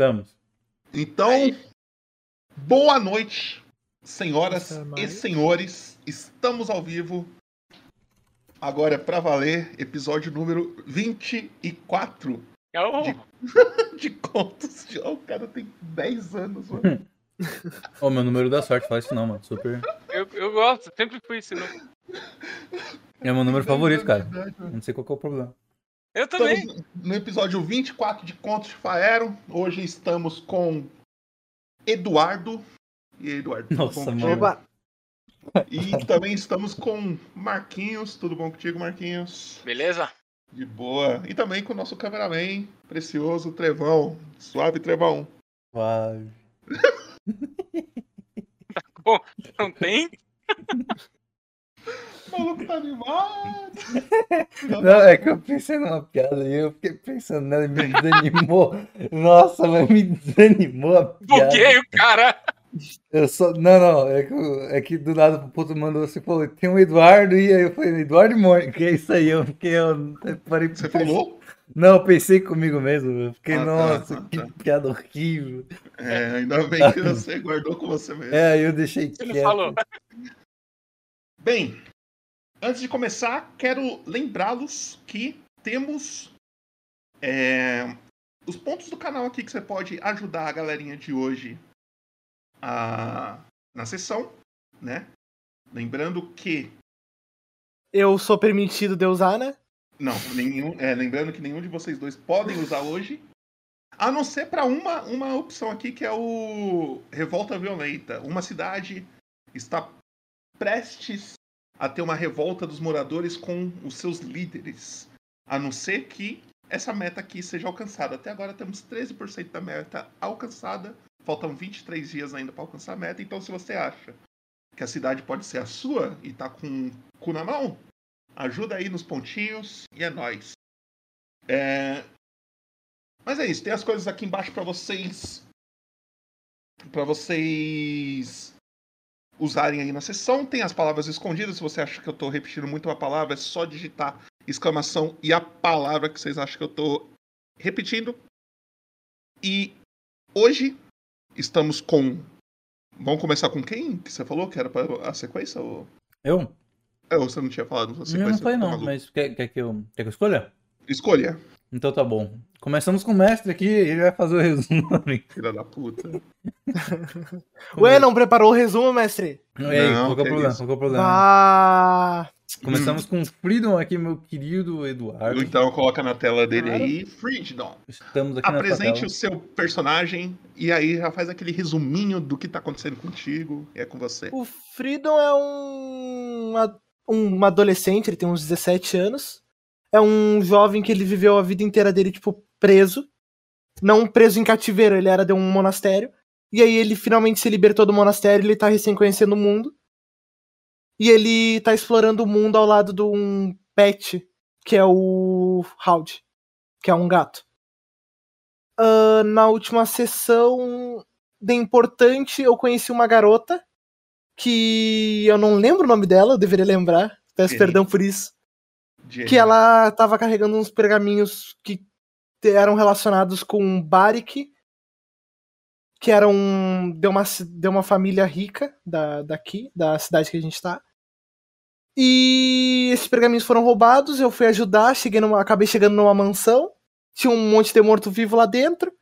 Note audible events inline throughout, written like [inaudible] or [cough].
Estamos. Então, boa noite, senhoras e senhores. Estamos ao vivo. Agora é pra valer, episódio número 24 Oh, [laughs] de contos. de- Oh, o cara tem 10 anos, mano. [laughs] Ô, meu número da sorte, fala isso não, mano. Super. eu, eu gosto, sempre fui esse número. [laughs] É meu número favorito, cara. Não sei qual que é o problema. Eu também. Estamos no episódio 24 de Contos de Faero. Hoje estamos com Eduardo. E aí, Eduardo? tudo Nossa, bom mano. E também estamos com Marquinhos. Tudo bom contigo, Marquinhos? Beleza? De boa. E também com o nosso cameraman precioso, Trevão. Suave, Trevão. Suave. [laughs] Bom, não tem? O maluco tá animado. [laughs] Não, é que eu pensei numa piada e eu fiquei pensando nela e me desanimou. [laughs] Nossa, mas me desanimou a piada. Buguei o cara. Eu só. Não, não, é que, é que do nada o puto mandou assim, falou, tem um Eduardo, e aí eu falei, Eduardo Mônica, que é isso aí, eu fiquei, eu parei Você falou? Não, eu pensei comigo mesmo, eu fiquei, Ah, tá, nossa, ah, que tá. piada horrível. É, ainda bem que você guardou com você mesmo. É, eu deixei Ele quieto. falou. Bem, antes de começar, quero lembrá-los que temos é, os pontos do canal aqui que você pode ajudar a galerinha de hoje a- na sessão, né? Lembrando que eu sou permitido de usar, né? não, nenhum, é, lembrando que nenhum de vocês dois podem usar hoje, a não ser para uma uma opção aqui que é o revolta violenta. Uma cidade está prestes a ter uma revolta dos moradores com os seus líderes. A não ser que essa meta aqui seja alcançada. Até agora temos 13% da meta alcançada. Faltam 23 dias ainda para alcançar a meta. Então, se você acha que a cidade pode ser a sua e tá com o cu na mão, ajuda aí nos pontinhos e é nóis. É... Mas é isso. Tem as coisas aqui embaixo para vocês. Para vocês usarem aí na sessão. Tem as palavras escondidas. Se você acha que eu tô repetindo muito uma palavra, é só digitar exclamação e a palavra que vocês acham que eu tô repetindo. E hoje estamos com. Vamos começar com quem que você falou que era para a sequência? Ou... Eu? É, ou você não tinha falado a sequência? Eu não falei Tá não, mas quer, quer, que eu, quer que eu escolha? Escolha, Então tá bom. Começamos com o mestre aqui, ele vai fazer o resumo. [laughs] filha da puta. [laughs] Ué, não preparou o resumo, mestre? E aí, Não, qual que é o problema? Qual que é o problema? Ah, Começamos com o Freedom aqui, meu querido Eduardo. Então coloca na tela dele Claro. aí, Freedom. Estamos aqui Apresente na o seu personagem e aí já faz aquele resuminho do que tá acontecendo contigo. E é com você. o Freedom é um, um adolescente, ele tem uns 17 anos. É um jovem que ele viveu a vida inteira dele, tipo, preso. Não preso em cativeiro, ele era de um monastério. E aí ele finalmente se libertou do monastério, ele tá recém conhecendo o mundo. E ele tá explorando o mundo ao lado de um pet, que é o Howd, que é um gato. Ah, na última sessão de importante, eu conheci uma garota que eu não lembro o nome dela, eu deveria lembrar. Peço Jenny. perdão por isso. Que ela tava carregando uns pergaminhos que eram relacionados com Barik, que era um, de, uma, de uma família rica da, daqui, da cidade que a gente tá. E esses pergaminhos foram roubados, eu fui ajudar, cheguei numa, acabei chegando numa mansão, tinha um monte de morto-vivo lá dentro,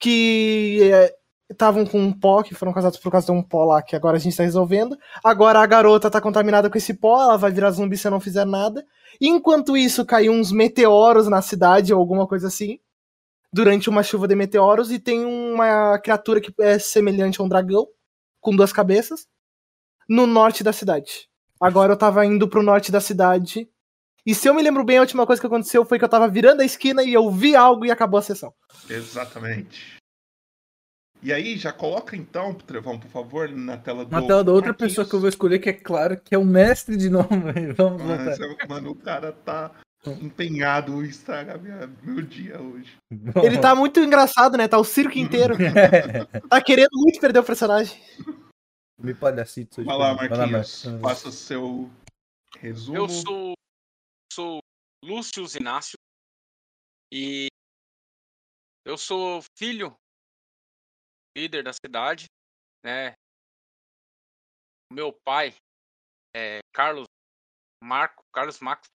que é, estavam com um pó, que foram casados por causa de um pó lá, que agora a gente tá resolvendo. Agora a garota tá contaminada com esse pó, ela vai virar zumbi se eu não fizer nada. Enquanto isso, caiu uns meteoros na cidade ou alguma coisa assim. Durante uma chuva de meteoros, e tem uma criatura que é semelhante a um dragão, com duas cabeças, no norte da cidade. Agora eu tava indo pro norte da cidade. E se eu me lembro bem, a última coisa que aconteceu foi que eu tava virando a esquina e eu vi algo e acabou a sessão. Exatamente. E aí, já coloca então, Trevão, por favor, na tela do. Na tela da outra Marquinhos. pessoa que eu vou escolher, que é claro que é o mestre de novo. [laughs] Vamos Mas, voltar. mano, o cara tá empenhado em estragar minha, meu dia hoje. Ele tá muito engraçado, né? Tá o circo inteiro. [laughs] [laughs] Tá querendo muito perder o personagem. Me palhacito. Vai lá, Vai Marquinhos. Faça o seu resumo. Eu sou, sou Lúcio Inácio. E eu sou filho líder da cidade, né? Meu pai é Carlos Marco, Carlos Max.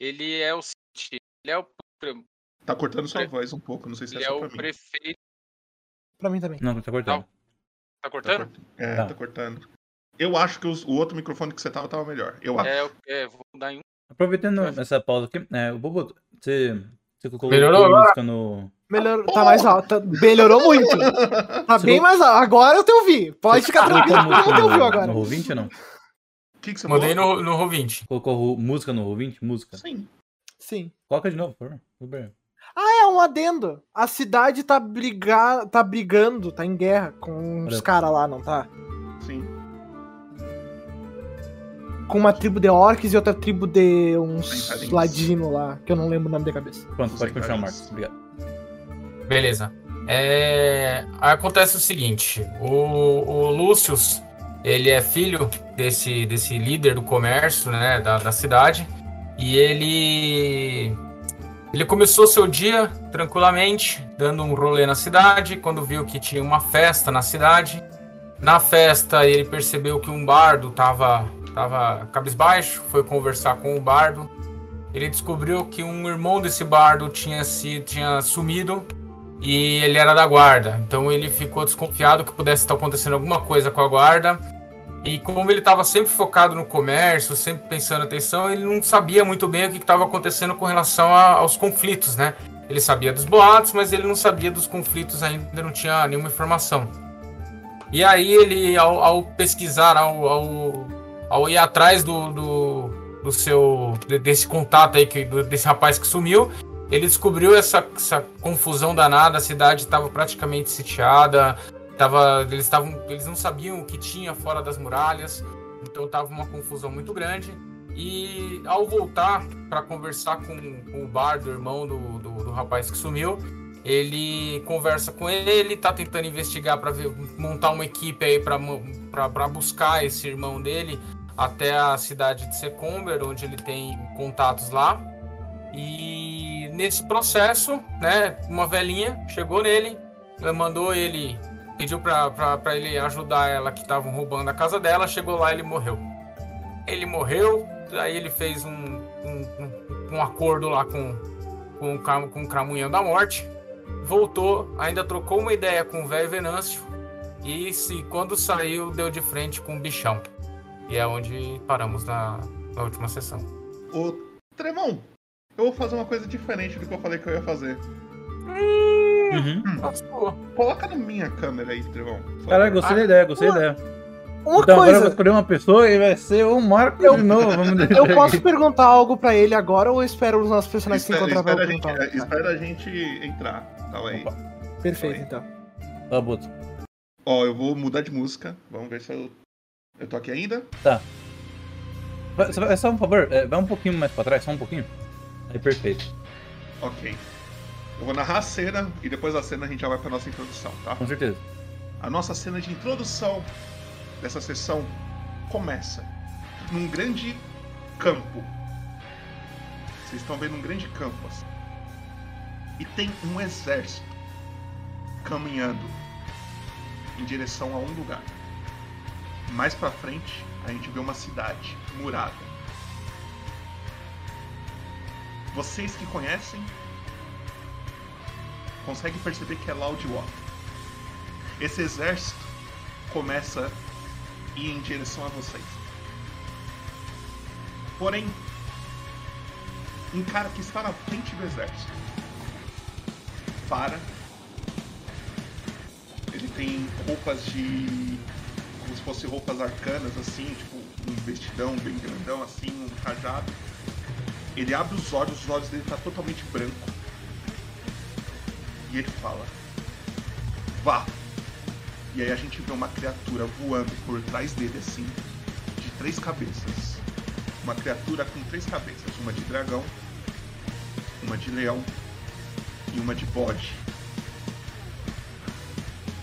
Ele é o seguinte, ele é o pre- Tá cortando sua Pre- voz um pouco, não sei se é ele é só o pra mim. prefeito. Pra mim também. Não, tá cortando. Tá Tá cortando? É, Tá. tá cortando. Eu acho que os- o outro microfone que você tava tava melhor. Eu acho. É, é, vou mudar em um. Aproveitando essa pausa aqui, é, o Bobo, você, você colocou Melhorou música no. Melhor, tá mais alto. tá- melhorou muito. Tá Você bem não- mais alto. Agora eu te ouvi. Pode ficar tranquilo, mundo te ouviu no, agora. no Roll20 ou não? O que, que você Mudei falou? no, no Roll20. Colocou música no Roll20? Música. Sim. Sim. Coloca de novo, por favor. Super. É um adendo. A cidade tá, briga... tá brigando, tá em guerra com os caras lá, não tá? Com uma tribo de orcs e outra tribo de uns ladino lá, que eu não lembro o nome da cabeça. Pronto, pode continuar. Marcos. Obrigado. Beleza. É, Acontece o seguinte: o, o Lúcius, ele é filho desse, desse líder do comércio, né, da, da cidade, e ele ele começou seu dia tranquilamente, dando um rolê na cidade, quando viu que tinha uma festa na cidade. Na festa, ele percebeu que um bardo tava, tava cabisbaixo, foi conversar com o bardo. Ele descobriu que um irmão desse bardo tinha, se, tinha sumido e ele era da guarda. Então ele ficou desconfiado que pudesse estar acontecendo alguma coisa com a guarda. E como ele estava sempre focado no comércio, sempre pensando atenção, ele não sabia muito bem o que estava acontecendo com relação a- aos conflitos, né? Ele sabia dos boatos, mas ele não sabia dos conflitos ainda, não tinha nenhuma informação. E aí ele, ao, ao pesquisar, ao, ao, ao ir atrás do, do, do seu de- desse contato aí que, desse rapaz que sumiu, ele descobriu essa, essa confusão danada, a cidade estava praticamente sitiada, tava, eles, tavam, eles não sabiam o que tinha fora das muralhas, então tava uma confusão muito grande. E ao voltar para conversar com, com o Bardo, irmão do, do, do rapaz que sumiu, ele conversa com ele, tá tentando investigar para montar uma equipe aí para buscar esse irmão dele até a cidade de Secomber, onde ele tem contatos lá. E nesse processo, né, uma velhinha chegou nele, mandou ele, pediu para ele ajudar ela que estavam roubando a casa dela, chegou lá e ele morreu. Ele morreu, aí ele fez um, um, um, um acordo lá com, com, com o Cramunhão da Morte, voltou, ainda trocou uma ideia com o velho Venâncio e se, quando saiu deu de frente com o bichão. E é onde paramos na, na última sessão. Ô, Tremão, eu vou fazer uma coisa diferente do que eu falei que eu ia fazer. Uhum. Passou. Coloca na minha câmera aí, favor. Caralho, gostei da ideia, gostei da ideia. Uma então agora eu vou coisa, escolher uma pessoa e vai ser o Marcos Eu- de novo. [laughs] Eu posso perguntar algo pra ele agora ou eu espero os nossos personagens se Espera, encontrar pra espera, eu a gente, perguntar? espera a gente entrar. Calma aí. Opa. Perfeito, então. Tá. Ó, eu vou mudar de música. Vamos ver se eu. Eu tô aqui ainda? Vai- só- É só um favor, é, vai um pouquinho mais pra trás, só um pouquinho. Aí, perfeito. Ok. Eu vou narrar a cena e depois da cena a gente já vai pra nossa introdução, tá? Com certeza. A nossa cena de introdução dessa sessão começa num grande campo. Vocês estão vendo um grande campo assim. E tem um exército caminhando em direção a um lugar. Mais pra frente, a gente vê uma cidade murada. Vocês que conhecem conseguem perceber que é Loudwater. Esse exército começa a ir em direção a vocês. Porém, um cara que está na frente do exército para. Ele tem roupas de. Como se fossem roupas arcanas, assim, tipo um vestidão bem grandão, assim, um cajado. Ele abre os olhos, os olhos dele tá totalmente branco. E ele fala: Vá! E aí a gente vê uma criatura voando por trás dele, assim, de três cabeças. Uma criatura com três cabeças: uma de dragão, uma de leão e uma de bode.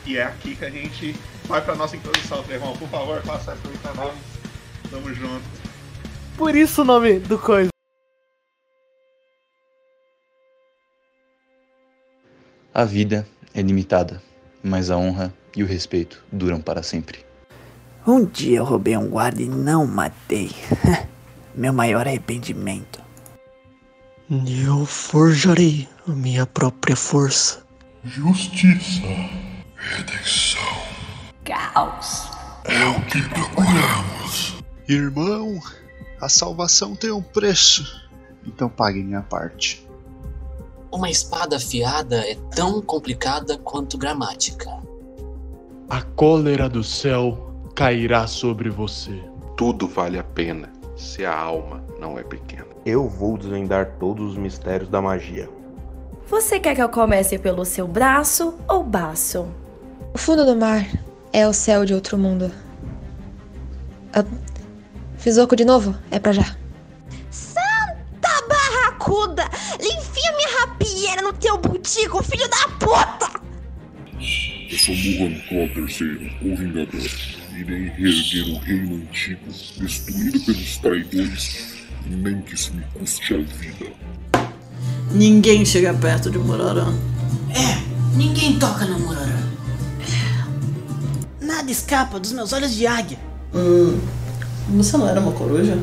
E é aqui que a gente vai pra nossa introdução, Trevão. Por favor, faça essa aí pra nós. Tamo junto. Por isso o nome do coisa. A vida é limitada, mas a honra e o respeito duram para sempre. Um dia eu roubei um guarda e não matei. [laughs] Meu maior arrependimento. Eu forjarei a minha própria força. Justiça, redenção. Caos. É o que procuramos. Irmão, a salvação tem um preço. Então pague minha parte. Uma espada afiada é tão complicada quanto gramática. A cólera do céu cairá sobre você. Tudo vale a pena se a alma não é pequena. Eu vou desvendar todos os mistérios da magia. Você quer que eu comece pelo seu braço ou baço? O fundo do mar é o céu de outro mundo. Ah, fiz oco de novo? É pra já. Santa barracuda! Enfia minha rapieira no teu butico, filho da puta! Eu sou Muhan Claw III, o Vingador. Irei reerguer o reino antigo, destruído pelos traidores, nem que isso me custe a vida. Ninguém chega perto de Murarã. É, ninguém toca no Murarã. Nada escapa dos meus olhos de águia. Hum, você não era uma coruja?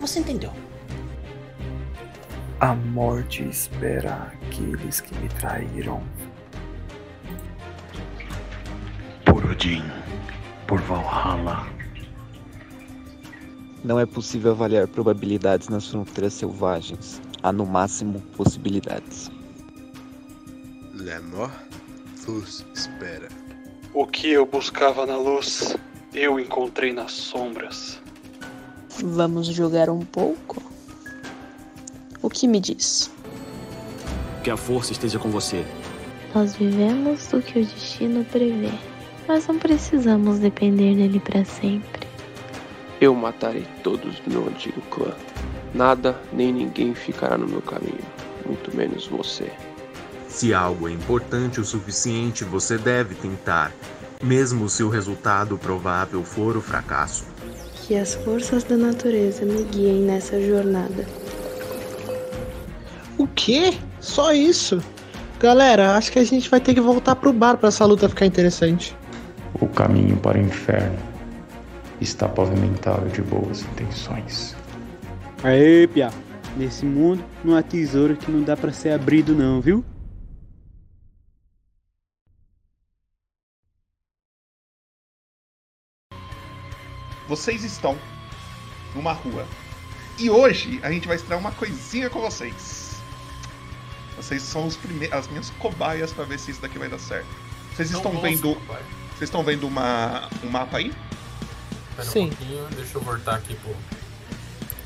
Você entendeu. A morte espera aqueles que me traíram. Por Odin, por Valhalla. Não é possível avaliar probabilidades nas fronteiras selvagens. Há no máximo possibilidades. Lenor vos espera. O que eu buscava na luz, eu encontrei nas sombras. Vamos jogar um pouco? O que me diz? Que a força esteja com você. Nós vivemos do que o destino prevê, mas não precisamos depender dele para sempre. Eu matarei todos do meu antigo clã. Nada nem ninguém ficará no meu caminho, muito menos você. Se algo é importante o suficiente, você deve tentar, mesmo se o resultado provável for o fracasso. Que as forças da natureza me guiem nessa jornada. O quê? Só isso? Galera, acho que a gente vai ter que voltar pro bar para essa luta ficar interessante. O caminho para o inferno está pavimentado de boas intenções. Aê, Pia. Nesse mundo não há tesouro que não dá para ser abrido não, viu? Vocês estão numa rua. E hoje a gente vai estrear uma coisinha com vocês. Vocês são os primeiros, as minhas cobaias para ver se isso daqui vai dar certo. Vocês estão bons vendo, cobaias. vocês estão vendo uma, um mapa aí? Espera Sim. um pouquinho, deixa eu voltar aqui pro.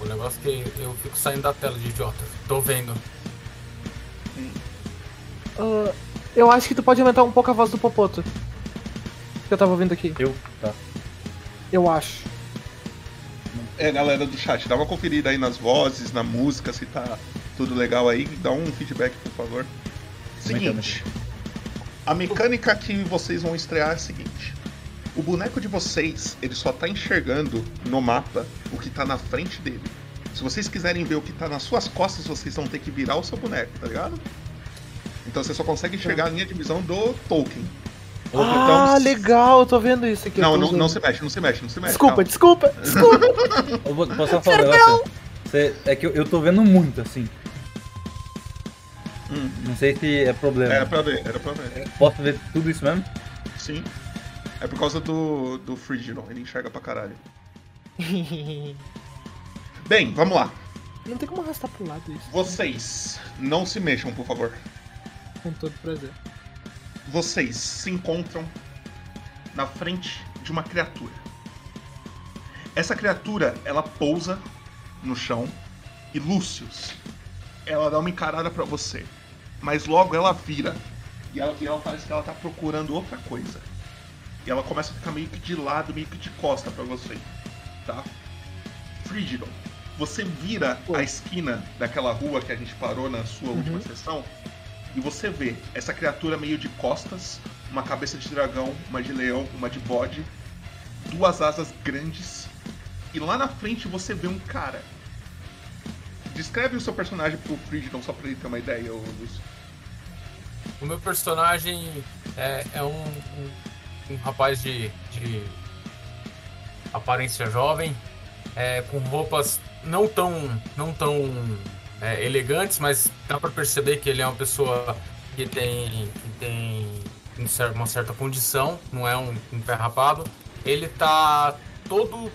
O negócio que eu fico saindo da tela de idiota. Tô vendo. Ah, eu acho que tu pode aumentar um pouco a voz do Popoto. Que eu tava ouvindo aqui. Eu? Tá. Eu acho. É, galera do chat, dá uma conferida aí nas vozes, na música, se tá tudo legal aí. Dá um feedback, por favor. Seguinte. A mecânica que vocês vão estrear é a seguinte. O boneco de vocês, ele só tá enxergando no mapa o que tá na frente dele. Se vocês quiserem ver o que tá nas suas costas, vocês vão ter que virar o seu boneco, tá ligado? Então você só consegue enxergar a linha de visão do Tolkien. Ou Ah, então- legal, eu tô vendo isso aqui. Não, não, não se mexe, não se mexe, não se mexe. Desculpa, calma. desculpa, [laughs] desculpa. Eu vou- posso só falar um negócio? É que eu, eu tô vendo muito, assim. Não sei se é problema. Era pra ver, era pra ver. Posso ver tudo isso mesmo? Sim. É por causa do, do Frigidon, ele enxerga pra caralho. [laughs] Bem, vamos lá. Não tem como arrastar pro lado isso. Vocês, não se mexam, por favor. Com todo prazer. Vocês se encontram na frente de uma criatura. Essa criatura, ela pousa no chão e Lúcius, ela dá uma encarada pra você. Mas logo ela vira e ela, e ela parece que ela tá procurando outra coisa. E ela começa a ficar meio que de lado, meio que de costa pra você, tá? Frigidon, você vira a esquina daquela rua que a gente parou na sua última sessão e você vê essa criatura meio de costas, uma cabeça de dragão, uma de leão, uma de bode, duas asas grandes e lá na frente você vê um cara. Descreve o seu personagem pro Frigidon só pra ele ter uma ideia, Lúcio. o meu personagem é, é um, um, um rapaz de, de aparência jovem, é, com roupas não tão, não tão é, elegantes, mas dá para perceber que ele é uma pessoa que tem, que tem um uma certa condição, não é um, um pé rapado. Ele tá todo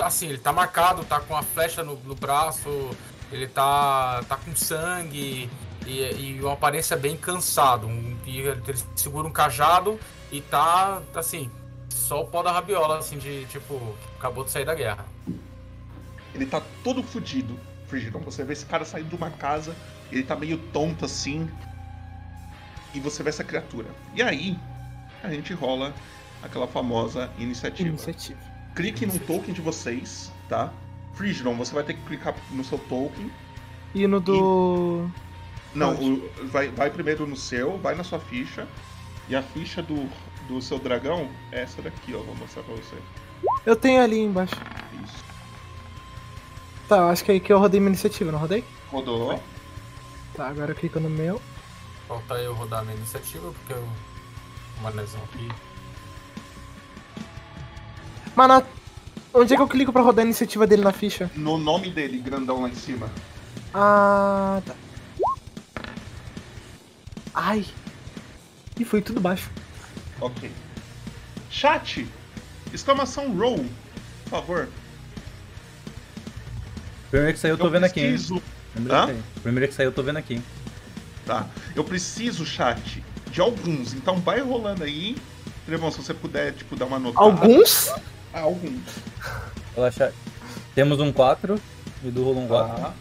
assim, ele tá marcado, tá com a flecha no, no braço, ele tá, tá com sangue e, e uma aparência bem cansado. Um, e ele segura um cajado e tá assim, só o pó da rabiola, assim, de tipo, acabou de sair da guerra. Ele tá todo fudido, Frigidon. Você vê esse cara saindo de uma casa, ele tá meio tonto assim. E você vê essa criatura. E aí, a gente rola aquela famosa iniciativa. Iniciativa. Clique no token de vocês, tá? Frigidon, você vai ter que clicar no seu token. E no do. Não, Pode. o- vai, vai primeiro no seu, vai na sua ficha. E a ficha do, do seu dragão é essa daqui, ó. Vou mostrar pra você. Eu tenho ali embaixo. Isso. Tá, eu acho que aí que eu rodei minha iniciativa, não rodei? Rodou. Tá, agora eu clico no meu. Falta eu rodar minha iniciativa, porque eu. Uma lesão aqui. Mano, onde é que eu clico pra rodar a iniciativa dele na ficha? No nome dele, grandão lá em cima. Ah, tá. Ai. E foi tudo baixo. Ok. Chat! Exclamação roll, por favor. Primeiro que saiu, eu tô Eu vendo aqui. hein? preciso- Primeiro Hã? que saiu. Primeiro que saiu, eu tô vendo aqui. Tá. Eu preciso, chat, de alguns. Então vai rolando aí. Trevão, se você puder, tipo, dar uma notada. Alguns? Ah, alguns. Relaxa. Temos um 4. E do rolou um 4. Tá.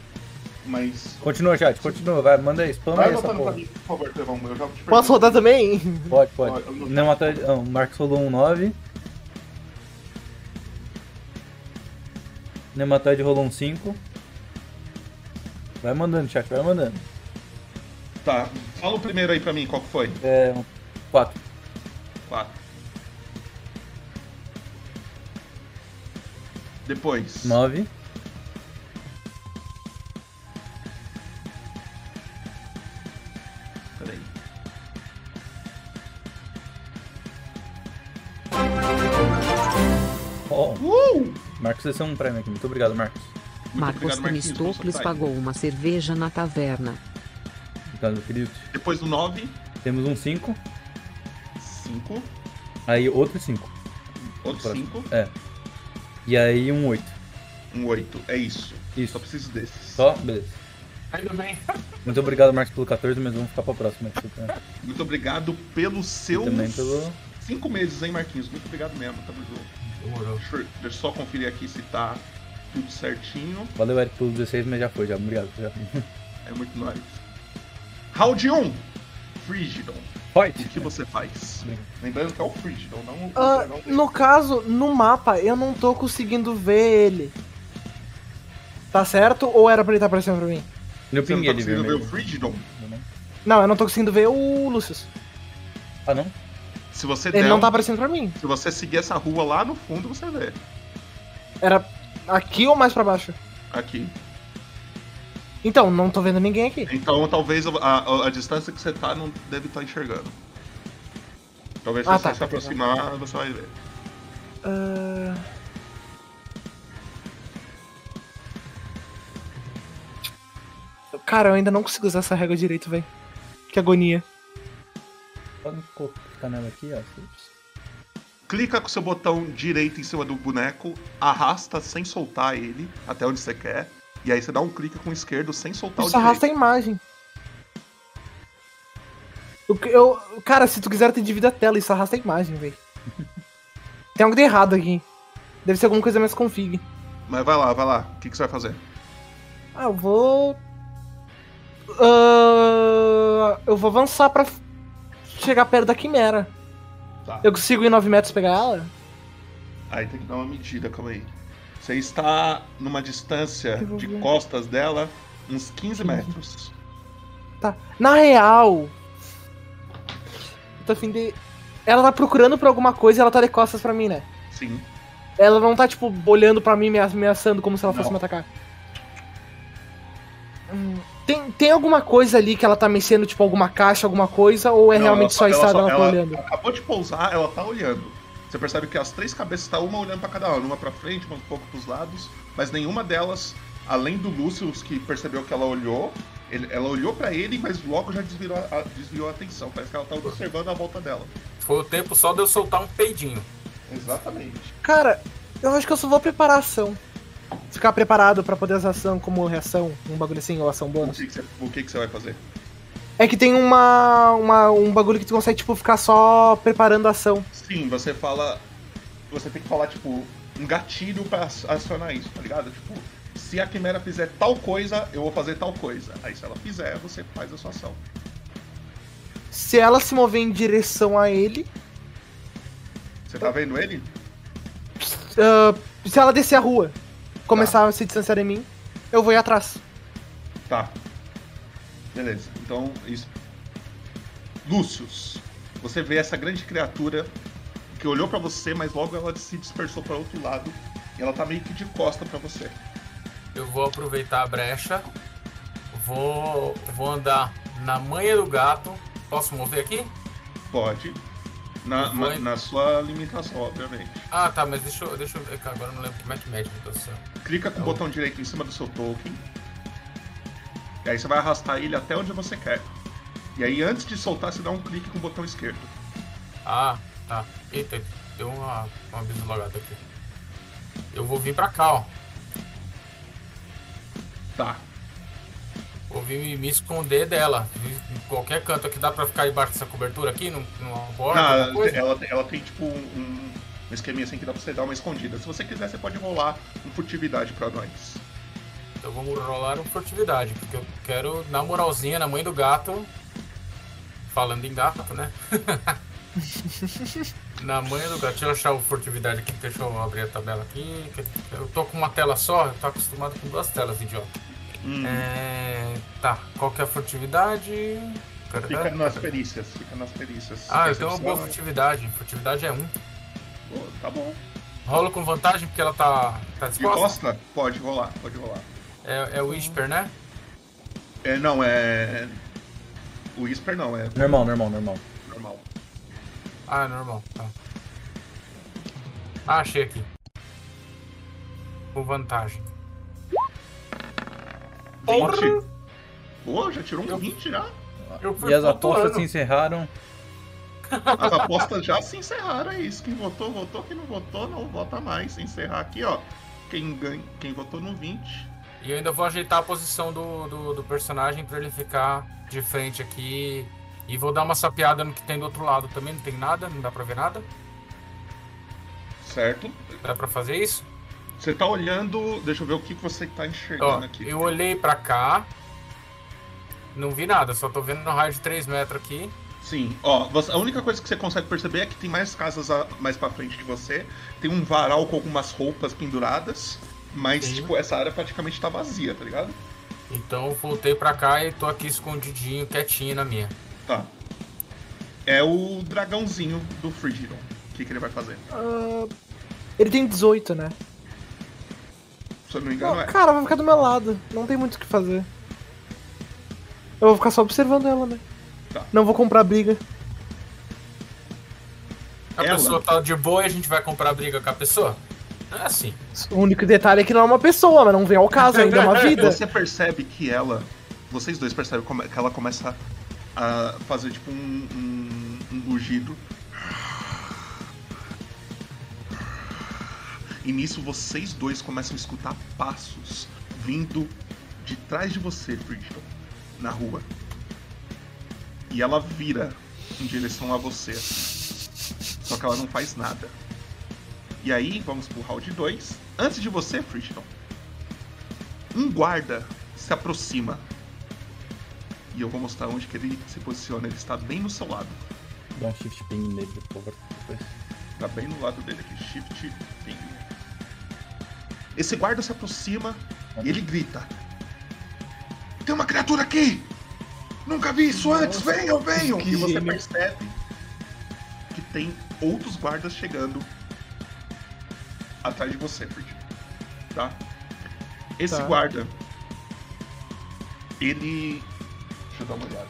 Mas. Continua, chat, continua. Vai, manda aí, spama Vai aí essa porra. mim, por favor, Trevão. Eu já te Posso rodar também? Pode, pode. Não- Não, mata... não, o Marcos rolou um 9. Nematóide rolou um 5. Vai mandando, chat, vai mandando. Tá. Fala o primeiro aí pra mim, qual que foi? É. 4. 4. Depois. 9. Peraí. Uh! Marcos, esse é um prêmio aqui. Muito obrigado, Marcos. Marcos obrigado, Marquinhos, Temistocles pelo pagou uma cerveja na taverna. Obrigado, querido. Depois do 9, Temos um 5. 5. Aí outro 5. Outro 5. É. E aí um 8. Um 8. É isso. Isso. Só preciso desses. Só? Beleza. Ainda bem. Muito obrigado, Marcos, pelo 14, mas vamos ficar pra próxima. desculpa. Muito obrigado pelos seus. também pelo- 5 meses, hein, Marquinhos? Muito obrigado mesmo. Tamo junto. Demorou. Deixa eu, só conferir aqui se tá tudo certinho. Valeu, Eric, pelos 16, mas já foi, já. Obrigado. Já. É muito nóis. Round 1. Frigidon. Fight. O que você faz? Lembrando que é o Frigidon, não o Ah, dragão. no caso, no mapa, eu não tô conseguindo ver ele. Tá certo? Ou era pra ele estar aparecendo pra mim? Eu Você não pinguei tá ele conseguindo ver vermelho. o Frigidon? Não, eu não tô conseguindo ver o Lucius. Ah, não? Se você Ele der não um- tá aparecendo pra mim. Se você seguir essa rua lá no fundo, você vê. Era aqui ou mais pra baixo? Aqui. Então, não tô vendo ninguém aqui. Então talvez a, a- a distância que você tá não deve estar enxergando. Talvez se Ah, você tá, se tá, aproximar, você vai ver. Ah, Cara, eu ainda não consigo usar essa régua direito, velho. Que agonia. Pode clicar nela aqui, ó. Clica com o seu botão direito em cima do boneco, arrasta sem soltar ele até onde você quer. E aí você dá um clique com o esquerdo sem soltar Isso o direito. arrasta a imagem. Eu, eu- cara, se tu quiser ter dividido a tela, isso arrasta a imagem, velho. [laughs] Tem algo de errado aqui. Deve ser alguma coisa mais config. Mas vai lá, vai lá. O que, que você vai fazer? Ah, eu vou. Ah, eu vou avançar pra chegar perto da quimera. Tá. Eu consigo ir 9 metros pegar ela? Aí tem que dar uma medida, calma aí. Você está numa distância de costas dela, uns 15 metros. Tá. Na real. Eu tô a fim de. Ela tá procurando por alguma coisa e ela tá de costas pra mim, né? Sim. Ela não tá, tipo, olhando pra mim, me ameaçando como se ela fosse Não. me atacar. Hum, Tem, tem alguma coisa ali que ela tá mexendo, tipo alguma caixa, alguma coisa, ou é Não, realmente só a estrada ela, tá ela olhando? Acabou de pousar, ela tá olhando. Você percebe que as três cabeças estão uma olhando pra cada lado, uma pra frente, uma um pouco pros lados, mas nenhuma delas, além do Lúcio, que percebeu que ela olhou, ele- ela olhou pra ele, mas logo já desviou a, desviou a atenção. Parece que ela tá observando a volta dela. Foi o tempo só de eu soltar um peidinho. Exatamente. Cara, eu acho que eu só vou preparar ação. Ficar preparado pra poder usar ação como reação, um bagulho assim, ou ação O bônus. que, que você, o que, que você vai fazer? É que tem uma, uma, um bagulho que tu consegue, tipo, ficar só preparando a ação. Sim, você fala. Você tem que falar, tipo, um gatilho pra ac- acionar isso, tá ligado? Tipo, se a quimera fizer tal coisa, eu vou fazer tal coisa. Aí se ela fizer, você faz a sua ação. Se ela se mover em direção a ele, Você tá vendo ele? ah, se ela descer a rua, começar a se distanciar de mim, eu vou ir atrás. Tá. Beleza. Então, isso. Lúcius, você vê essa grande criatura que olhou pra você, mas logo ela se dispersou pra outro lado. E ela tá meio que de costa pra você. Eu vou aproveitar a brecha. Vou, vou andar na manha do gato. Posso mover aqui? Pode. Na, na, na sua limitação, obviamente. Ah, tá, mas deixa eu. Deixa eu ver, agora eu não lembro como é que mede a mutação. Clica com o botão direito em cima do seu token. E aí você vai arrastar ele até onde você quer. E aí antes de soltar, você dá um clique com o botão esquerdo. Ah, tá. Eita, deu uma, uma bislogada aqui. Eu vou vir pra cá, ó. Tá. Vou vir me, esconder dela. Em qualquer canto aqui dá pra ficar debaixo dessa cobertura aqui, num- numa borda, Não, ela, ela tem tipo um, um esqueminha assim que dá pra você dar uma escondida. Se você quiser, você pode rolar um furtividade pra nós. Eu vou rolar um furtividade, porque eu quero, na moralzinha, na mãe do gato. Falando em gato, né? [laughs] na mãe do gato. Deixa eu achar o furtividade aqui, deixa eu abrir a tabela aqui. Eu tô com uma tela só, eu tô acostumado com duas telas, idiota. Hum. É, Tá, qual que é a furtividade? Fica nas perícias, fica nas perícias. Ah, eu tenho uma boa Percepção, furtividade. Furtividade é um. Pô, Tá bom. Rolo com vantagem porque ela tá, tá disposta? Pode rolar, pode rolar. É, é o Whisper, né? É, não, é. O Whisper não, é Normal, normal, normal. normal. Ah, é normal. Tá. Ah, achei aqui. Com vantagem. 20. Pô, já tirou um 20 já? Eu E as apostas se encerraram. As apostas já se encerraram, é isso. Quem votou, votou. Quem não votou, não vota mais. Encerrar aqui, ó. Quem, ganha, quem votou no 20. E eu ainda vou ajeitar a posição do, do, do personagem pra ele ficar de frente aqui. E vou dar uma sapeada no que tem do outro lado também. Não tem nada, não dá pra ver nada. Certo? Dá pra fazer isso? Você tá olhando. Deixa eu ver o que que você tá Ó, enxergando aqui. eu olhei pra cá. Não vi nada, só tô vendo no raio de 3 metros aqui. Sim, ó, você- a única coisa que você consegue perceber é que tem mais casas a- mais pra frente de você. Tem um varal com algumas roupas penduradas. Mas, Sim. tipo, essa área praticamente tá vazia, tá ligado? Então eu voltei pra cá e tô aqui escondidinho, quietinho na minha. Tá. É o dragãozinho do Frigidon. O que, que ele vai fazer? Ah, ele tem 18, né? Se eu não me engano, Não, é. cara, vai ficar do meu lado. Não tem muito o que fazer. Eu vou ficar só observando ela, né? Tá. Não vou comprar briga. A Ela? pessoa tá de boa e a gente vai comprar briga com a pessoa? Não é assim. O único detalhe é que não é uma pessoa, mas não vem ao caso ainda, é uma vida. Você percebe que ela. Vocês dois percebem como- que ela começa a fazer tipo um, um, um rugido. E nisso vocês dois começam a escutar passos vindo de trás de você, Bridget, na rua. E ela vira em direção a você. Só que ela não faz nada. E aí, vamos pro round 2. Antes de você, Frishton, um guarda se aproxima. E eu vou mostrar onde que ele se posiciona. Ele está bem no seu lado. Dá um shift ping nele, por favor. Tá bem no lado dele aqui. Shift ping. Esse guarda se aproxima e ele grita: Tem uma criatura aqui! Nunca vi isso antes! Venham, venham! que E você gênio. percebe que tem outros guardas chegando atrás de você, Fred. Tá? Esse Tá. guarda Ele. Deixa eu dar uma olhada.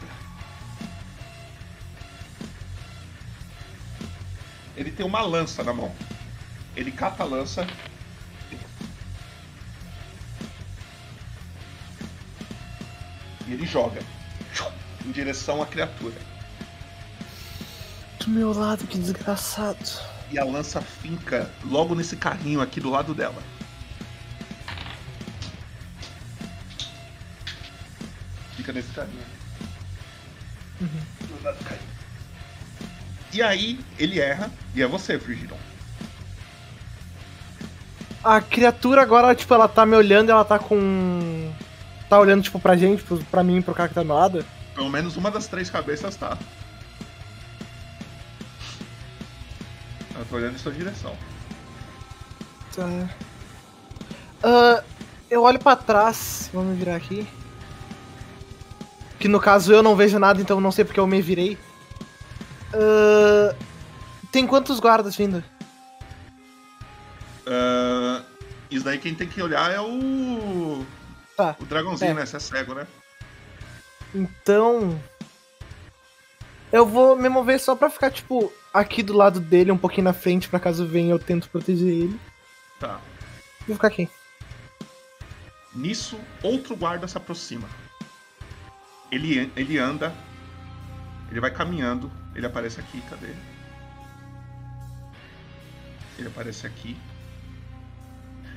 Ele tem uma lança na mão. Ele cata a lança. E ele joga em direção à criatura. Do meu lado, que desgraçado. E a lança finca logo nesse carrinho aqui do lado dela. Fica nesse carrinho. Do lado do carrinho. E aí, ele erra, e é você, Frigidon. A criatura agora, tipo, ela tá me olhando e ela tá com. Tá olhando, tipo, pra gente, pro- pra mim, pro cara que tá do lado. Pelo menos uma das três cabeças tá. Ela tá olhando em sua direção. Tá. Ah, eu olho pra trás. Vamos virar aqui. Que no caso eu não vejo nada, então não sei porque eu me virei. Ah, tem quantos guardas vindo? Ah, isso daí quem tem que olhar é o. Tá. O dragãozinho, É. né? Você é cego, né? Então. Eu vou me mover só pra ficar, tipo, aqui do lado dele, um pouquinho na frente, pra caso venha eu tento proteger ele. Tá. Vou ficar aqui. Nisso, outro guarda se aproxima. Ele, ele anda. Ele vai caminhando. Ele aparece aqui, cadê? Ele aparece aqui.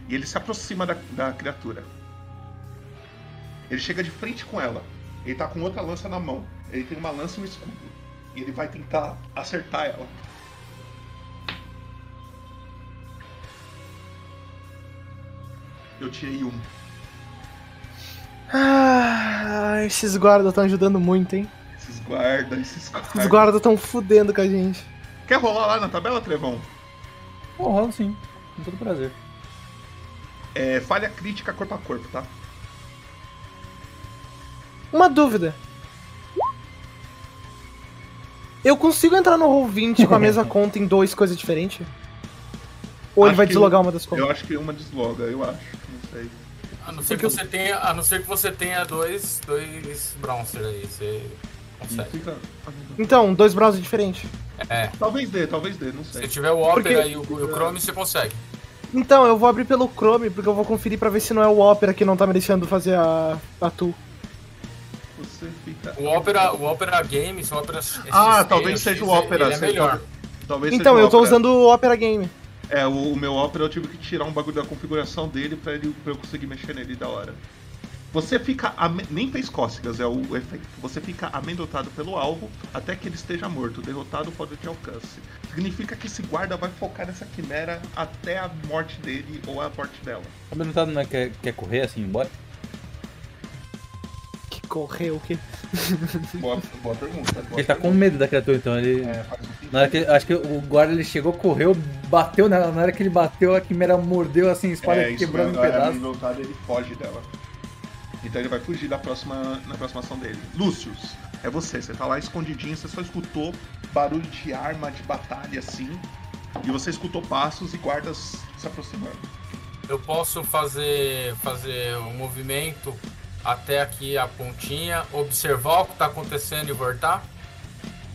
E ele se aproxima da, da criatura. Ele chega de frente com ela. Ele tá com outra lança na mão. Ele tem uma lança e um escudo. E ele vai tentar acertar ela. Eu tirei um. Ah, esses guardas estão ajudando muito, hein? Esses guardas, esses guardas. Os guardas estão fudendo com a gente. Quer rolar lá na tabela, Trevão? Pô, rola sim. Com todo prazer. É, falha crítica corpo a corpo, tá? Uma dúvida. Eu consigo entrar no Roll20 com a mesma [laughs] conta em dois coisas diferentes? Ou ele Acho vai que deslogar eu- uma das contas? Eu acho que uma desloga, eu acho. Não sei. A não ser que você tenha, a não ser que você tenha dois, dois Bronzer aí, você consegue. Então, dois browsers diferentes. É. Talvez dê, talvez dê, não sei. Se tiver o Opera Porque- e o, e o Chrome, você consegue. Então, eu vou abrir pelo Chrome, porque eu vou conferir pra ver se não é o Opera que não tá me deixando fazer a, a tool. Você fica. O Opera, o Opera Games, o Opera Ah, talvez seja o Opera. Ele é melhor. Talvez Então, eu tô Opera. usando o Opera Game. É, o, o meu Opera eu tive que tirar um bagulho da configuração dele pra, ele, pra eu conseguir mexer nele da hora. Você fica. Nem fez cócegas, é o efeito. Você fica amedrontado pelo alvo até que ele esteja morto. Derrotado fora de alcance. Significa que esse guarda vai focar nessa quimera até a morte dele ou a morte dela. A perguntado não é quer, quer correr assim, embora? Que correu o quê? Boa, boa pergunta. boa Ele tá com pergunta. medo da criatura, então ele. É, faz um sentido. Na hora que, acho que o guarda ele chegou, correu, bateu nela. Na hora que ele bateu, a quimera mordeu assim, a espada É, quebrando é, pedaços. amedrontado, ele foge dela. Então ele vai fugir da próxima, na próxima ação dele. Lúcius, é você. Você tá lá escondidinho, você só escutou barulho de arma, de batalha assim. E você escutou passos e guardas se aproximando. Eu posso fazer, fazer um movimento até aqui a pontinha, observar o que tá acontecendo e voltar?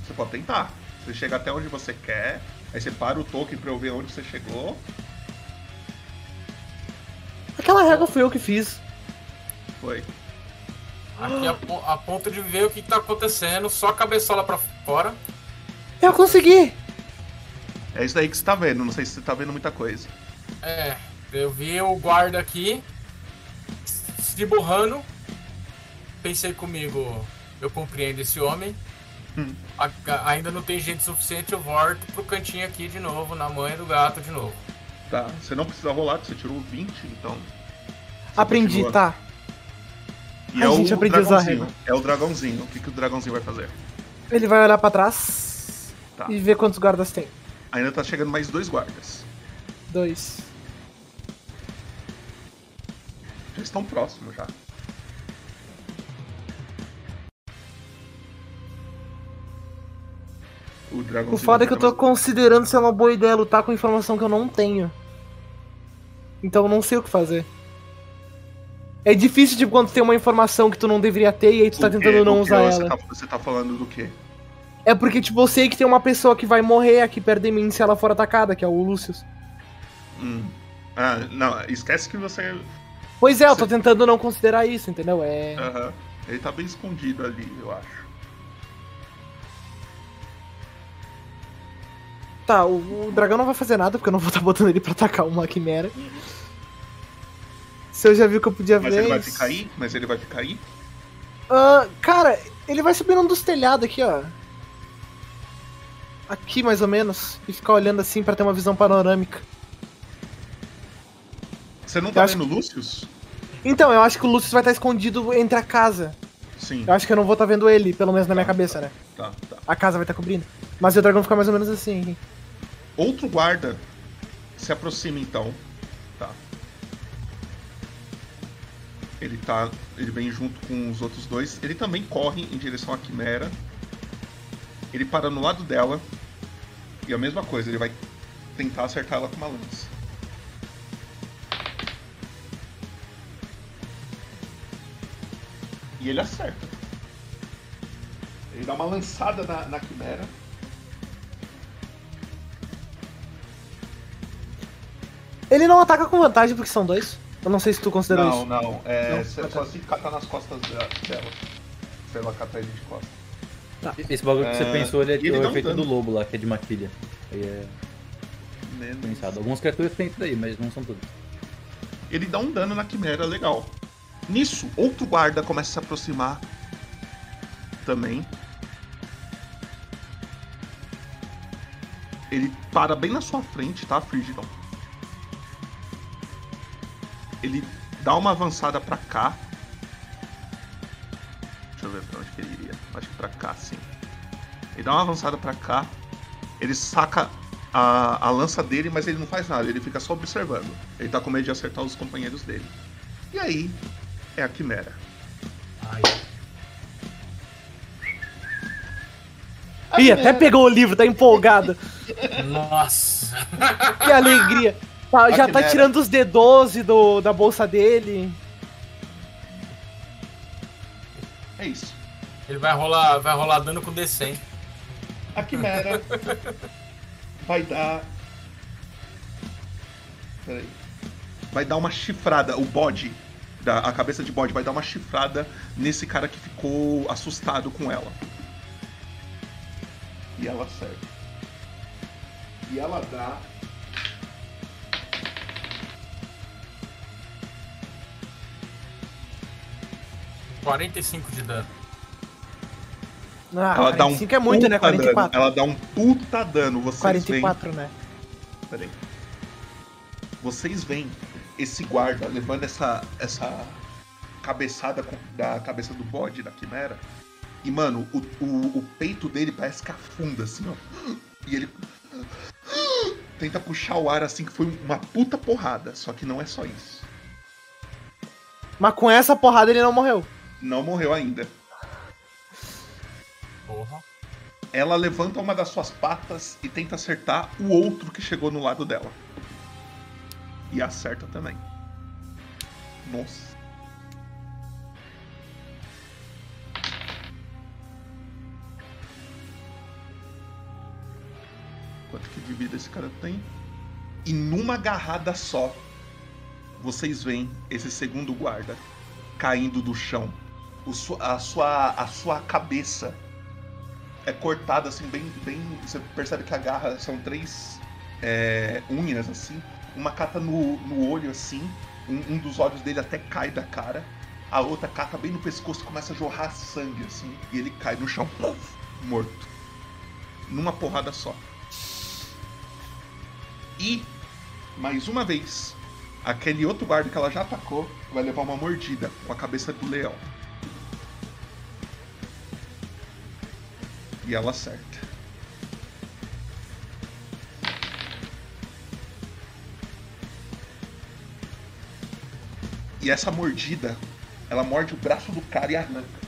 Você pode tentar. Você chega até onde você quer, aí você para o token pra eu ver onde você chegou. Aquela régua fui eu que fiz. Foi. Aqui a, a ponto de ver o que tá acontecendo, só a cabeçola pra fora. Eu consegui! É isso aí que você tá vendo, não sei se você tá vendo muita coisa. É, eu vi o guarda aqui se borrando. Pensei comigo, eu compreendo esse homem. Hum. A- a- ainda não tem gente suficiente, eu volto pro cantinho aqui de novo, na manha do gato de novo. Tá, você não precisa rolar, você tirou 20, então. Aprendi, continua. tá. E Ai, é gente, o aprendi a usar a dragãozinho. É o dragãozinho. O que, que o dragãozinho vai fazer? Ele vai olhar pra trás Tá. e ver quantos guardas tem. Ainda tá chegando mais dois guardas. Dois. Já estão próximos já. O dragãozinho. O foda é que eu tô considerando se é uma boa ideia lutar com informação que eu não tenho. Então eu não sei o que fazer. É difícil, tipo, quando tem uma informação que tu não deveria ter e aí tu tá tentando não usar você ela. Tá, você tá falando do quê? É porque, tipo, eu sei que tem uma pessoa que vai morrer aqui perto de mim se ela for atacada, que é o Lucius. Hum. Ah, não, esquece que você. Pois é, eu tô tentando não considerar isso, entendeu? É. Aham. Ele tá bem escondido ali, eu acho. Tá, o, o dragão não vai fazer nada, porque eu não vou estar [laughs] botando ele pra atacar uma quimera. Se eu já vi que eu podia Mas ver. ele vai ficar aí? Mas ele vai ficar aí? Ah, cara, ele vai subir num dos telhados aqui, ó. Aqui, mais ou menos. E ficar olhando assim pra ter uma visão panorâmica. Você não Eu tá vendo o Lucius? Então, eu acho que o Lucius vai estar escondido entre a casa. Sim. Eu acho que eu não vou estar vendo ele, pelo menos na minha cabeça, né? Tá, tá. A casa vai estar cobrindo. Mas o dragão fica mais ou menos assim. Outro guarda se aproxima então. Tá. Ele tá. Ele vem junto com os outros dois. Ele também corre em direção à quimera. Ele para no lado dela. E a mesma coisa, ele vai tentar acertar ela com uma lança. E ele acerta. Ele dá uma lançada na, na quimera. Ele não ataca com vantagem porque são dois. Eu não sei se tu considerou não, isso. não. É Não? só- tá. só se catar nas costas de- dela. Se ela catar ele de costas. Esse bagulho que você É, pensou, ele é ele o efeito dano. do lobo lá, que é de matilha. Aí é Menos. pensado. Algumas criaturas têm isso daí, mas não são todas. Ele dá um dano na quimera legal. Nisso, outro guarda começa a se aproximar também. Ele para bem na sua frente, tá, Frigidon? Ele dá uma avançada pra cá. Deixa eu ver pra onde que ele iria. Acho que pra cá, sim. Ele dá uma avançada pra cá. Ele saca a, a lança dele, mas ele não faz nada. Ele fica só observando. Ele tá com medo de acertar os companheiros dele. E aí, é a Quimera. Ih, até pegou o livro, tá empolgado. [laughs] Nossa. Que alegria. Tá, já tá tirando os D12 do, da bolsa dele. É isso. Ele vai rolar, vai rolar dano com D100. A Quimera vai dar. Peraí. Vai dar uma chifrada. O bode, da, a cabeça de bode, vai dar uma chifrada nesse cara que ficou assustado com ela. E ela acerta. E ela dá. 45 de dano. Ah, ela dá um 45 é muito, né? puta dano. 44. Ela dá um puta dano. Vocês 44, veem... né? Peraí. Vocês veem esse guarda levando essa, essa cabeçada com- da cabeça do bode, da quimera. E, mano, o, o, o peito dele parece que afunda, assim, ó. E ele tenta puxar o ar, assim, que foi uma puta porrada. Só que não é só isso. Mas com essa porrada ele não morreu. Não morreu ainda. Porra. Ela levanta uma das suas patas e tenta acertar o outro que chegou no lado dela. E acerta também. Nossa. Quanto que de vida esse cara tem? E numa agarrada só, vocês veem esse segundo guarda caindo do chão. Su- a, sua, a sua cabeça é cortada assim, bem, bem. Você percebe que a garra são três é, unhas assim. Uma cata no, no olho assim. Um, um dos olhos dele até cai da cara. A outra cata bem no pescoço e começa a jorrar sangue assim. E ele cai no chão, [laughs] morto. Numa porrada só. E, mais uma vez, aquele outro guarda que ela já atacou vai levar uma mordida com a cabeça do leão. E ela acerta. E essa mordida, ela morde o braço do cara e arranca.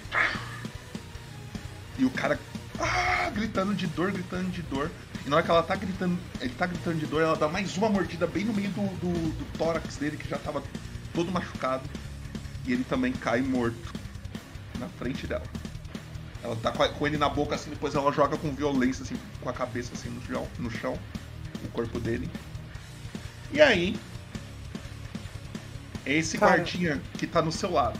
E o cara ah, gritando de dor, gritando de dor. E na hora que ela tá gritando, ele tá gritando de dor, ela dá mais uma mordida bem no meio do, do, do tórax dele, que já tava todo machucado. E ele também cai morto na frente dela. Ela tá com ele na boca assim, depois ela joga com violência, assim, com a cabeça assim no chão, no chão o corpo dele. E aí, é esse Cara. guardinha que tá no seu lado,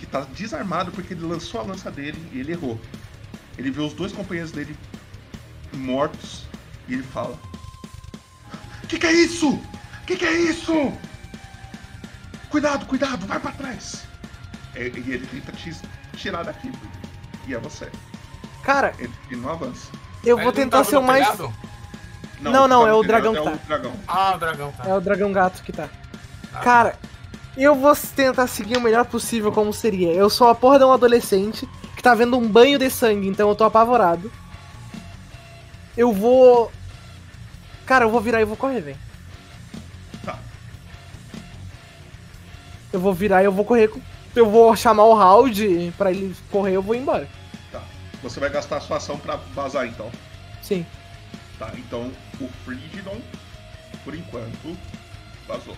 que tá desarmado porque ele lançou a lança dele e ele errou. Ele vê os dois companheiros dele mortos e ele fala: Que que é isso? Que que é isso? Cuidado, cuidado, vai pra trás. E, e ele tenta te tirar daqui. E é você. Cara, Ele, ele não avança. eu vou tentar ser o mais. Não, Não, não, é o dragão telhado, que é tá. o dragão. Ah, o dragão, tá. É o dragão gato que tá. Cara, eu vou tentar seguir o melhor possível como seria. Eu sou a porra de um adolescente que tá vendo um banho de sangue, então eu tô apavorado. Eu vou. Cara, eu vou virar e vou correr, velho. Tá. Eu vou virar e eu vou correr. com- Eu vou chamar o Round pra ele correr eu vou embora. Tá. Você vai gastar a sua ação pra vazar então. Sim. Tá, então o Frigidon, por enquanto, vazou.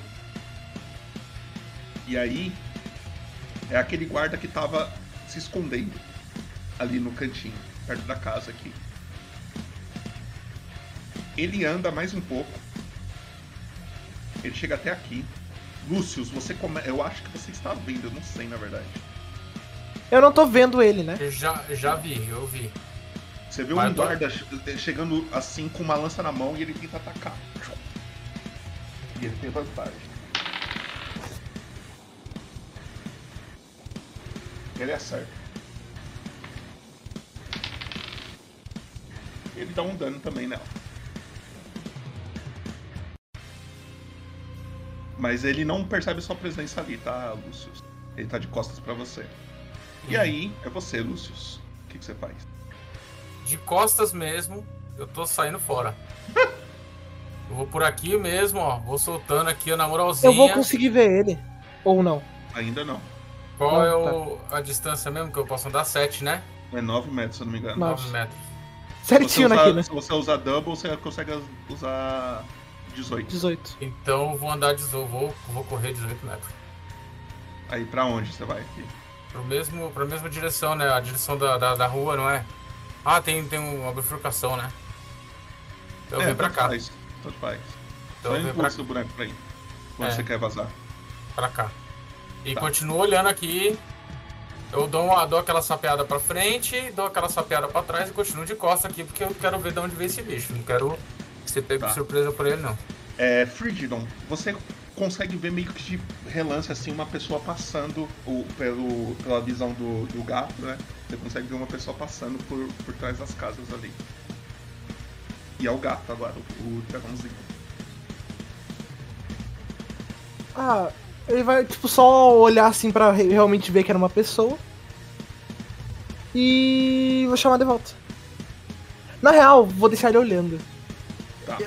E aí, é aquele guarda que tava se escondendo ali no cantinho, perto da casa aqui. Ele anda mais um pouco. Ele chega até aqui. Lúcius, você come... eu acho que você está vendo, eu não sei na verdade. Eu não tô vendo ele, né? Eu já, já vi, eu vi. Você vê Mas um tô- guarda che- chegando assim com uma lança na mão e ele tenta atacar. E ele tem vantagem. Ele acerta. Ele dá um dano também nela. Mas ele não percebe sua presença ali, tá, Lucius? Ele tá de costas pra você. E aí, é você, Lucius. O que, que você faz? De costas mesmo, eu tô saindo fora. [laughs] eu vou por aqui mesmo, ó. Vou soltando aqui na moralzinha. Eu vou conseguir ver ele. Ou não. Ainda não. Qual Não, é o, a distância mesmo que eu posso andar? 7, né? É 9 metros, se eu não me engano. 9 metros. Certinho naquilo. né? Se você usar double, você consegue usar 18. 18. Então eu vou andar 18, vou, vou correr 18 metros. Aí pra onde você vai aqui? Pro mesmo, pra mesma direção, né? A direção da, da, da rua, não é? Ah, tem, tem uma bifurcação, né? Então eu é, venho pra cá. Faz, tanto faz. Então Só eu venho impulsa pra- o boneco pra aí. Quando É. você quer vazar. Pra cá. E Tá. continuo olhando aqui. Eu dou, uma, dou aquela sapeada pra frente, dou aquela sapeada pra trás e continuo de costa aqui, porque eu quero ver de onde veio esse bicho. Não quero ser pego Tá. de surpresa por ele, não. É, Frigidon, você consegue ver meio que de relance assim uma pessoa passando o, pelo, pela visão do, do gato, né? Você consegue ver uma pessoa passando por, por trás das casas ali. E é o gato agora, o, o dragãozinho. Ah, ele vai, tipo, só olhar assim pra re- realmente ver que era uma pessoa. E vou chamar de volta. Na real, vou deixar ele olhando. Tá.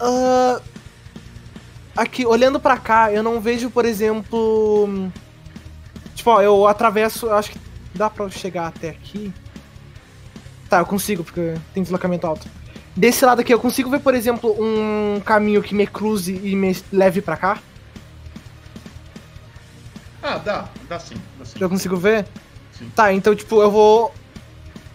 Ah, aqui, olhando pra cá, eu não vejo, por exemplo. Tipo, ó, eu atravesso. eu Acho que dá pra eu chegar até aqui. Tá, eu consigo, porque tem deslocamento alto. Desse lado aqui, eu consigo ver, por exemplo, um caminho que me cruze e me leve pra cá? Ah, dá, dá sim, dá sim. Já consigo ver? Sim. Tá, então, tipo, eu vou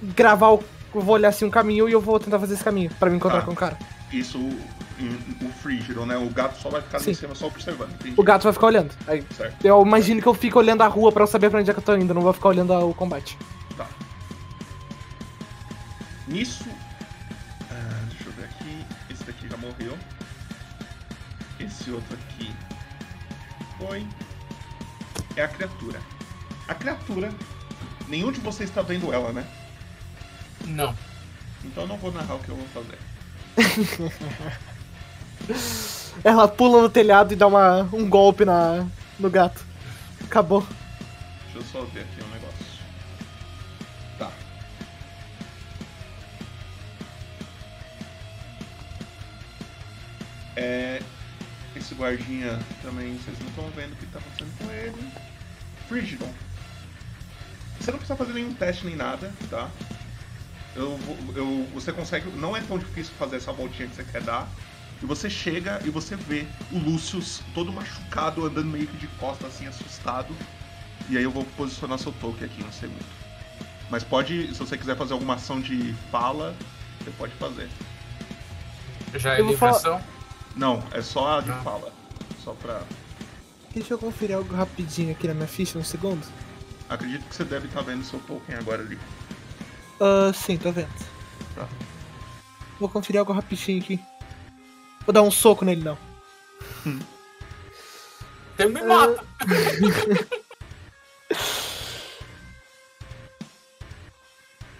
gravar o. Eu vou olhar assim um caminho e eu vou tentar fazer esse caminho pra me encontrar Tá. com o cara. Isso, o, o Frigidon, né? O gato só vai ficar ali Sim. em cima só observando. entendi. O gato vai ficar olhando. Aí, Certo. eu imagino que eu fico olhando a rua pra eu saber pra onde é que eu tô indo, não vou ficar olhando o combate. Tá. Nisso. ah, deixa eu ver aqui. Esse daqui já morreu. Esse outro aqui foi. É a criatura. A criatura. Nenhum de vocês está vendo ela, né? Não. Então eu não vou narrar o que eu vou fazer. [laughs] Ela pula no telhado e dá uma, um golpe na, no gato. Acabou. Deixa eu só ver aqui um negócio. Tá. É. Esse guardinha também, vocês não estão vendo o que tá acontecendo com ele. Frigidon. Você não precisa fazer nenhum teste nem nada, tá? Eu, vou- eu, você consegue. Não é tão difícil fazer essa voltinha que você quer dar. E você chega e você vê o Lucius todo machucado, andando meio que de costas, assim, assustado. E aí eu vou posicionar seu token aqui um segundo. Mas pode, se você quiser fazer alguma ação de fala, você pode fazer. Já é livre falar-? Não, é só a de fala. Só pra. Deixa eu conferir algo rapidinho aqui na minha ficha, um segundo. Acredito que você deve estar vendo seu token agora ali. Ah, sim, tô vendo. Tá. Vou conferir algo rapidinho aqui. Vou dar um soco nele, não. [laughs] Você me mata! [laughs]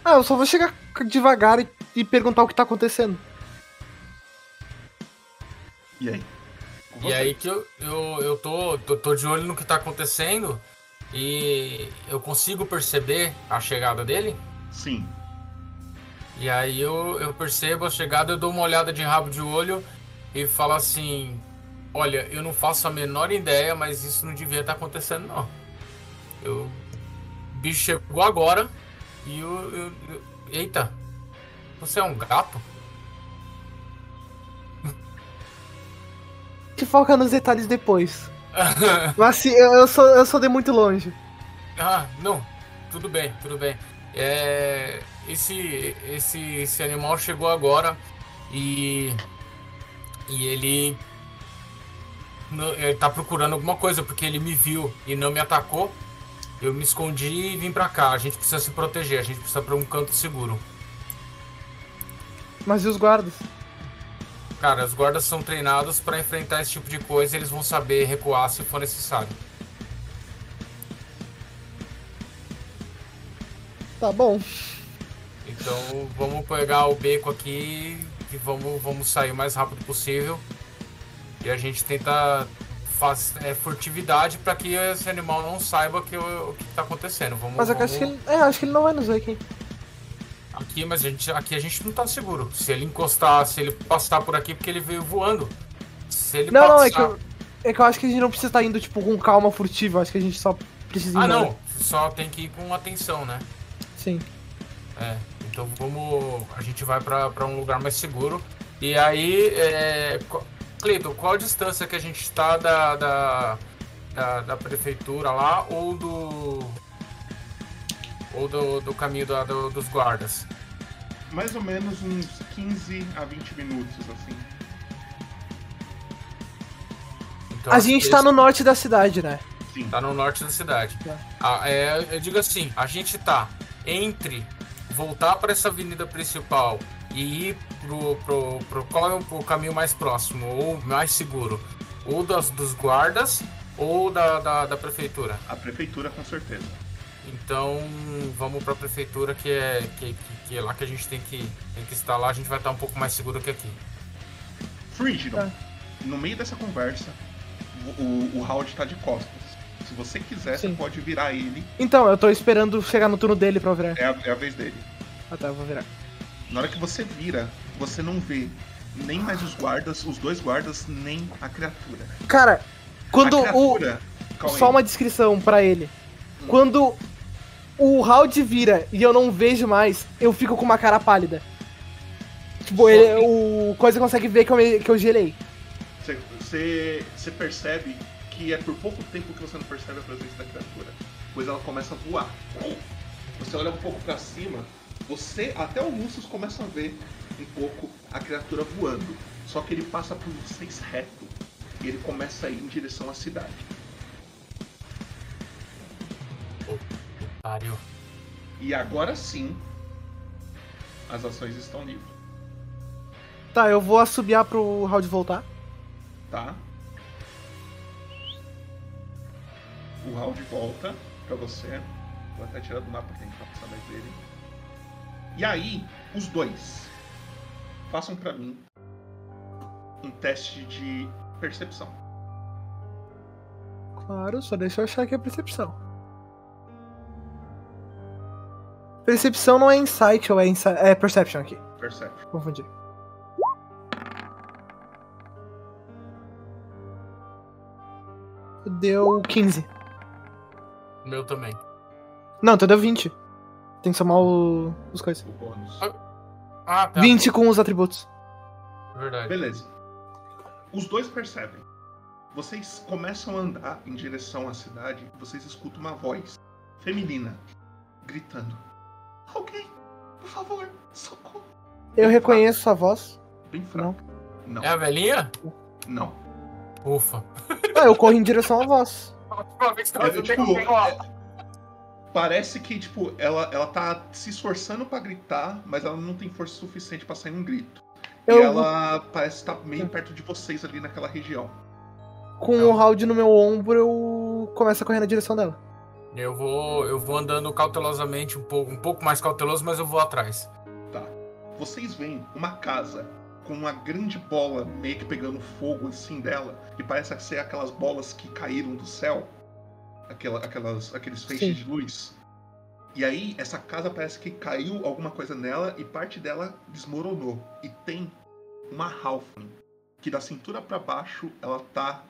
Ah, eu só vou chegar devagar e, e perguntar o que tá acontecendo. E aí? E aí que eu, eu, eu tô, tô, tô de olho no que tá acontecendo e eu consigo perceber a chegada dele. Sim. E aí eu, eu percebo a chegada, eu dou uma olhada de rabo de olho e falo assim: Olha, eu não faço a menor ideia, mas isso não devia estar acontecendo, não. Eu, o bicho chegou agora e eu, eu- eu- Eita, você é um gato? [laughs] Te foca nos detalhes depois. [laughs] Mas assim, eu, eu sou, eu sou de muito longe. Ah, não. Tudo bem, tudo bem. É, esse, esse, esse animal chegou agora e. E ele. não- Ele tá procurando alguma coisa porque ele me viu e não me atacou. Eu me escondi e vim pra cá. A gente precisa se proteger, a gente precisa pra um canto seguro. Mas e os guardas? Cara, os guardas são treinados pra enfrentar esse tipo de coisa e eles vão saber recuar se for necessário. Tá bom. Então vamos pegar o beco aqui e vamos, vamos sair o mais rápido possível. E a gente tenta fazer furtividade para que esse animal não saiba que, o, o que tá acontecendo. Vamos, Mas vamos acho que ele. É, acho que ele não vai nos ver aqui. aqui, mas a gente, aqui a gente não tá seguro. Se ele encostar, se ele passar por aqui, porque ele veio voando. Se ele Não, passar... não, é que, eu, é que eu acho que a gente não precisa estar indo, tipo, com calma furtiva. Acho que a gente só precisa ir Ah, não. Só tem que ir com atenção, né? Sim. É, então vamos. A gente vai pra pra um lugar mais seguro. E aí, é, Cleiton, qual a distância que a gente está da, da, da, da prefeitura lá ou do. ou do, do caminho da- do- dos guardas? Mais ou menos uns 15 a 20 minutos, assim. Então, A gente tá esse- no norte da cidade, né? Sim. Tá no norte da cidade. Ah, é, eu digo assim, a gente tá entre voltar para essa avenida principal e ir pro, pro, pro qual é o, caminho mais próximo ou mais seguro? Ou das, dos guardas ou da, da, da prefeitura? A prefeitura, com certeza. Então vamos pra prefeitura que é, que, que- que é lá que a gente tem que, tem que estar lá, a gente vai estar um pouco mais seguro que aqui. Frigidon, no meio dessa conversa, o, o, o Howard tá de costas. Se você quiser, Sim. você pode virar ele. Então, eu tô esperando chegar no turno dele pra virar. É a, é a vez dele. Ah tá, eu vou virar. Na hora que você vira, você não vê nem mais os guardas, os dois guardas, nem a criatura. Cara, quando a o. criatura, calma Só aí. uma descrição pra ele. Quando o Howard vira e eu não vejo mais, eu fico com uma cara pálida. Tipo, ele, o coisa consegue ver que eu, que eu gelei. Você percebe que é por pouco tempo que você não percebe a presença da criatura. Pois ela começa a voar. Você olha um pouco pra cima, você, até o Lucius começa a ver um pouco a criatura voando. Só que ele passa por vocês reto. E ele começa a ir em direção à cidade. Pariu. E agora sim, as ações estão livres, Tá, eu vou assobiar pro Howard voltar. tá? O round volta pra você. Vou até tirar do mapa gente passar mais dele. E aí, os dois façam pra mim um teste de percepção. Claro, só deixa eu achar aqui a percepção. Percepção não é insight ou é insight. É perception aqui. Perception. Confundi. Deu 15. Meu também. Não, então deu 20. Tem que somar o... os coisas. O bônus. Ah, tá. 20 com os atributos. Verdade. Beleza. Os dois percebem Vocês começam a andar em direção à cidade e vocês escutam uma voz feminina gritando: Alguém, por favor, socorro. Eu reconheço a voz. Bem fraca. Não. É a velhinha? Não. Ufa. Ah, eu corro em direção à voz. É, tipo, é- parece que, tipo, ela, ela tá se esforçando pra gritar, mas ela não tem força suficiente pra sair um grito. E Eu- ela parece estar meio perto de vocês ali naquela região. Com o round no meu ombro, eu começo a correr na direção dela. Eu vou, eu vou andando cautelosamente, um pouco, um pouco mais cauteloso, mas eu vou atrás. Tá. Vocês veem uma casa com uma grande bola meio que pegando fogo assim dela, e parece ser aquelas bolas que caíram do céu, aquela, aquelas, aqueles feixes Sim. de luz. E aí essa casa parece que caiu alguma coisa nela e parte dela desmoronou. E tem uma Halfling que da cintura pra baixo ela tá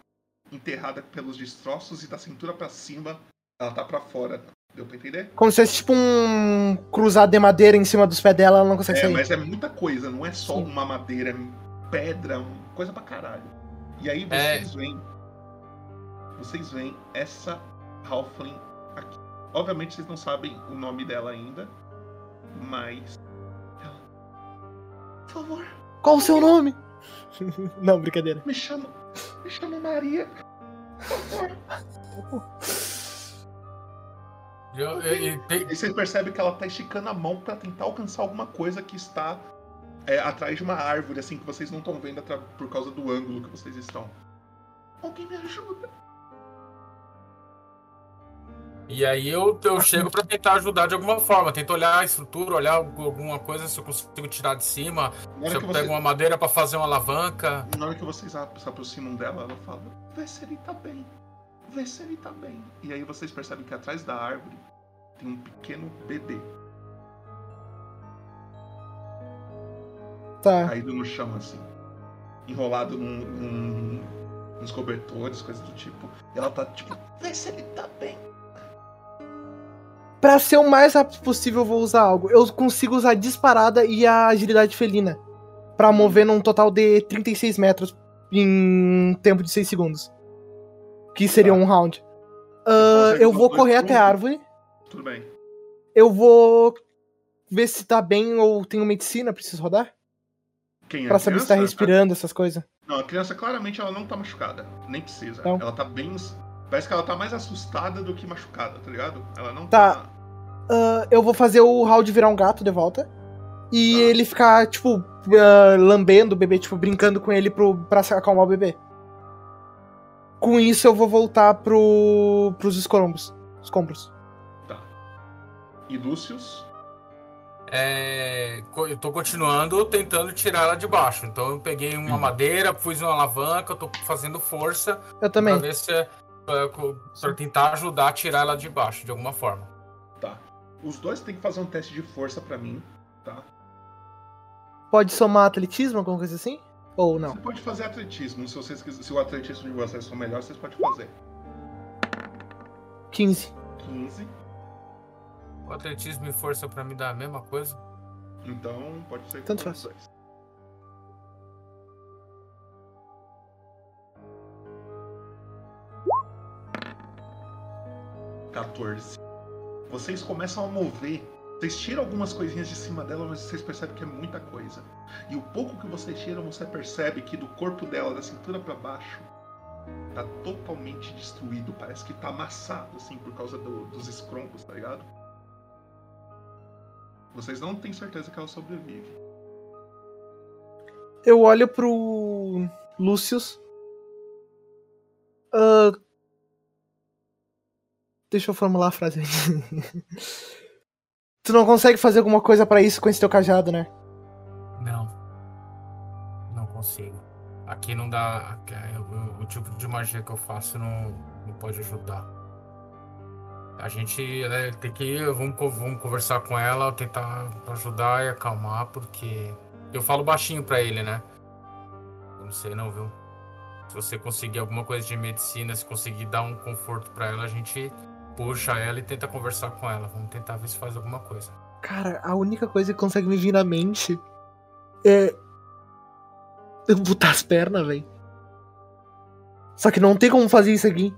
enterrada pelos destroços e da cintura pra cima ela tá pra fora. Deu pra entender? Como se fosse tipo um cruzado de madeira em cima dos pés dela, ela não consegue É, sair. mas é muita coisa, não é só uma madeira, é pedra, coisa pra caralho. E aí vocês veem. Vocês veem essa Halfling aqui. Obviamente vocês não sabem o nome dela ainda, mas. Ela. Por favor, Qual o seu nome? [laughs] não, brincadeira. me chama. Me chama Maria. Por favor. [laughs] Eu- eu- eu- tem- E vocês percebem que ela tá esticando a mão pra tentar alcançar alguma coisa que está é, atrás de uma árvore, assim, que vocês não estão vendo por causa do ângulo que vocês estão. Alguém me ajuda. E aí eu, eu chego pra tentar ajudar de alguma forma. Tento olhar a estrutura, olhar alguma coisa, se eu consigo tirar de cima. Se eu pego você- uma madeira pra fazer uma alavanca. Na hora que vocês se aproximam dela, ela fala: Vê se ele tá bem. Vê se ele tá bem. E aí vocês percebem que atrás da árvore tem um pequeno bebê Tá. caído no chão, assim. Enrolado num, num, nos cobertores, coisas do tipo. E ela tá tipo: Vê se ele tá bem. Pra ser o mais rápido possível, eu vou usar algo. Eu consigo usar disparada e a agilidade felina. Pra mover num total de 36 metros em um tempo de 6 segundos. Que seria um round. Ah, consegue eu vou correr até a árvore. Tudo bem. Eu vou ver se tá bem ou tenho medicina, preciso rodar? Quem é Pra saber se tá criança? respirando, essas coisas. Não, a criança claramente ela não tá machucada. Nem precisa. Não. Ela tá bem. Parece que ela tá mais assustada do que machucada, tá ligado? Ela não Tá. Ah, eu vou fazer o round virar um gato de volta. E ele ficar, tipo, ah, lambendo o bebê, tipo, brincando com ele pro, pra se acalmar o bebê. Com isso, eu vou voltar pro, pros escombros. Escombros. E Lúcius? É, eu tô continuando tentando tirar ela de baixo. Então eu peguei uma madeira, pus uma alavanca, eu tô fazendo força. Eu também. Pra ver se é, pra, pra tentar ajudar a tirar ela de baixo de alguma forma. Tá. Os dois têm que fazer um teste de força pra mim, tá? Pode somar atletismo, alguma coisa assim? Ou não? Você pode fazer atletismo. Se, vocês, se o atletismo de vocês for melhor, vocês podem fazer. 15. 15. O atletismo e força pra mim dá a mesma coisa. Então, pode ser que Tanto faz. dois. Vocês começam a mover. Vocês tiram algumas coisinhas de cima dela, mas vocês percebem que é muita coisa. E o pouco que vocês tiram, você percebe que do corpo dela, da cintura pra baixo, tá totalmente destruído. Parece que tá amassado, assim, por causa do- dos escroncos, tá ligado? Vocês não têm certeza que ela sobrevive. Eu olho pro Lúcius. Ah, Deixa eu formular a frase. [laughs] tu não consegue fazer alguma coisa pra isso com esse teu cajado, né? Não. Não consigo. Aqui não dá. é, O, tipo de magia que eu faço não, não pode ajudar. A gente né, tem que ir, vamos, vamos conversar com ela, tentar ajudar e acalmar, porque. Eu falo baixinho pra ele, né? Eu não sei não, viu? Se você conseguir alguma coisa de medicina, se conseguir dar um conforto pra ela, a gente puxa ela e tenta conversar com ela. Vamos tentar ver se faz alguma coisa. Cara, a única coisa que consegue me vir na mente é. Eu botar as pernas, velho. Só que não tem como fazer isso aqui.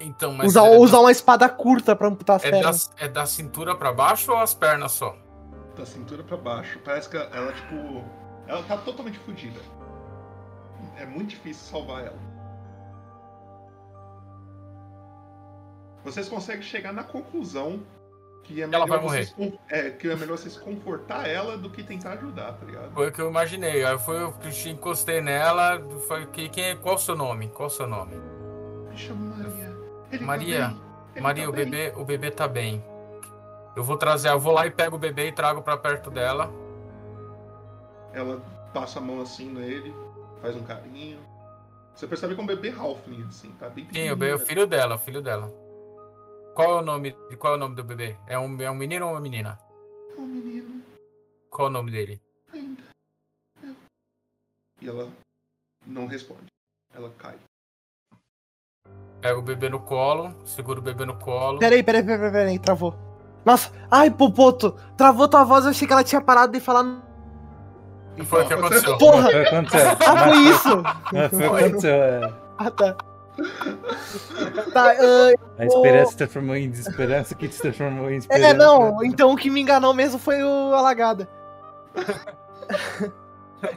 Então, mas Usar, é, usar uma espada curta pra amputar as é, da, pernas. é da cintura pra baixo ou as pernas só? Da cintura pra baixo. Parece que ela, tipo. Ela tá totalmente fodida. É muito difícil salvar ela. Vocês conseguem chegar na conclusão que é Ela melhor, vai morrer. vocês, é, que é melhor vocês confortar ela do que tentar ajudar, tá ligado? Foi o que eu imaginei. Aí foi, eu encostei nela. Foi, que- quem, é- qual o seu nome? Qual o seu nome? Me chama Maria. Ele tá Maria. Ele Maria, tá o bem. bebê, o bebê tá bem. Eu vou trazer, eu vou lá e pego o bebê e trago pra perto dela. Ela passa a mão assim nele, faz um carinho. Você percebe que é um bebê Halfling, assim, tá bem Sim, o bebê é o filho dela, o filho dela. Qual é o nome? Qual é o nome do bebê? É um, é um menino ou uma menina? É um menino Qual é o nome dele? ainda. E ela não responde. Ela cai. Pega o bebê no colo, segura o bebê no colo. Peraí, peraí, peraí, peraí, travou. Nossa, ai, Popoto, travou tua voz, eu achei que ela tinha parado de falar. E foi o que aconteceu. Porra! Foi o que aconteceu. Ah, foi isso? Foi o que aconteceu, é. Ah, tá. Tá, ah, A esperança se transformou em desesperança, que se transformou em esperança. É, não, então o que me enganou mesmo foi o Alagada. [laughs]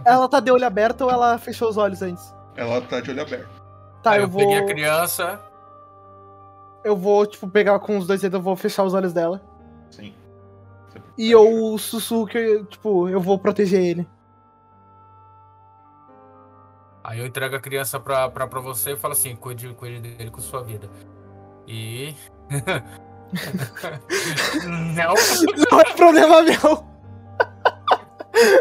ela tá de olho aberto ou ela fechou os olhos antes? Ela tá de olho aberto. Tá, eu, eu vou. peguei a criança. Eu vou, tipo, pegar com os dois dedos, eu vou fechar os olhos dela. Sim. E eu sussurro que, tipo, eu vou proteger ele. Aí eu entrego a criança pra, pra, pra você e falo assim, cuide, cuide dele com sua vida. E. [laughs] não. Não é problema meu.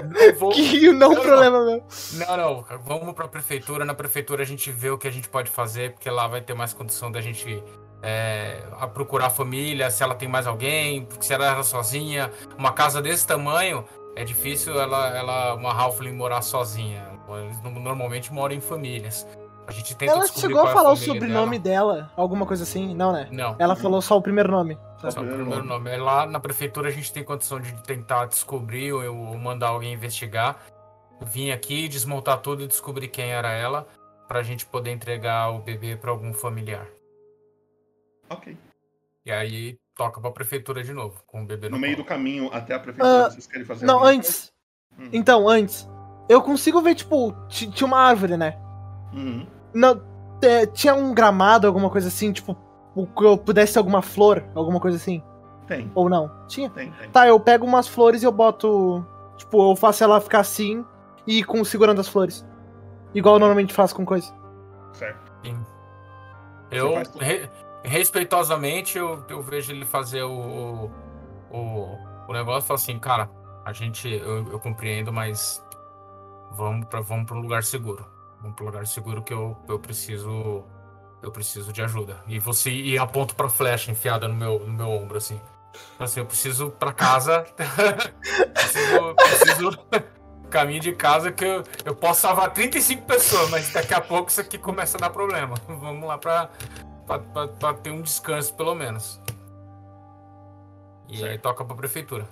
Não vou. Que não, problema meu. Não, não. Vamos pra prefeitura. Na prefeitura a gente vê o que a gente pode fazer, porque lá vai ter mais condição da gente é, a procurar a família, se ela tem mais alguém, se ela era sozinha. Uma casa desse tamanho, é difícil ela, ela uma Halfling morar sozinha. Eles no- normalmente moram em famílias. A gente tenta Ela descobrir chegou a qual é falar o família sobrenome dela. alguma coisa assim? Não, né? Não. Ela falou só o primeiro nome. Só o primeiro nome. É Lá na prefeitura a gente tem condição de tentar descobrir ou mandar alguém investigar. Vim aqui, desmontar tudo e descobrir quem era ela, pra gente poder entregar o bebê pra algum familiar. Ok. E aí toca pra prefeitura de novo, com o bebê no, No meio colo. do caminho até a prefeitura, Ah, vocês querem fazer Não, antes. Então, antes. Eu consigo ver, tipo, ti- tinha uma árvore, né? Uhum. Não, é, tinha um gramado, alguma coisa assim, tipo, o que eu pudesse ter alguma flor, alguma coisa assim. Tem. Ou não? Tinha? Tem, tem. Tá, eu pego umas flores e eu boto. Tipo, eu faço ela ficar assim e com segurando as flores. Igual eu normalmente faço com coisa. Certo. Sim. Eu, faz tudo. re- respeitosamente, eu, eu vejo ele fazer o, o, o, negócio e falo assim, cara, a gente, eu, eu compreendo, mas vamos para vamos pra um lugar seguro. Vamos pra um lugar seguro que eu, eu preciso. Eu preciso de ajuda. E você e aponto pra flecha enfiada no meu, no meu ombro, assim. Assim, eu preciso pra casa. [laughs] preciso. preciso [laughs] caminho de casa que eu, eu posso salvar 35 pessoas, mas daqui a pouco isso aqui começa a dar problema. Vamos lá pra, pra ter um descanso, pelo menos. E aí toca pra prefeitura.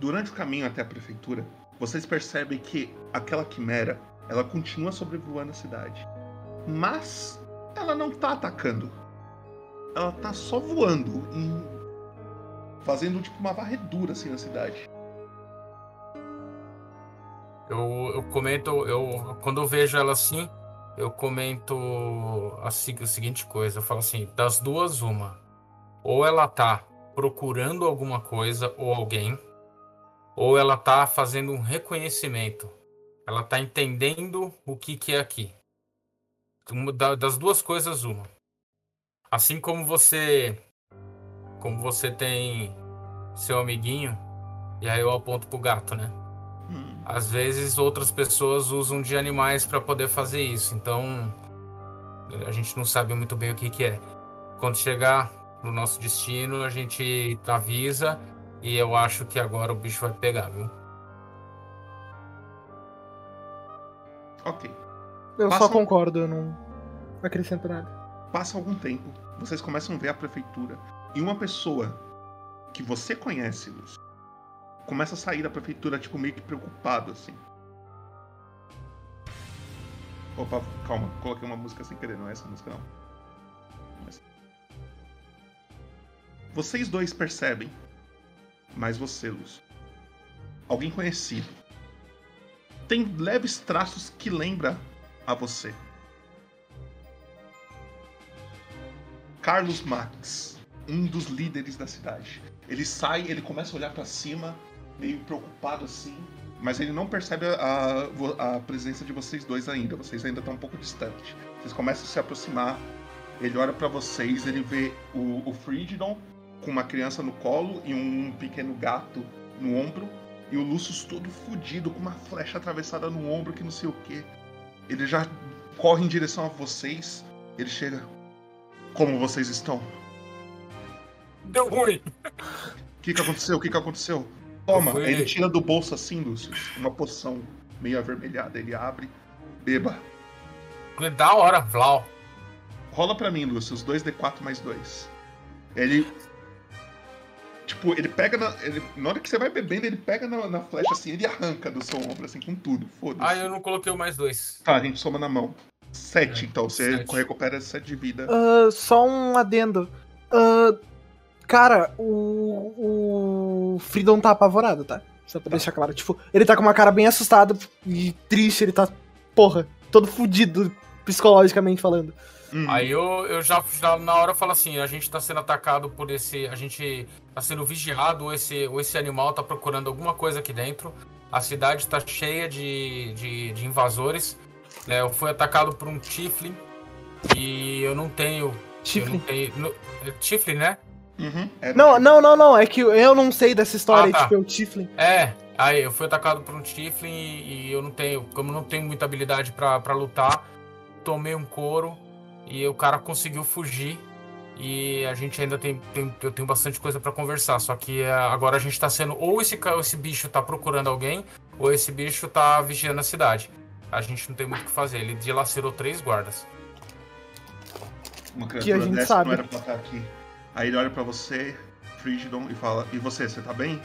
Durante o caminho até a prefeitura, vocês percebem que aquela quimera, ela continua sobrevoando a cidade. Mas ela não tá atacando. Ela tá só voando e fazendo tipo uma varredura assim na cidade. Eu, eu comento, eu quando eu vejo ela assim, eu comento a, se- a seguinte coisa, eu falo assim, das duas uma, ou ela tá procurando alguma coisa ou alguém, ou ela tá fazendo um reconhecimento. Ela tá entendendo o que que é aqui. Das duas coisas uma. Assim como você como você tem seu amiguinho e aí eu aponto pro gato, né? Às vezes outras pessoas usam de animais para poder fazer isso, então a gente não sabe muito bem o que, que é. Quando chegar no nosso destino, a gente avisa e eu acho que agora o bicho vai pegar, viu? Ok. Eu Passa só um- concordo, eu não acrescento nada. Passa algum tempo, vocês começam a ver a prefeitura e uma pessoa que você conhece, Lúcio, começa a sair da prefeitura, tipo, meio que preocupado, assim. Opa, calma, coloquei uma música sem querer, não é essa música não. Mas- Vocês dois percebem, mas você, Lúcio, alguém conhecido, tem leves traços que lembra a você. Carlos Max, um dos líderes da cidade. Ele sai, ele começa a olhar pra cima, meio preocupado assim, mas ele não percebe a, a presença de vocês dois ainda. Vocês ainda estão um pouco distantes. Vocês começam a se aproximar. Ele olha pra vocês, ele vê o, o com uma criança no colo e um pequeno gato no ombro. E o Lucius todo fudido, com uma flecha atravessada no ombro, que não sei o que. Ele já corre em direção a vocês. Ele chega. Como vocês estão? Deu ruim. O que, que aconteceu? O que, que aconteceu? Toma, fui- ele tira do bolso assim, Lúcio, uma poção meio avermelhada. Ele abre, beba. Da hora, Vlau. Rola pra mim, Lúcio, os 2d4 mais 2. Ele. Tipo, ele pega na. Ele, na hora que você vai bebendo, ele pega na, na flecha assim, ele arranca do seu ombro, assim, com tudo. Foda-se. Ah, eu não coloquei o mais dois. Tá, a gente soma na mão. 7, então. Você recupera 7 de vida. Ah, só um adendo. Ah, cara, o, o Freedom tá apavorado, tá? Só pra deixar claro. Tipo, ele tá com uma cara bem assustada e triste, ele tá, porra, todo fudido, psicologicamente falando. Uhum. Aí eu, eu já, já na hora falo assim, a gente tá sendo atacado por esse. A gente tá sendo vigiado, ou esse, ou esse animal tá procurando alguma coisa aqui dentro. A cidade tá cheia de, de, de invasores. né? eu fui atacado por um Tiflin e eu não tenho. Tiflin? Eu não tenho. no- é Tiflin, né? Uhum. Não, não, não, não. É que eu não sei dessa história, Ah, tá. tipo, é o Tiflin. É, aí eu fui atacado por um Tiflin e, e eu não tenho, como eu não tenho muita habilidade pra pra lutar, tomei um couro e o cara conseguiu fugir e a gente ainda tem, tem eu tenho bastante coisa pra conversar, só que é, agora a gente tá sendo ou esse esse bicho tá procurando alguém ou esse bicho tá vigiando a cidade. A gente não tem muito o que fazer, ele dilacerou três guardas. Uma Que a criatura gente dessa sabe. não era pra estar aqui. Aí ele olha pra você, Frigidon, e fala: E você, você tá bem?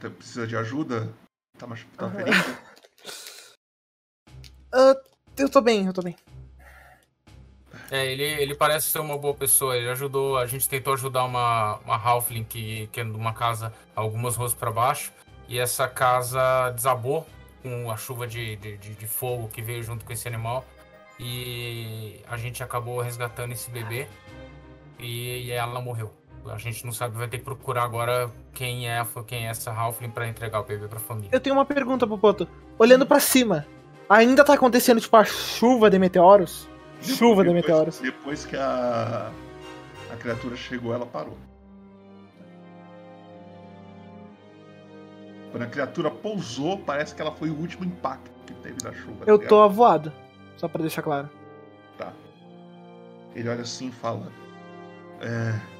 Tá- Precisa de ajuda? Tá, machu... tá Aham. ferido? [laughs] Ah, eu tô bem, eu tô bem. É, ele, ele parece ser uma boa pessoa. Ele ajudou, a gente tentou ajudar uma, uma Halfling que, que é numa casa algumas ruas para baixo. E essa casa desabou com a chuva de, de, de- de fogo que veio junto com esse animal. E a gente acabou resgatando esse bebê. E, ela morreu. A gente não sabe, vai ter que procurar agora quem é, quem é essa Halfling para entregar o bebê pra família. Eu tenho uma pergunta, Popoto. Olhando pra cima, ainda tá acontecendo, tipo, a chuva de meteoros? Chuva de meteoros. Depois que a, a criatura chegou, ela parou. Quando a criatura pousou, parece que ela foi o último impacto que teve da chuva. tá Eu ligado? tô avoado. Só pra deixar claro. Tá. Ele olha assim e fala: é...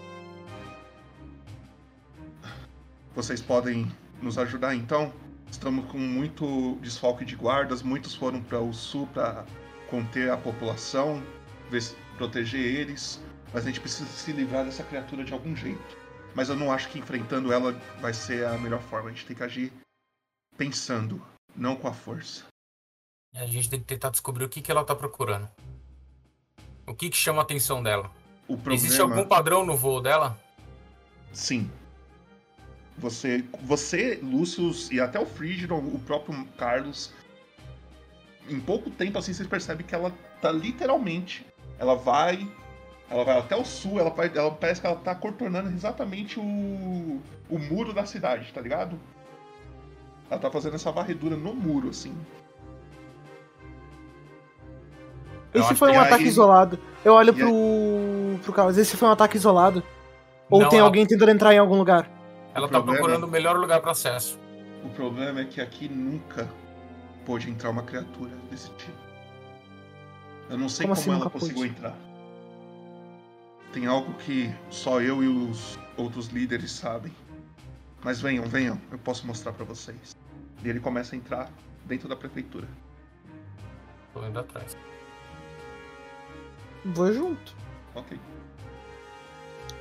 Vocês podem nos ajudar então? Estamos com muito desfalque de guardas, muitos foram para o sul para conter a população, proteger eles, mas a gente precisa se livrar dessa criatura de algum jeito. Mas eu não acho que enfrentando ela vai ser a melhor forma. A gente tem que agir pensando, não com a força. A gente tem que tentar descobrir o que, que ela tá procurando. O que, que chama a atenção dela. O problema... Existe algum padrão no voo dela? Sim. Você, você, Lúcius e até o Frigidon, o próprio Carlos, em pouco tempo assim vocês percebem que ela tá literalmente, ela vai, ela vai até o sul, ela vai, ela parece que ela tá contornando exatamente o o muro da cidade, tá ligado? Ela tá fazendo essa varredura no muro assim. Esse foi um aí- ataque isolado. Eu olho pro, pro Carlos. Esse foi um ataque isolado? Ou Não, tem ela- alguém tentando entrar em algum lugar? Ela O tá problema- procurando o melhor lugar para acesso. O problema é que aqui nunca pôde entrar uma criatura desse tipo. Eu não sei Como como, assim ela conseguiu pôde? entrar. Tem algo que só eu e os outros líderes sabem. Mas venham, venham, eu posso mostrar pra vocês. E ele começa a entrar dentro da prefeitura. Tô indo atrás. Vou junto. Ok.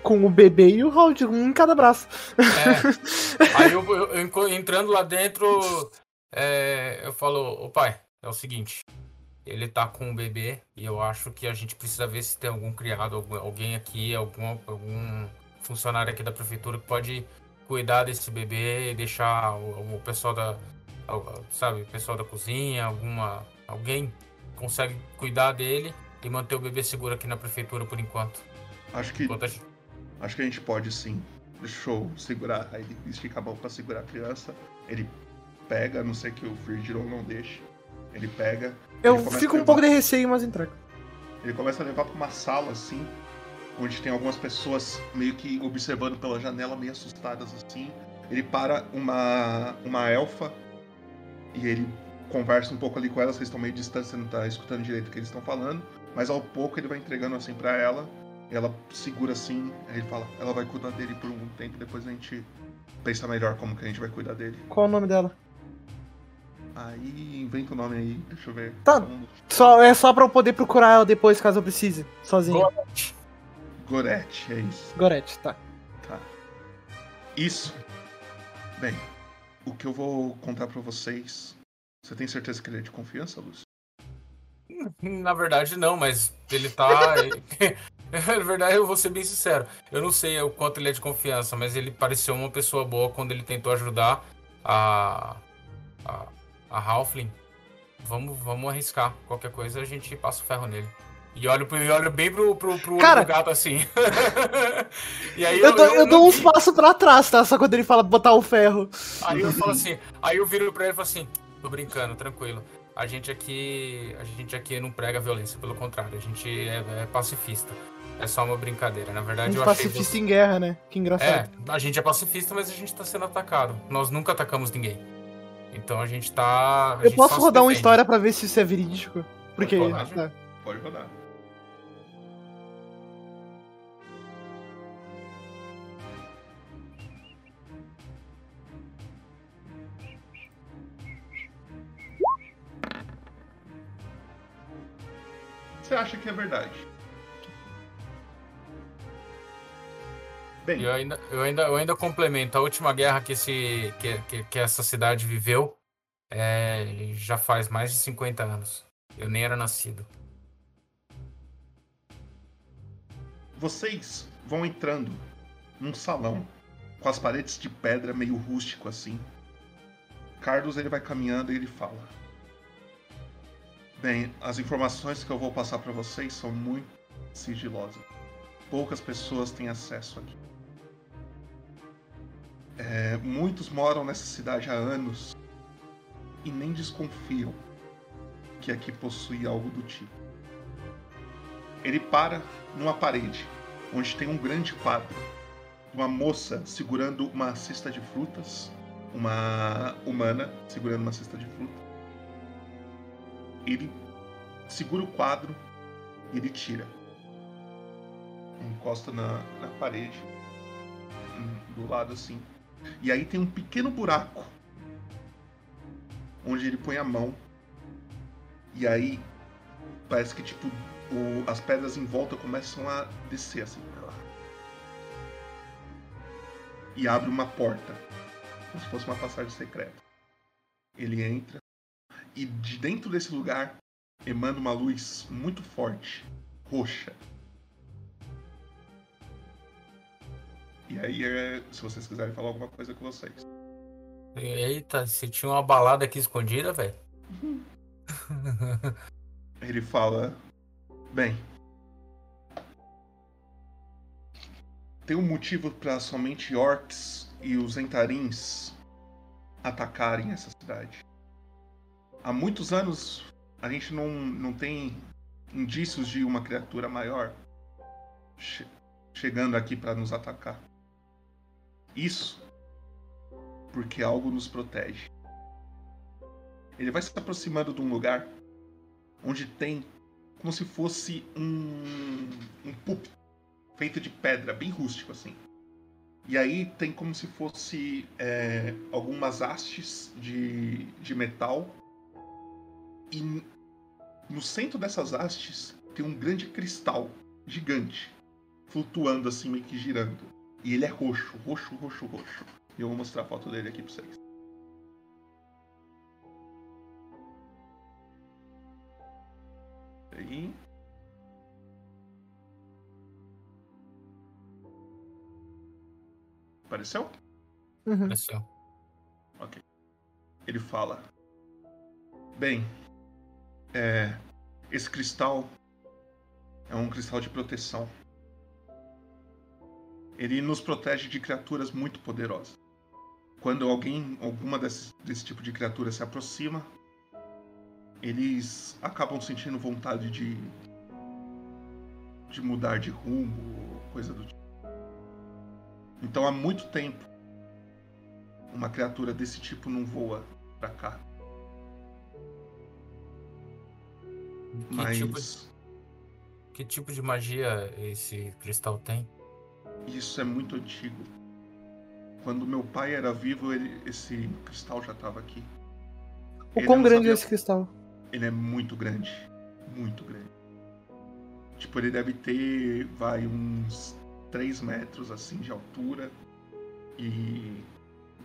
Com o bebê e o Round, um em cada braço. É. [laughs] Aí eu, eu- entrando lá dentro, é, eu falo, ô pai, é o seguinte. ele tá com o bebê e eu acho que a gente precisa ver se tem algum criado, algum- alguém aqui, algum, algum funcionário aqui da prefeitura que pode cuidar desse bebê e deixar o, o pessoal da, sabe, o pessoal da cozinha, alguma, alguém consegue cuidar dele e manter o bebê seguro aqui na prefeitura por enquanto. Acho que. Enquanto a gente- Acho que a gente pode sim. Deixa eu segurar. Aí ele estica a mão pra segurar a criança. Ele pega, a não sei que o Virgil não deixe. Ele pega. Eu ele fico um levar- pouco de receio, mas entrega. Ele começa a levar pra uma sala assim, onde tem algumas pessoas meio que observando pela janela, meio assustadas assim. Ele para uma, uma elfa e ele conversa um pouco ali com ela. Vocês estão meio distantes, você não tá escutando direito o que eles estão falando. Mas ao pouco ele vai entregando assim pra ela. Ela segura assim, aí ele fala: ela vai cuidar dele por um tempo, depois a gente pensa melhor como que a gente vai cuidar dele. Qual o nome dela? Aí inventa o nome aí, deixa eu ver. Tá. Só, é só pra eu poder procurar ela depois, caso eu precise. Sozinho. Gorete, é isso. Gorete, tá. Tá. Isso. Bem, o que eu vou contar pra vocês. Você tem certeza que ele é de confiança, Lúcio? [laughs] Na verdade, não, mas ele tá. [laughs] Na verdade, eu vou ser bem sincero. Eu não sei o quanto ele é de confiança, mas ele pareceu uma pessoa boa quando ele tentou ajudar a. a, a Halfling. Vamos, vamos arriscar. Qualquer coisa a gente passa o ferro nele. E olho, e olho bem pro, pro, pro Cara! gato assim. [laughs] e aí Eu, dou, eu não dou uns passos pra trás, tá? Só quando ele fala botar o ferro. Aí eu falo assim, aí eu viro pra ele e falo assim, tô brincando, tranquilo. A gente aqui, a gente aqui não prega violência, pelo contrário, a gente é, é pacifista. É só uma brincadeira. Na A verdade, gente eu achei pacifista você... em guerra, né? Que engraçado. É, a gente é pacifista, mas a gente tá sendo atacado. Nós nunca atacamos ninguém. Então a gente tá. a eu gente posso rodar uma história pra ver se isso é verídico? Porque. Pode rodar. tá. Pode rodar. Você acha que é verdade? Bem, Eu ainda, eu, ainda, eu ainda complemento. A última guerra que, esse, que, que, que essa cidade viveu é, já faz mais de 50 anos. Eu nem era nascido. Vocês vão entrando num salão com as paredes de pedra meio rústico assim. Carlos ele vai caminhando e ele fala: Bem, as informações que eu vou passar para vocês são muito sigilosas. Poucas pessoas têm acesso aqui. É, muitos moram nessa cidade há anos e nem desconfiam que aqui possui algo do tipo. Ele para numa parede onde tem um grande quadro uma moça segurando uma cesta de frutas, uma humana segurando uma cesta de fruta. Ele segura o quadro e ele tira. Encosta na, na parede, hum, do lado assim. E aí tem um pequeno buraco onde ele põe a mão. E aí parece que tipo o- as pedras em volta começam a descer assim. E abre uma porta. Como se fosse uma passagem secreta. Ele entra. E de dentro desse lugar emana uma luz muito forte, roxa. E aí, é, se vocês quiserem falar alguma coisa com vocês. Eita, você tinha uma balada aqui escondida, velho? [laughs] Ele fala: Bem, tem um motivo para somente orcs e os entarins atacarem essa cidade. Há muitos anos a gente não, não tem indícios de uma criatura maior che- chegando aqui para nos atacar. Isso porque algo nos protege. Ele vai se aproximando de um lugar onde tem como se fosse um, um púlpito feito de pedra, bem rústico assim. E aí tem como se fosse é, algumas hastes de, de metal. E no centro dessas hastes tem um grande cristal gigante, flutuando assim, meio que girando. E ele é roxo, roxo, roxo, roxo. E eu vou mostrar a foto dele aqui pra vocês. Aí. Apareceu? Uhum. Apareceu. Ok. Ele fala: Bem, é, esse cristal é um cristal de proteção. Ele nos protege de criaturas muito poderosas. Quando alguém, alguma desse, desse tipo de criatura se aproxima, eles acabam sentindo vontade de de mudar de rumo, coisa do tipo. Então há muito tempo uma criatura desse tipo não voa pra cá. Que Mas tipo de- Que tipo de magia esse cristal tem? isso é muito antigo. Quando meu pai era vivo, ele- esse cristal já estava aqui. O Ele quão grande sabia- é esse cristal? Ele é muito grande. Muito grande. Tipo, ele deve ter, vai, uns 3 metros, assim, de altura. E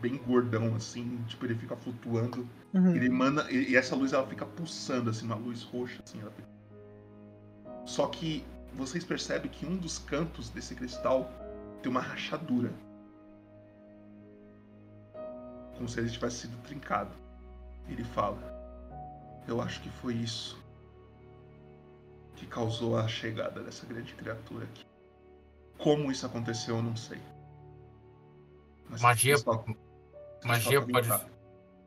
bem gordão, assim. Tipo, ele fica flutuando. Uhum. Ele emana... E e essa luz, ela fica pulsando, assim, uma luz roxa, assim. Ela fica... Só que vocês percebem que um dos cantos desse cristal tem uma rachadura. Como se ele tivesse sido trincado. Ele fala: Eu acho que foi isso que causou a chegada dessa grande criatura aqui. Como isso aconteceu, eu não sei. Mas Magia, cristal- magia cristal pode.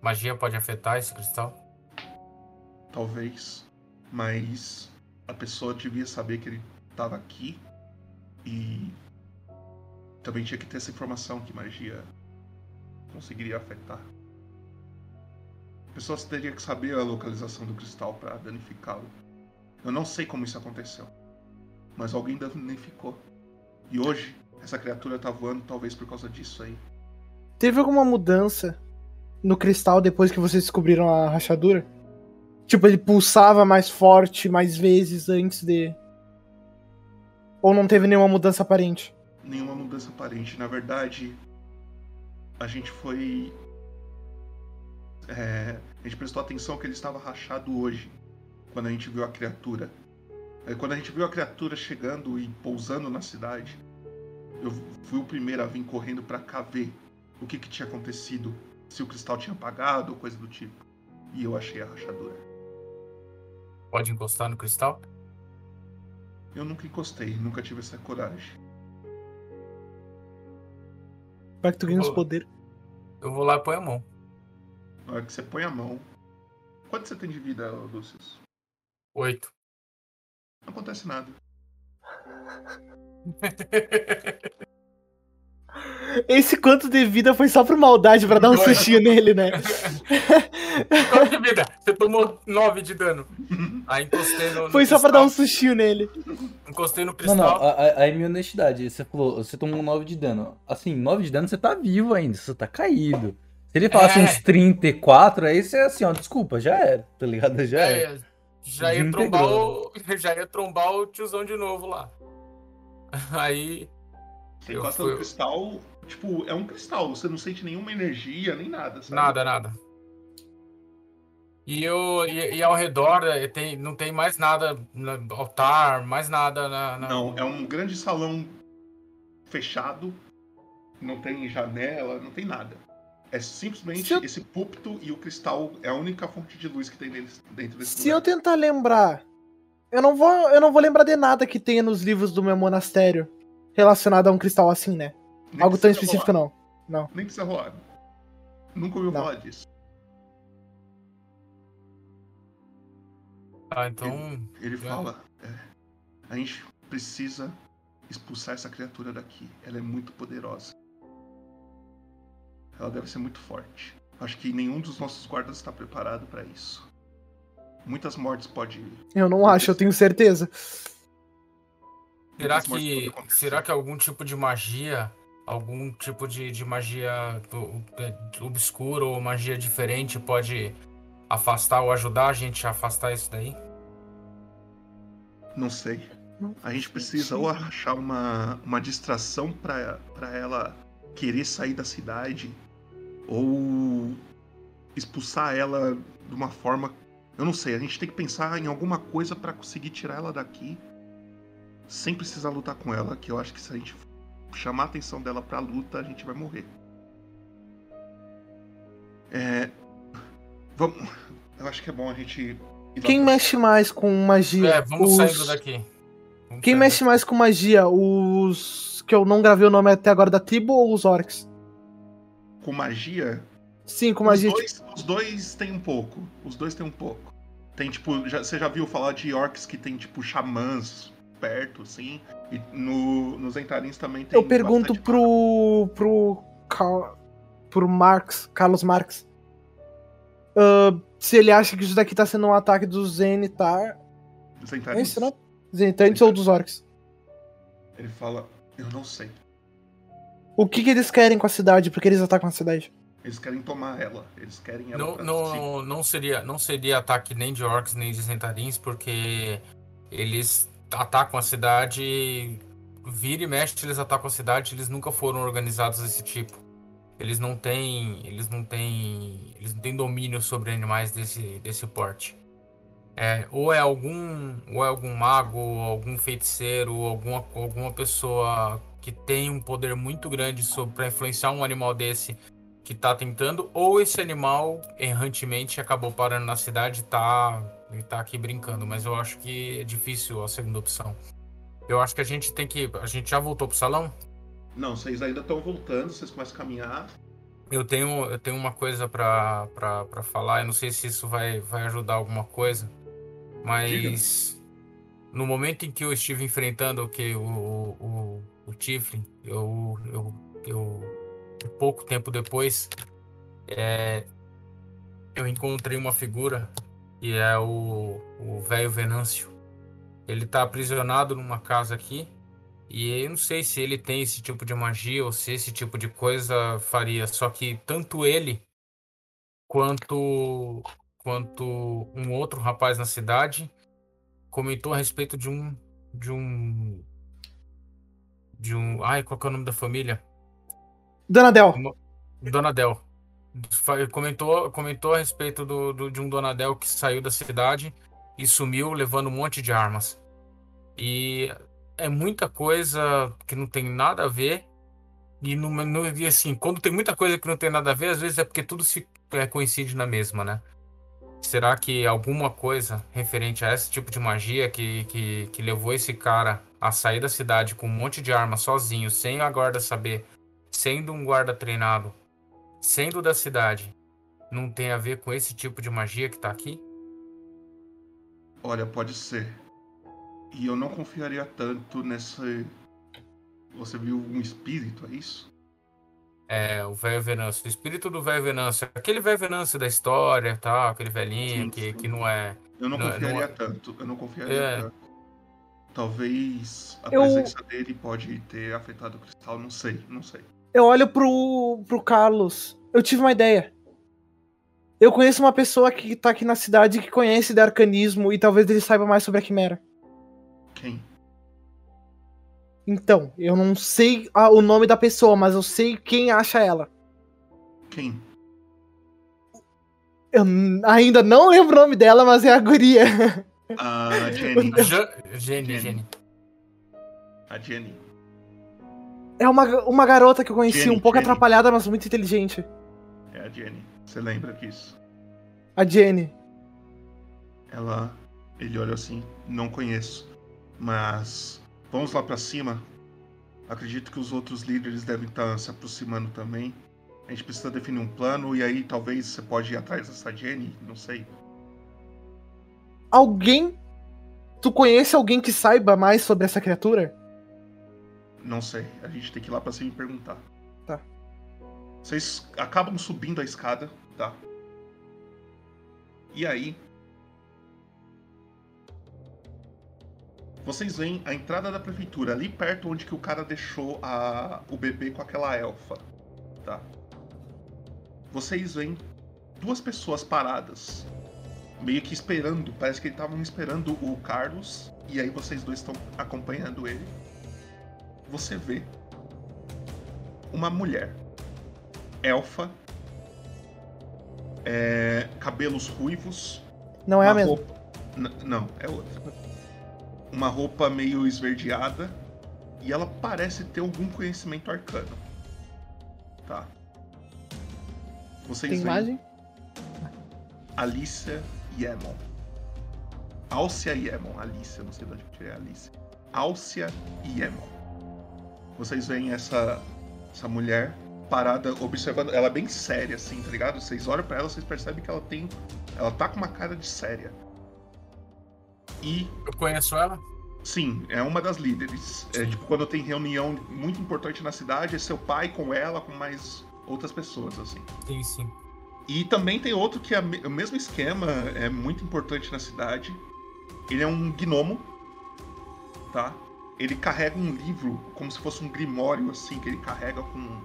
Magia pode afetar esse cristal? Talvez. Mas a pessoa devia saber que ele estava aqui e também tinha que ter essa informação que magia conseguiria afetar. A pessoa teria que saber a localização do cristal para danificá-lo. Eu não sei como isso aconteceu, mas alguém danificou. E hoje essa criatura tá voando talvez por causa disso aí. Teve alguma mudança no cristal depois que vocês descobriram a rachadura? Tipo, ele pulsava mais forte mais vezes antes de. Ou não teve nenhuma mudança aparente? nenhuma mudança aparente. Na verdade, a gente foi. é, a gente prestou atenção que ele estava rachado hoje, quando a gente viu a criatura. É, Quando a gente viu a criatura chegando e pousando na cidade, eu fui o primeiro a vir correndo para cá ver o que, que tinha acontecido, se o cristal tinha apagado ou coisa do tipo. E eu achei a rachadura. Pode encostar no cristal? Eu nunca encostei, nunca tive essa coragem. Vai que tu ganha os poderes. Eu vou lá e põe a mão. Na hora que você põe a mão. Quanto você tem de vida, Lucius? Oito. Não acontece nada. [laughs] Esse quanto de vida foi só por maldade pra dar um sustinho nele, né? [laughs] Quanto de vida? Você tomou nove de dano. Aí encostei no, no Foi só pra dar um cristal, sustinho nele. Encostei no Não, cristal. não, a- a- aí minha honestidade, você falou, você tomou 9 de dano. Assim, 9 de dano você tá vivo ainda, você tá caído. Se ele falasse É. uns 34, aí você assim, ó, desculpa, já era, tá ligado? Já era. É, já ia trombar o. [laughs] Já ia trombar o tiozão de novo lá. Aí. Você eu encosta fui- no cristal, tipo, é um cristal, você não sente nenhuma energia, nem nada, sabe? Nada, nada. E, eu, e, e ao redor eh, tem, não tem mais nada altar, mais nada na. na- Não, é um grande salão fechado, não tem janela, não tem nada. É simplesmente esse púlpito e o cristal é a única fonte de luz que tem deles- dentro desse Se eu lugar. tentar lembrar, eu não vou, eu não vou lembrar de nada que tenha nos livros do meu monastério relacionado a um cristal assim, né? Nem Algo tão específico rolar. não. Não. Nem precisa rolar. Nunca ouviu Não. falar disso. Ah, então. Ele é. fala: é, a gente precisa expulsar essa criatura daqui. Ela é muito poderosa. Ela deve ser muito forte. Acho que nenhum dos nossos guardas está preparado para isso. Muitas mortes pode. Eu não acho, eu tenho certeza. Será que, será que algum tipo de magia, algum tipo de, de magia obscura ou magia diferente pode afastar ou ajudar a gente a afastar isso daí? Não sei. A gente precisa ou achar uma, uma distração para ela querer sair da cidade ou expulsar ela de uma forma Eu não sei, a gente tem que pensar em alguma coisa pra conseguir tirar ela daqui sem precisar lutar com ela, que eu acho que se a gente chamar a atenção dela pra luta, a gente vai morrer. É. Vamos. Eu acho que é bom a gente. Quem pra- mexe mais com magia? É, vamos Os- saindo daqui. Vamos Quem saindo mexe mais com magia? Os que eu não gravei o nome até agora da tribo ou os orcs? Com magia? Sim, com magia. Os dois, os dois tem um pouco. Os dois tem um pouco. Tem tipo. Já, você já viu falar de orcs que tem tipo xamãs perto, assim? E no, nos entarins também tem. eu pergunto pro. pro. Car- pro Marx, Carlos Marx. ah, se ele acha que isso daqui tá sendo um ataque dos Zenitar. Dos É ou dos orcs? Ele fala. Eu não sei. O que, que eles querem com a cidade? Por que eles atacam a cidade? Eles querem tomar ela. Eles querem ela. Não, não, não, seria, não seria ataque nem de orcs nem de Zentarins, porque eles atacam a cidade. Vira e mexe, eles atacam a cidade, eles nunca foram organizados desse tipo. Eles não têm. Eles não têm. Eles não têm domínio sobre animais desse, desse porte. É, ou é algum. Ou é algum mago, algum feiticeiro, alguma, alguma pessoa que tem um poder muito grande para influenciar um animal desse que tá tentando, ou esse animal errantemente acabou parando na cidade e tá, e tá aqui brincando. Mas eu acho que é difícil a segunda opção. Eu acho que a gente tem que. A gente já voltou pro salão? Não, vocês ainda estão voltando, vocês começam a caminhar. Eu tenho, eu tenho uma coisa pra falar, eu não sei se isso vai, vai ajudar alguma coisa, mas no momento em que eu estive enfrentando o que o, o, o, o Tiflin, eu, eu, eu pouco tempo depois, é, eu encontrei uma figura que é o velho Venâncio. Ele tá aprisionado numa casa aqui. E eu não sei se ele tem esse tipo de magia ou se esse tipo de coisa faria. Só que tanto ele quanto quanto um outro rapaz na cidade comentou a respeito de um de um de um, ai, qual que é o nome da família? Donadel. Donadel. Fa- Comentou, comentou a respeito do, do- de um Donadel que saiu da cidade e sumiu levando um monte de armas. E é muita coisa que não tem nada a ver. E, no, no, e assim, quando tem muita coisa que não tem nada a ver, às vezes é porque tudo se é, coincide na mesma, né? Será que alguma coisa referente a esse tipo de magia que, que, que levou esse cara a sair da cidade com um monte de armas sozinho, sem a guarda saber, sendo um guarda treinado, sendo da cidade, não tem a ver com esse tipo de magia que tá aqui? Olha, pode ser. E eu não confiaria tanto nessa. Você viu um espírito, é isso? É, o velho Venâncio, o espírito do velho Venâncio, aquele velho Venâncio da história, tá? Aquele velhinho Sim, que, sim. que não é. Eu não é- confiaria é- tanto. Eu não confiaria É. tanto. Talvez a Eu- presença dele pode ter afetado o cristal, não sei, não sei. Eu olho pro, pro Carlos. Eu tive uma ideia. Eu conheço uma pessoa que tá aqui na cidade que conhece de arcanismo e talvez ele saiba mais sobre a Quimera. Quem? Então, eu não sei a- o nome da pessoa, mas eu sei quem acha ela. Quem? Eu ainda não lembro o nome dela, mas é a guria. A [laughs] Jenny. Jenny, Jenny. A Jenny. É uma, uma garota que eu conheci, Jenny, um pouco Jenny. atrapalhada, mas muito inteligente. É a Jenny. Você lembra disso? A Jenny. Ela. Ele olha assim, não conheço. Mas. Vamos lá pra cima. Acredito que os outros líderes devem estar se aproximando também. A gente precisa definir um plano e aí talvez você pode ir atrás dessa Jenny, não sei. Alguém. Tu conhece alguém que saiba mais sobre essa criatura? Não sei. A gente tem que ir lá pra cima e perguntar. Tá. Vocês acabam subindo a escada, tá? E aí. Vocês veem a entrada da prefeitura, ali perto onde que o cara deixou a, o bebê com aquela elfa, tá? Vocês veem duas pessoas paradas, meio que esperando, parece que eles estavam esperando o Carlos, e aí vocês dois estão acompanhando ele. Você vê uma mulher, elfa, é, cabelos ruivos, Não é a mesma. roupa- não, é outra. Uma roupa meio esverdeada e ela parece ter algum conhecimento arcano. Tá. Vocês Tem imagem? Alicia Yemon. Alcia Yemon. Alicia, não sei de onde eu tirei a Alicia. Alcia Yemon. Vocês veem essa, essa mulher parada, observando. Ela é bem séria, assim, tá ligado? Vocês olham pra ela, vocês percebem que ela tem. Ela tá com uma cara de séria. E. Eu conheço ela? Sim, é uma das líderes. É tipo quando tem reunião muito importante na cidade, é seu pai com ela, com mais outras pessoas, assim. Sim, sim. E também tem outro que é o mesmo esquema, é muito importante na cidade. Ele é um gnomo, tá? Ele carrega um livro como se fosse um grimório, assim, que ele carrega com,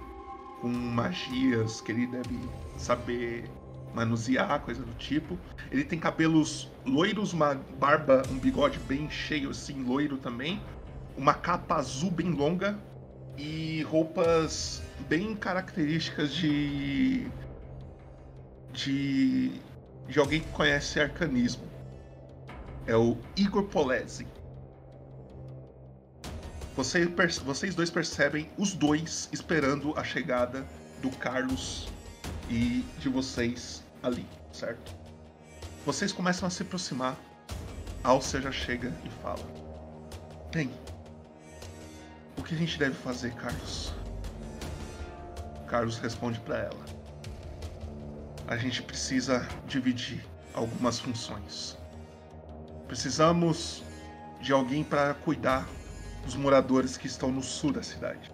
com magias que ele deve saber manusear, coisa do tipo. Ele tem cabelos loiros, uma barba, um bigode bem cheio, assim, loiro também. Uma capa azul bem longa e roupas bem características de de, de alguém que conhece arcanismo. É o Igor Polese. Você perce- vocês dois percebem os dois esperando a chegada do Carlos e de vocês ali, certo? Vocês começam a se aproximar. Alcia já chega e fala: Bem, o que a gente deve fazer, Carlos? Carlos responde para ela: A gente precisa dividir algumas funções. Precisamos de alguém para cuidar dos moradores que estão no sul da cidade.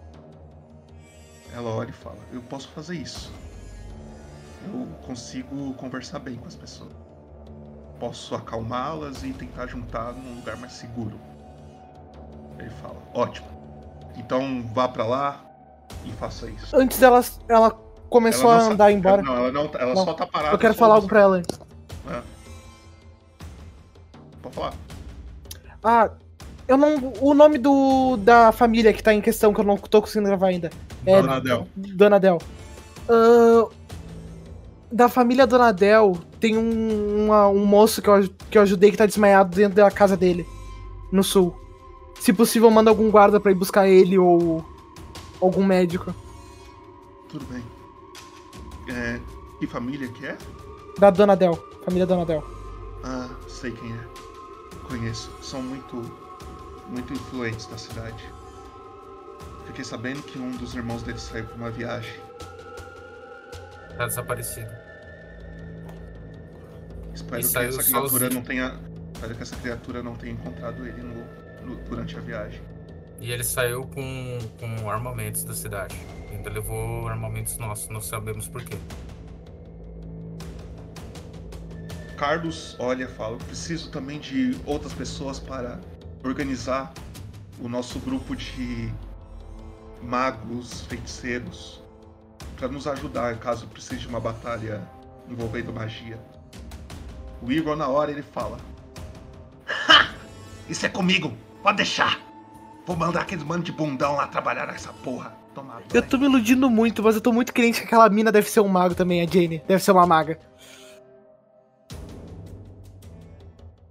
Ela olha e fala: Eu posso fazer isso. Eu consigo conversar bem com as pessoas. Posso acalmá-las e tentar juntar num lugar mais seguro. Ele fala: Ótimo. Então vá para lá e faça isso. Antes dela, ela começou Ela a andar sa- embora. Não, ela, não, ela Não. só tá parada. Eu quero falar algo pra ela. É. Pode falar. Ah, eu não. O nome do da família que tá em questão, que eu não tô conseguindo gravar ainda. É Donadel. Donadel. Ah, da família Donadel, tem um, uma- um moço que eu, que eu ajudei que tá desmaiado dentro da casa dele, no sul. Se possível, manda algum guarda pra ir buscar ele ou algum médico. Tudo bem. É, que família que é? Da Donadel, família Donadel. Ah, sei quem é. Conheço. São muito. Muito influentes na cidade. Fiquei sabendo que um dos irmãos dele saiu pra uma viagem. Tá desaparecido. Espero que essa criatura sozinho. não tenha. Espero que essa criatura não tenha encontrado ele no, no- durante a viagem. E ele saiu com, com armamentos da cidade. Ainda levou armamentos nossos, não sabemos por quê. Carlos olha e fala: "Eu preciso também de outras pessoas para organizar o nosso grupo de magos, feiticeiros, para nos ajudar caso precise de uma batalha envolvendo magia. O Igor, na hora, ele fala: Isso é comigo, pode deixar. Vou mandar aqueles mano de bundão lá trabalhar nessa porra. Toma Eu tô me iludindo muito, mas eu tô muito crente que aquela mina deve ser um mago também, a Jane. Deve ser uma maga.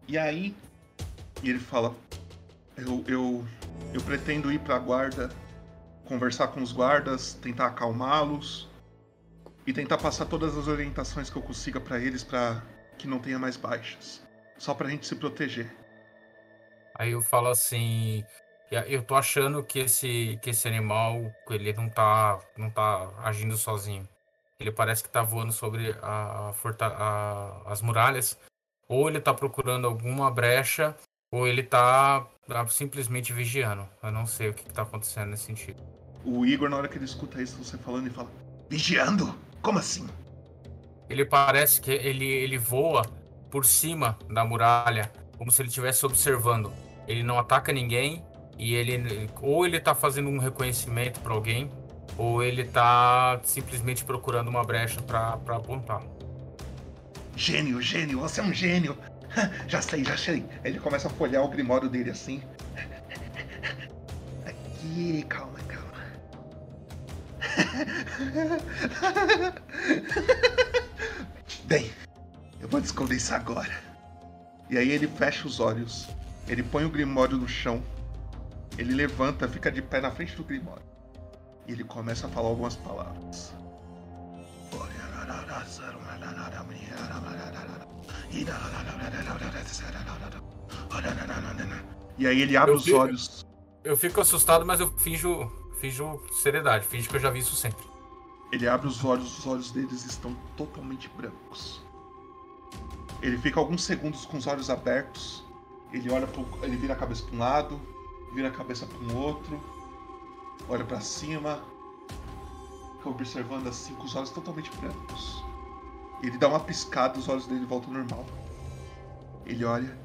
E aí, ele fala: eu, eu, eu pretendo ir pra guarda, conversar com os guardas, tentar acalmá-los e tentar passar todas as orientações que eu consiga pra eles pra que não tenha mais baixas. Só pra gente se proteger. Aí eu falo assim, a- eu tô achando que esse, que esse animal, ele não tá, não tá agindo sozinho. Ele parece que tá voando sobre a, a a- as muralhas. Ou ele tá procurando alguma brecha, ou ele tá ah, simplesmente vigiando. Eu não sei o que, que tá acontecendo nesse sentido. O Igor, na hora que ele escuta isso, você falando, ele fala: Vigiando? Como assim? Ele parece que ele, ele voa por cima da muralha, como se ele estivesse observando. Ele não ataca ninguém e ele ou ele tá fazendo um reconhecimento pra alguém, ou ele tá simplesmente procurando uma brecha pra apontar. Gênio, gênio, você é um gênio. [laughs] Já sei, já sei. Ele começa a folhear o grimório dele assim. Aqui, calma, calma. [laughs] Bem, eu vou descobrir isso agora. E aí ele fecha os olhos. Ele põe o Grimório no chão. Ele levanta, fica de pé na frente do Grimório. E ele começa a falar algumas palavras. E aí ele abre Eu os fico- olhos. Eu fico assustado, mas eu finjo, finjo seriedade, finjo que eu já vi isso sempre. Ele abre os olhos, os olhos deles estão totalmente brancos. Ele fica alguns segundos com os olhos abertos. Ele olha pro, ele vira a cabeça para um lado, vira a cabeça para um outro, olha para cima, fica observando assim com os olhos totalmente brancos. Ele dá uma piscada, os olhos dele voltam ao normal. Ele olha.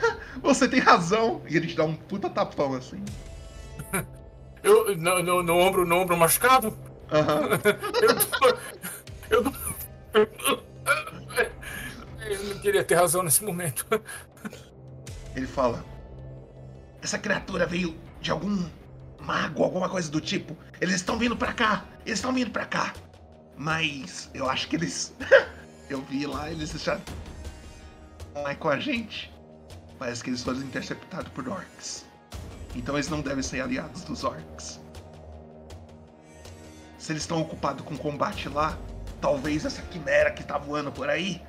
[laughs] Você tem razão! E ele te dá um puta tapão assim. [laughs] Eu, no, no, no ombro, no ombro machucado? [laughs] eu, eu, eu não queria ter razão nesse momento. Ele fala: Essa criatura veio de algum mago, alguma coisa do tipo. Eles estão vindo pra cá. Eles estão vindo pra cá. Mas eu acho que eles. [laughs] eu vi lá, eles já. Não é com a gente. Parece que eles foram interceptados por orcs. Então eles não devem ser aliados dos orcs. Se eles estão ocupados com combate lá, talvez essa quimera que tá voando por aí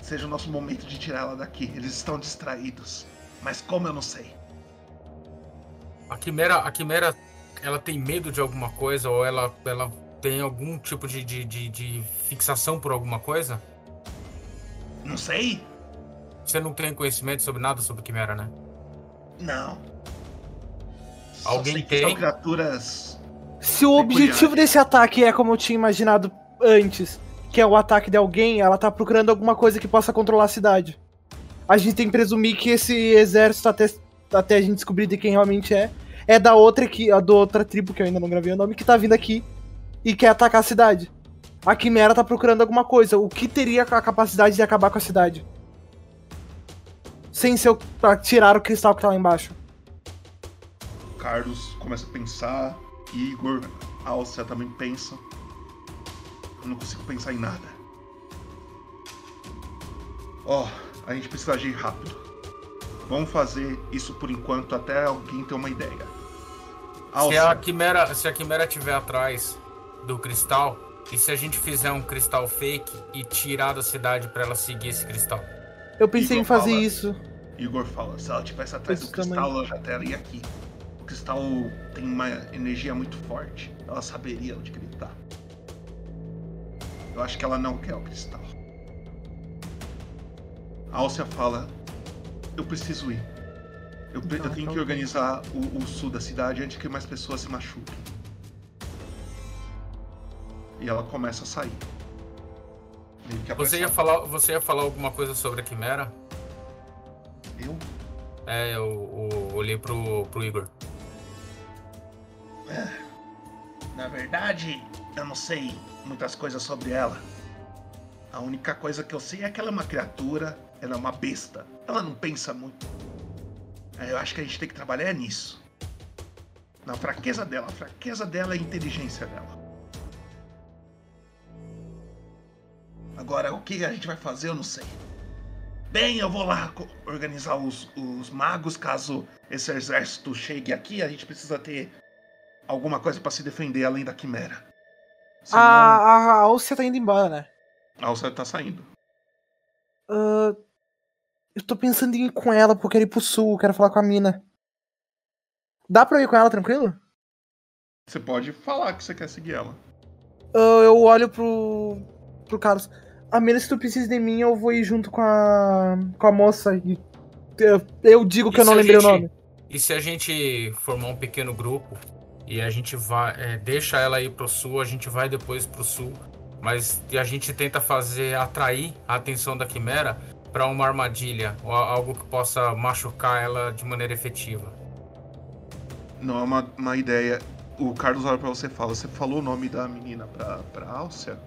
seja o nosso momento de tirar ela daqui. Eles estão distraídos. Mas como eu não sei? A quimera, a quimera, ela tem medo de alguma coisa ou ela, ela tem algum tipo de, de, de, de fixação por alguma coisa? Não sei. Você não tem conhecimento sobre nada sobre quimera, né? Não. Só Alguém sei que São tem? criaturas. Se o objetivo desse ataque é como eu tinha imaginado antes, que é o ataque de alguém, ela tá procurando alguma coisa que possa controlar a cidade. A gente tem que presumir que esse exército, até, até a gente descobrir de quem realmente é, é da outra, que, a da outra tribo, que eu ainda não gravei o nome, que tá vindo aqui e quer atacar a cidade. A Quimera tá procurando alguma coisa. O que teria a capacidade de acabar com a cidade? Sem ser o, pra tirar o cristal que tá lá embaixo. Carlos começa a pensar. Igor, Alcia também pensam. Eu não consigo pensar em nada. Ó, a gente precisa agir rápido. Vamos fazer isso por enquanto até alguém ter uma ideia. Se Alcia, a quimera, se a quimera estiver atrás do cristal, e se a gente fizer um cristal fake e tirar da cidade pra ela seguir esse cristal? Eu pensei Igor em fazer fala- isso. Igor fala, se ela estivesse atrás Isso do cristal, também. ela já estaria aqui. O cristal tem uma energia muito forte. Ela saberia onde ele tá. Eu acho que ela não quer o cristal. A Alcia fala, eu preciso ir. Eu, eu Então, tenho então que organizar o, o sul da cidade antes que mais pessoas se machuquem. E ela começa a sair. Você ia, falar, você ia falar alguma coisa sobre a quimera? Eu? É, eu, eu olhei pro, pro Igor. Na verdade, eu não sei muitas coisas sobre ela. A única coisa que eu sei é que ela é uma criatura, ela é uma besta. Ela não pensa muito. É, Eu acho que a gente tem que trabalhar nisso. Na fraqueza dela. A fraqueza dela é a inteligência dela. Agora, o que a gente vai fazer, eu não sei. Bem, eu vou lá organizar os, os magos. Caso esse exército chegue aqui, a gente precisa ter alguma coisa pra se defender além da quimera. A, a Alcia tá indo embora, né? A Alcia tá saindo. Ah, eu tô pensando em ir com ela, porque eu quero ir pro sul, quero falar com a mina. Dá pra eu ir com ela tranquilo? Você pode falar que você quer seguir ela. Ah, eu olho pro. pro Carlos. A menos que tu precise de mim, eu vou ir junto com a. com a moça. E eu, eu digo que E eu não lembrei o gente- nome. E se a gente formar um pequeno grupo e a gente vai, é, deixa ela ir pro sul, a gente vai depois pro sul, mas a gente tenta fazer atrair a atenção da quimera para uma armadilha ou algo que possa machucar ela de maneira efetiva. Não é uma, uma ideia. O Carlos olha pra você e fala: Você falou o nome da menina pra, pra Alcia?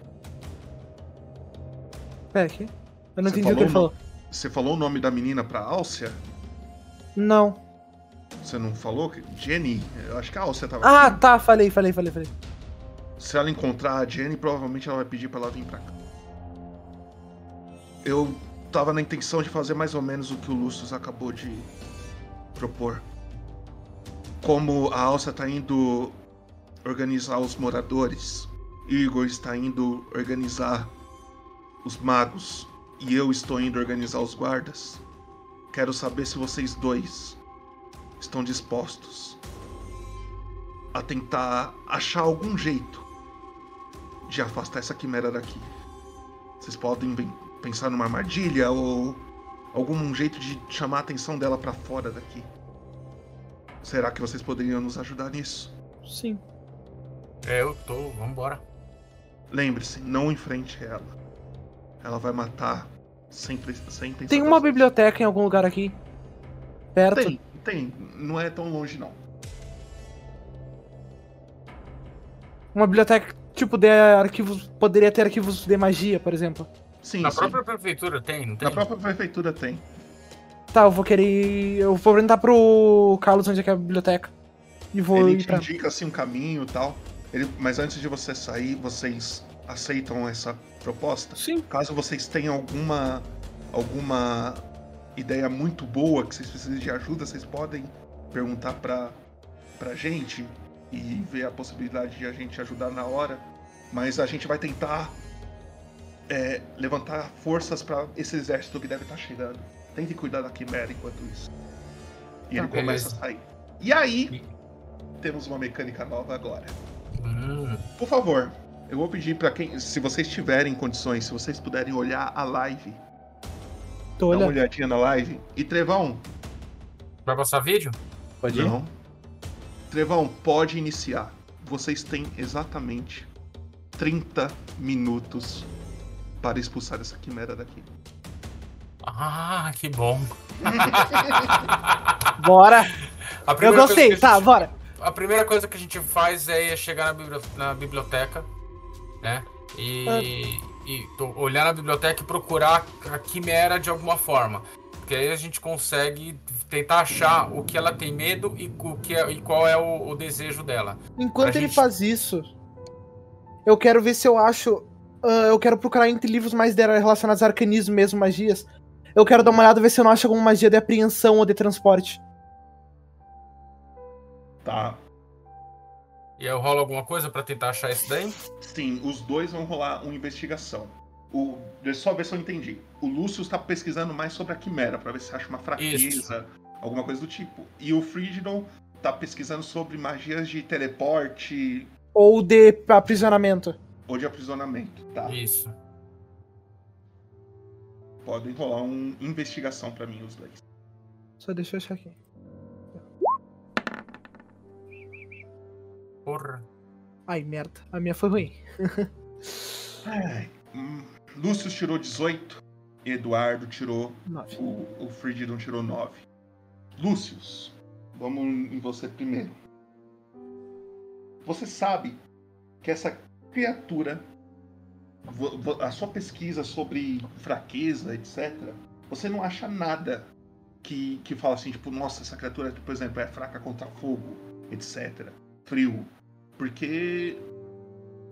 Pera aqui. Eu não Você entendi o que ele falou. Você falou o nome da menina pra Alcia? Não. Você não falou? Jenny? Eu acho que a Alcia tava Ah, aqui. tá, falei, falei, falei, falei. Se ela encontrar a Jenny, provavelmente ela vai pedir pra ela vir pra cá. Eu tava na intenção de fazer mais ou menos o que o Lucius acabou de propor. Como a Alça tá indo organizar os moradores, Igor está indo organizar os magos e eu estou indo organizar os guardas. Quero saber se vocês dois estão dispostos a tentar achar algum jeito de afastar essa quimera daqui. Vocês podem pensar numa armadilha ou algum jeito de chamar a atenção dela pra fora daqui. Será que vocês poderiam nos ajudar nisso? Sim. É, eu tô, vambora. Lembre-se, não enfrente ela. Ela vai matar sem, sem pensar. Tem uma biblioteca em algum lugar aqui. Perto. Tem, tem. Não é tão longe, não. Uma biblioteca, tipo, de arquivos. Poderia ter arquivos de magia, por exemplo. Sim, Na sim. própria prefeitura tem, não tem? Na própria prefeitura tem. Tá, eu vou querer. Eu vou perguntar pro Carlos onde é que é a biblioteca. E vou Ele ir te pra. indica assim um caminho e tal. Ele, mas antes de você sair, vocês aceitam essa proposta? Sim. Caso vocês tenham alguma alguma ideia muito boa que vocês precisem de ajuda, vocês podem perguntar pra, pra gente e ver a possibilidade de a gente ajudar na hora. Mas a gente vai tentar é, levantar forças pra esse exército que deve estar chegando. Tente cuidar da Quimera enquanto isso. E Tá, ele começa beleza. a sair. E aí, temos uma mecânica nova agora. Por favor, eu vou pedir pra quem, se vocês tiverem condições, se vocês puderem olhar a live, Tô dá uma olhando. olhadinha na live. E Trevão, vai passar vídeo? Pode ir? não. Trevão, pode iniciar. Vocês têm exatamente 30 minutos para expulsar essa quimera daqui. Ah, que bom. [laughs] Bora! A Eu gostei, tá, gente- bora. A primeira coisa que a gente faz é chegar na, bibli- na biblioteca, né? E, Ah. e olhar na biblioteca e procurar a quimera de alguma forma. Porque aí a gente consegue tentar achar o que ela tem medo e, o que é- e qual é o, o desejo dela. Enquanto Pra ele gente- faz isso, eu quero ver se eu acho. ah, eu quero procurar entre livros mais dela relacionados a arcanismo mesmo, magias. Eu quero dar uma olhada ver se eu não acho alguma magia de apreensão ou de transporte. Tá. E eu rolo alguma coisa pra tentar achar isso daí? Sim, os dois vão rolar uma investigação. O, deixa eu só ver se eu entendi. O Lúcio está pesquisando mais sobre a quimera, pra ver se acha uma fraqueza, alguma coisa do tipo. E o Frigidon tá pesquisando sobre magias de teleporte Ou de aprisionamento. ou de aprisionamento, tá? Isso. Podem rolar uma investigação pra mim, os dois. Só deixa eu achar aqui. Porra. Ai, merda. A minha foi ruim. Ai, Lúcio tirou 18, Eduardo tirou Nove. O, o Frigidon tirou 9. Lúcius, vamos em você primeiro. Você sabe que essa criatura, a sua pesquisa sobre fraqueza, etc., você não acha nada que, que fala assim, tipo, nossa, essa criatura, por exemplo, é fraca contra fogo, etc. Frio. Porque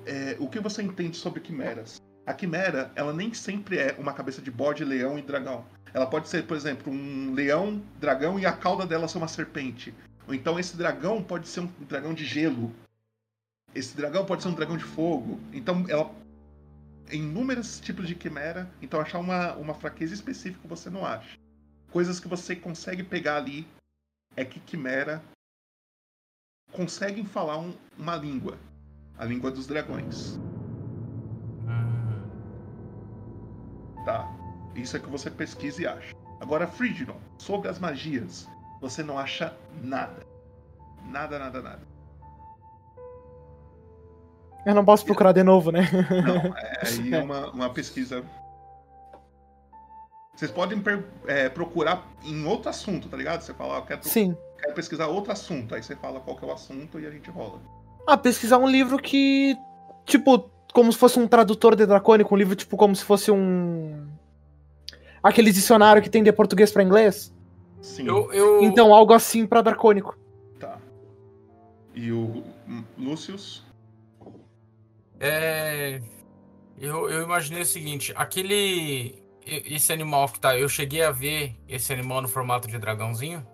é, o que você entende sobre quimeras? A quimera, ela nem sempre é uma cabeça de bode, leão e dragão. Ela pode ser, por exemplo, um leão, dragão e a cauda dela ser uma serpente. Ou então esse dragão pode ser um dragão de gelo. Esse dragão pode ser um dragão de fogo. Então ela. Inúmeros tipos de quimera, então achar uma, uma fraqueza específica você não acha. Coisas que você consegue pegar ali é que quimera conseguem falar um- uma língua. A língua dos dragões. Tá. Isso é que você pesquisa e acha. Agora, Frigidon, sobre as magias, você não acha nada. Nada, nada, nada. Eu não posso procurar de novo, né? Não, [laughs] é aí é uma, uma pesquisa. Vocês podem per- é, procurar em outro assunto, tá ligado? Você fala, ah, eu quero, Sim. Quero pesquisar outro assunto. Aí você fala qual que é o assunto e a gente rola. Ah, pesquisar um livro que. Tipo, como se fosse um tradutor de dracônico, um livro, tipo, como se fosse um. Aquele dicionário que tem de português pra inglês. Sim. Eu, eu... Então, algo assim pra dracônico. Tá. E o Lucius? É. Eu, eu imaginei o seguinte: aquele. e- esse animal que tá. Eu cheguei a ver esse animal no formato de dragãozinho?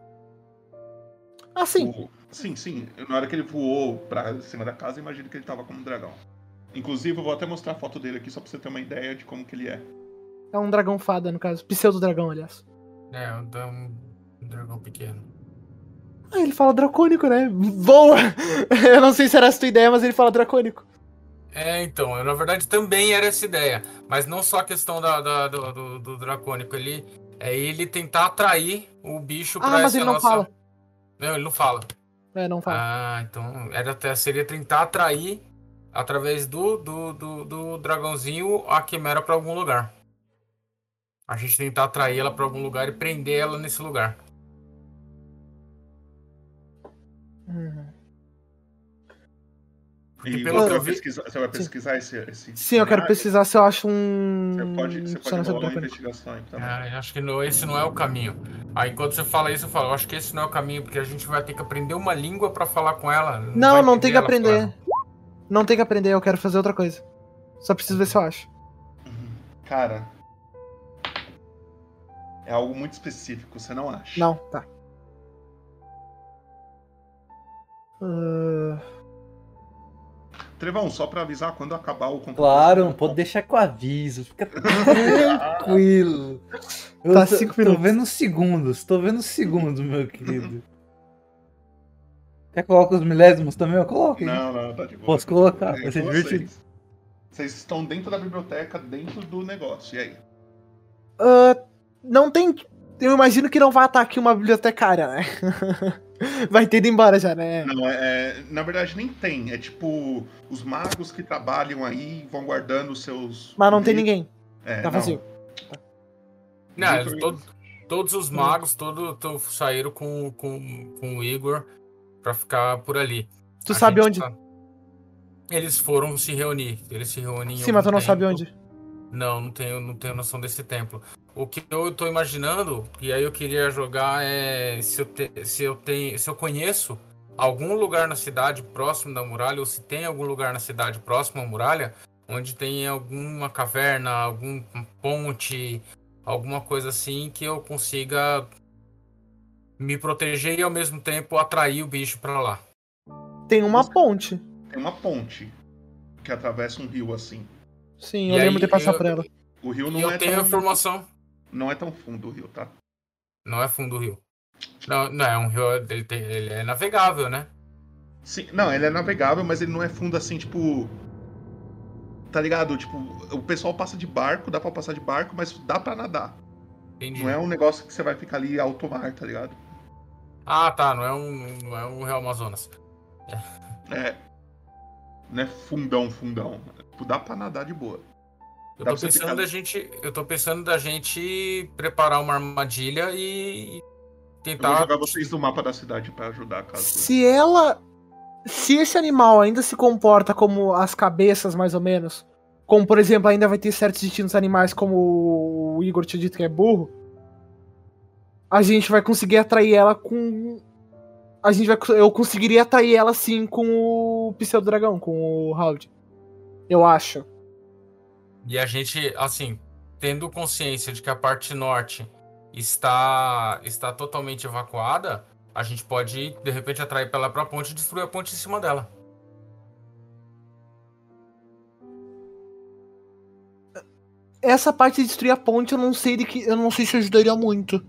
Ah, sim. O- Sim, sim. Na hora que ele voou pra cima da casa, eu imagino que ele tava como um dragão. Inclusive, eu vou até mostrar a foto dele aqui só pra você ter uma ideia de como que ele é. É um dragão fada, no caso. Pseudo-dragão, aliás. É, um, um dragão pequeno. Ah, ele fala dracônico, né? Boa! [laughs] Eu não sei se era essa a tua ideia, mas ele fala dracônico. É, então, eu, na verdade também era essa ideia. Mas não só a questão da, da- do, do, do dracônico. Ele, é ele tentar atrair o bicho pra Ah, mas essa ele não nossa- fala. Não, ele não fala. É, não fala. Ah, então era até, seria tentar atrair através do, do, do, do dragãozinho a quimera pra algum lugar. A gente tentar atrair ela pra algum lugar e prender ela nesse lugar. E pelo você que eu vai, pesquisar, você vai pesquisar esse, esse. Sim, eu quero pesquisar se eu acho um. Você pode, você pode rolar uma investigação aí também. Eu acho que não, esse não é o caminho. Aí quando você fala isso, eu falo, eu acho que esse não é o caminho, porque a gente vai ter que aprender uma língua pra falar com ela. Não, vai não tem que aprender. Não tem que aprender, eu quero fazer outra coisa. Só preciso ver se eu acho. Cara. É algo muito específico, você não acha? Não, tá. Ah, Trevão, só pra avisar quando acabar o computador. Claro, pode deixar com aviso. Fica [laughs] tranquilo. Eu Tá, tô, cinco tô minutos. vendo segundos, tô vendo segundos, meu querido. Quer colocar os milésimos também? Eu coloco. hein? Não, não, tá de boa. Posso colocar, vai ser divertido. Vocês. Vocês estão dentro da biblioteca, dentro do negócio. E aí? ah, não tem. Eu imagino que não vai estar aqui uma bibliotecária, né? [laughs] vai ter ido embora já, né? Não, é, é- na verdade nem tem. É tipo os magos que trabalham aí vão guardando os seus. Mas não tem ninguém. É, tá não. vazio. Não, todo- todos os magos todo, to- saíram com, com, com o Igor pra ficar por ali. Tu A sabe onde? tá- Eles foram se reunir. Eles se reúnem em Sim, mas tu não sabe templo. onde. Não, não tenho, não tenho noção desse templo. O que eu tô imaginando, e aí eu queria jogar é se eu, te- se eu tenho, se eu conheço algum lugar na cidade próximo da muralha, ou se tem algum lugar na cidade próximo à muralha, onde tem alguma caverna, algum ponte, alguma coisa assim que eu consiga me proteger e ao mesmo tempo atrair o bicho pra lá. Tem uma ponte. Tem uma ponte que atravessa um rio assim. Sim, E eu lembro aí, de passar eu- por ela. O rio E não eu é tenho tão. a informação. Não é tão fundo o rio, tá? Não é fundo do rio. Não, não é um rio, ele, tem- ele é navegável, né? Sim, não, ele é navegável, mas ele não é fundo assim, tipo. Tá ligado? Tipo, o pessoal passa de barco, dá pra passar de barco, mas dá pra nadar. Entendi. Não é um negócio que você vai ficar ali alto mar, tá ligado? Ah, tá. Não é um, não é um Rio Amazonas. É. Não é fundão, fundão. Tipo, dá pra nadar de boa. Eu tô pensando da gente. Eu tô pensando da gente preparar uma armadilha e Eu vou tentar. jogar vocês no mapa da cidade pra ajudar, caso. Se ela. Se esse animal ainda se comporta como as cabeças, mais ou menos. Como, por exemplo, ainda vai ter certos instintos animais, como o Igor tinha dito que é burro. A gente vai conseguir atrair ela com. A gente vai. Eu conseguiria atrair ela sim com o Pseudo Dragão, com o Howd. Eu acho. E a gente, assim, tendo consciência de que a parte norte está está totalmente evacuada, a gente pode de repente atrair pra ela pra ponte e destruir a ponte em cima dela. Essa parte de destruir a ponte, eu não sei de que. Eu não sei se ajudaria muito.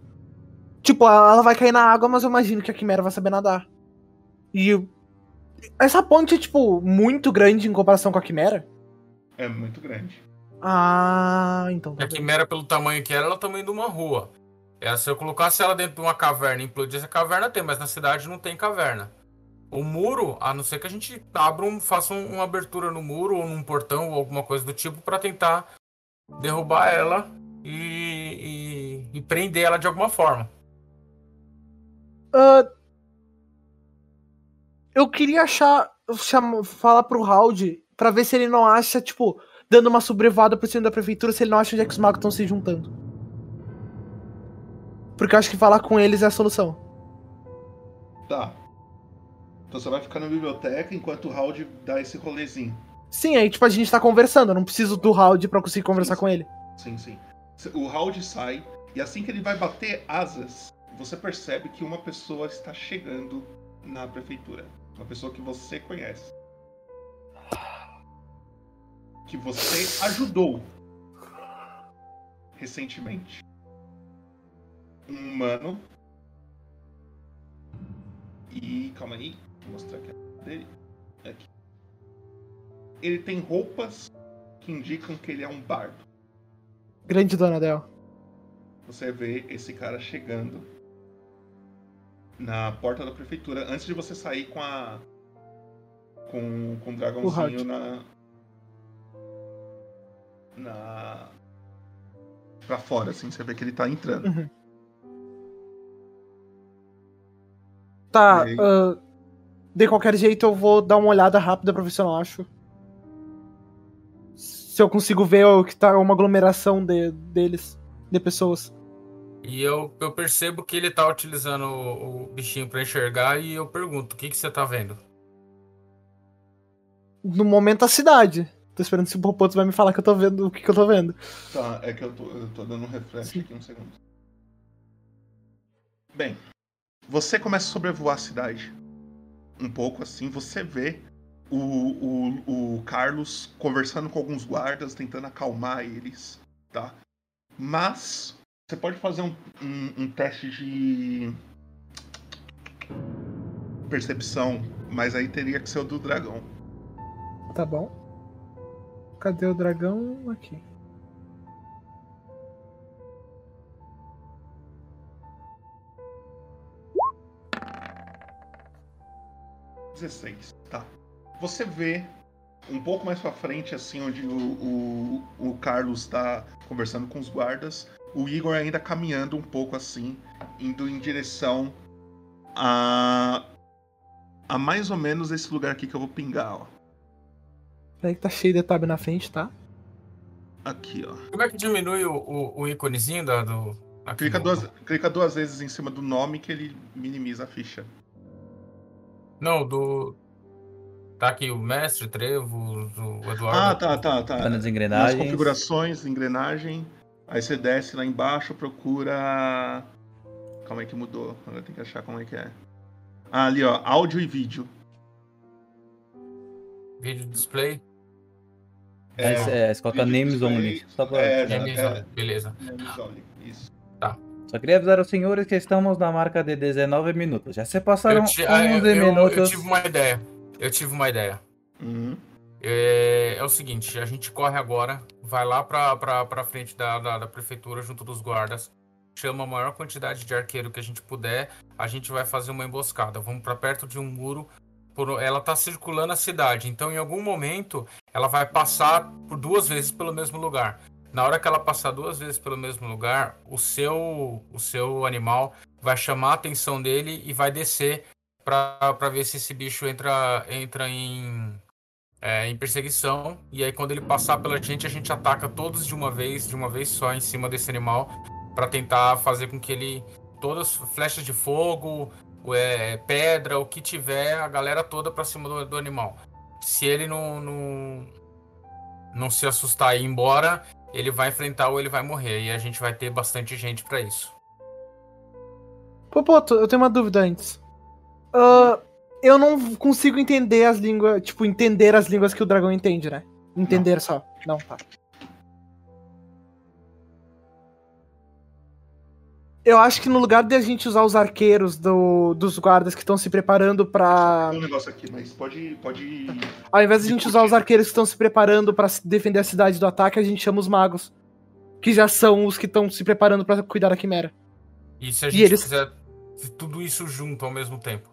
Tipo, ela vai cair na água, mas eu imagino que a Quimera vai saber nadar. E. Essa ponte é, tipo, muito grande em comparação com a Quimera? É muito grande. Ah, então. E a quimera, pelo tamanho que era, ela é o tamanho de uma rua. É, se eu colocasse ela dentro de uma caverna e implodisse a caverna, tem, mas na cidade não tem caverna. O muro, a não ser que a gente abra um, faça um- uma abertura no muro ou num portão ou alguma coisa do tipo pra tentar derrubar ela e, e- e prender ela de alguma forma. Ah, eu queria achar. falar pro Howd pra ver se ele não acha, tipo, dando uma sobrevada por cima da prefeitura, se ele não acha onde é que os magos estão se juntando. Porque eu acho que falar com eles é a solução. Tá. Então você vai ficar na biblioteca enquanto o Howd dá esse rolezinho. Sim, aí, tipo, a gente tá conversando. Eu não preciso do Howd pra conseguir conversar com ele. Sim, sim. O round sai, e assim que ele vai bater asas, você percebe que uma pessoa está chegando na prefeitura. Uma pessoa que você conhece. Que você ajudou recentemente. Um humano. E. Calma aí. Vou mostrar aqui dele. Aqui. Ele tem roupas que indicam que ele é um bardo. Grande Donadel. Você vê esse cara chegando na porta da prefeitura antes de você sair com a. com, com o dragãozinho Howard. na. Na. pra fora, assim, você vê que ele tá entrando. Uhum. Tá, aí? ah, de qualquer jeito eu vou dar uma olhada rápida pra ver se eu não acho. Se eu consigo ver o que tá uma aglomeração de, deles, de pessoas. E eu, eu percebo que ele tá utilizando o, o bichinho pra enxergar e eu pergunto, o que, que você tá vendo? No momento a cidade. Tô esperando se o Popoto vai me falar que eu tô vendo o que, que eu tô vendo. Tá, é que eu tô, eu tô dando um refresh aqui um segundo. Bem, você começa a sobrevoar a cidade. Um pouco assim, você vê o, o, o Carlos conversando com alguns guardas, tentando acalmar eles, tá? Mas você pode fazer um, um, um teste de percepção, mas aí teria que ser o do dragão. Tá bom. Cadê o dragão? Aqui. 16, tá. Você vê um pouco mais pra frente, assim, onde o, o, o Carlos tá conversando com os guardas, o Igor ainda caminhando um pouco assim, indo em direção a. a mais ou menos esse lugar aqui que eu vou pingar, ó. Peraí que tá cheio de tab na frente, tá? Aqui, ó. Como é que diminui o, o, o íconezinho da, do. aqui Clica no- duas, clica duas vezes em cima do nome que ele minimiza a ficha. Não, do. Tá aqui o mestre, Trevo, o Eduardo. Ah, tá, tá, tá. Tá nas Nas engrenagens. configurações, engrenagem. Aí você desce lá embaixo, procura. Calma aí que mudou. Agora tem que achar como é que é. Ah, ali, ó. Áudio e vídeo. Vídeo display. Mas, é, você coloca names only. Só pra... é, Names é. only, Beleza. Names only, Isso. Só queria avisar os senhores que estamos na marca de 19 minutos. Já se passaram Eu, 11 ti- ah, eu- minutos. eu tive uma ideia. Eu tive uma ideia. Uhum. É, é o seguinte, a gente corre agora, vai lá pra, pra, pra frente da, da, da prefeitura junto dos guardas, chama a maior quantidade de arqueiro que a gente puder, a gente vai fazer uma emboscada. Vamos pra perto de um muro. Por- ela tá circulando a cidade, então em algum momento ela vai passar por duas vezes pelo mesmo lugar. Na hora que ela passar duas vezes pelo mesmo lugar, o seu, o seu animal vai chamar a atenção dele e vai descer pra ver se esse bicho entra, entra em, é, em perseguição. E aí, quando ele passar pela gente, a gente ataca todos de uma vez, de uma vez só, em cima desse animal, pra tentar fazer com que ele. Todas flechas de fogo, é, pedra, o que tiver, a galera toda pra cima do, do animal. Se ele não, não, não se assustar e ir embora, ele vai enfrentar ou ele vai morrer. E a gente vai ter bastante gente pra isso. Popoto, eu tenho uma dúvida antes. Ah, eu não consigo entender as línguas. Tipo, entender as línguas que o dragão entende, né? Entender só. Não, tá. Eu acho que no lugar de a gente usar os arqueiros do- dos guardas que estão se preparando pra. Tem um negócio aqui, mas pode. pode... [laughs] Ao invés de a gente usar os arqueiros que estão se preparando pra se defender a cidade do ataque, a gente chama os magos. Que já são os que estão se preparando pra cuidar da quimera. E se a E gente eles- fizer tudo isso junto ao mesmo tempo?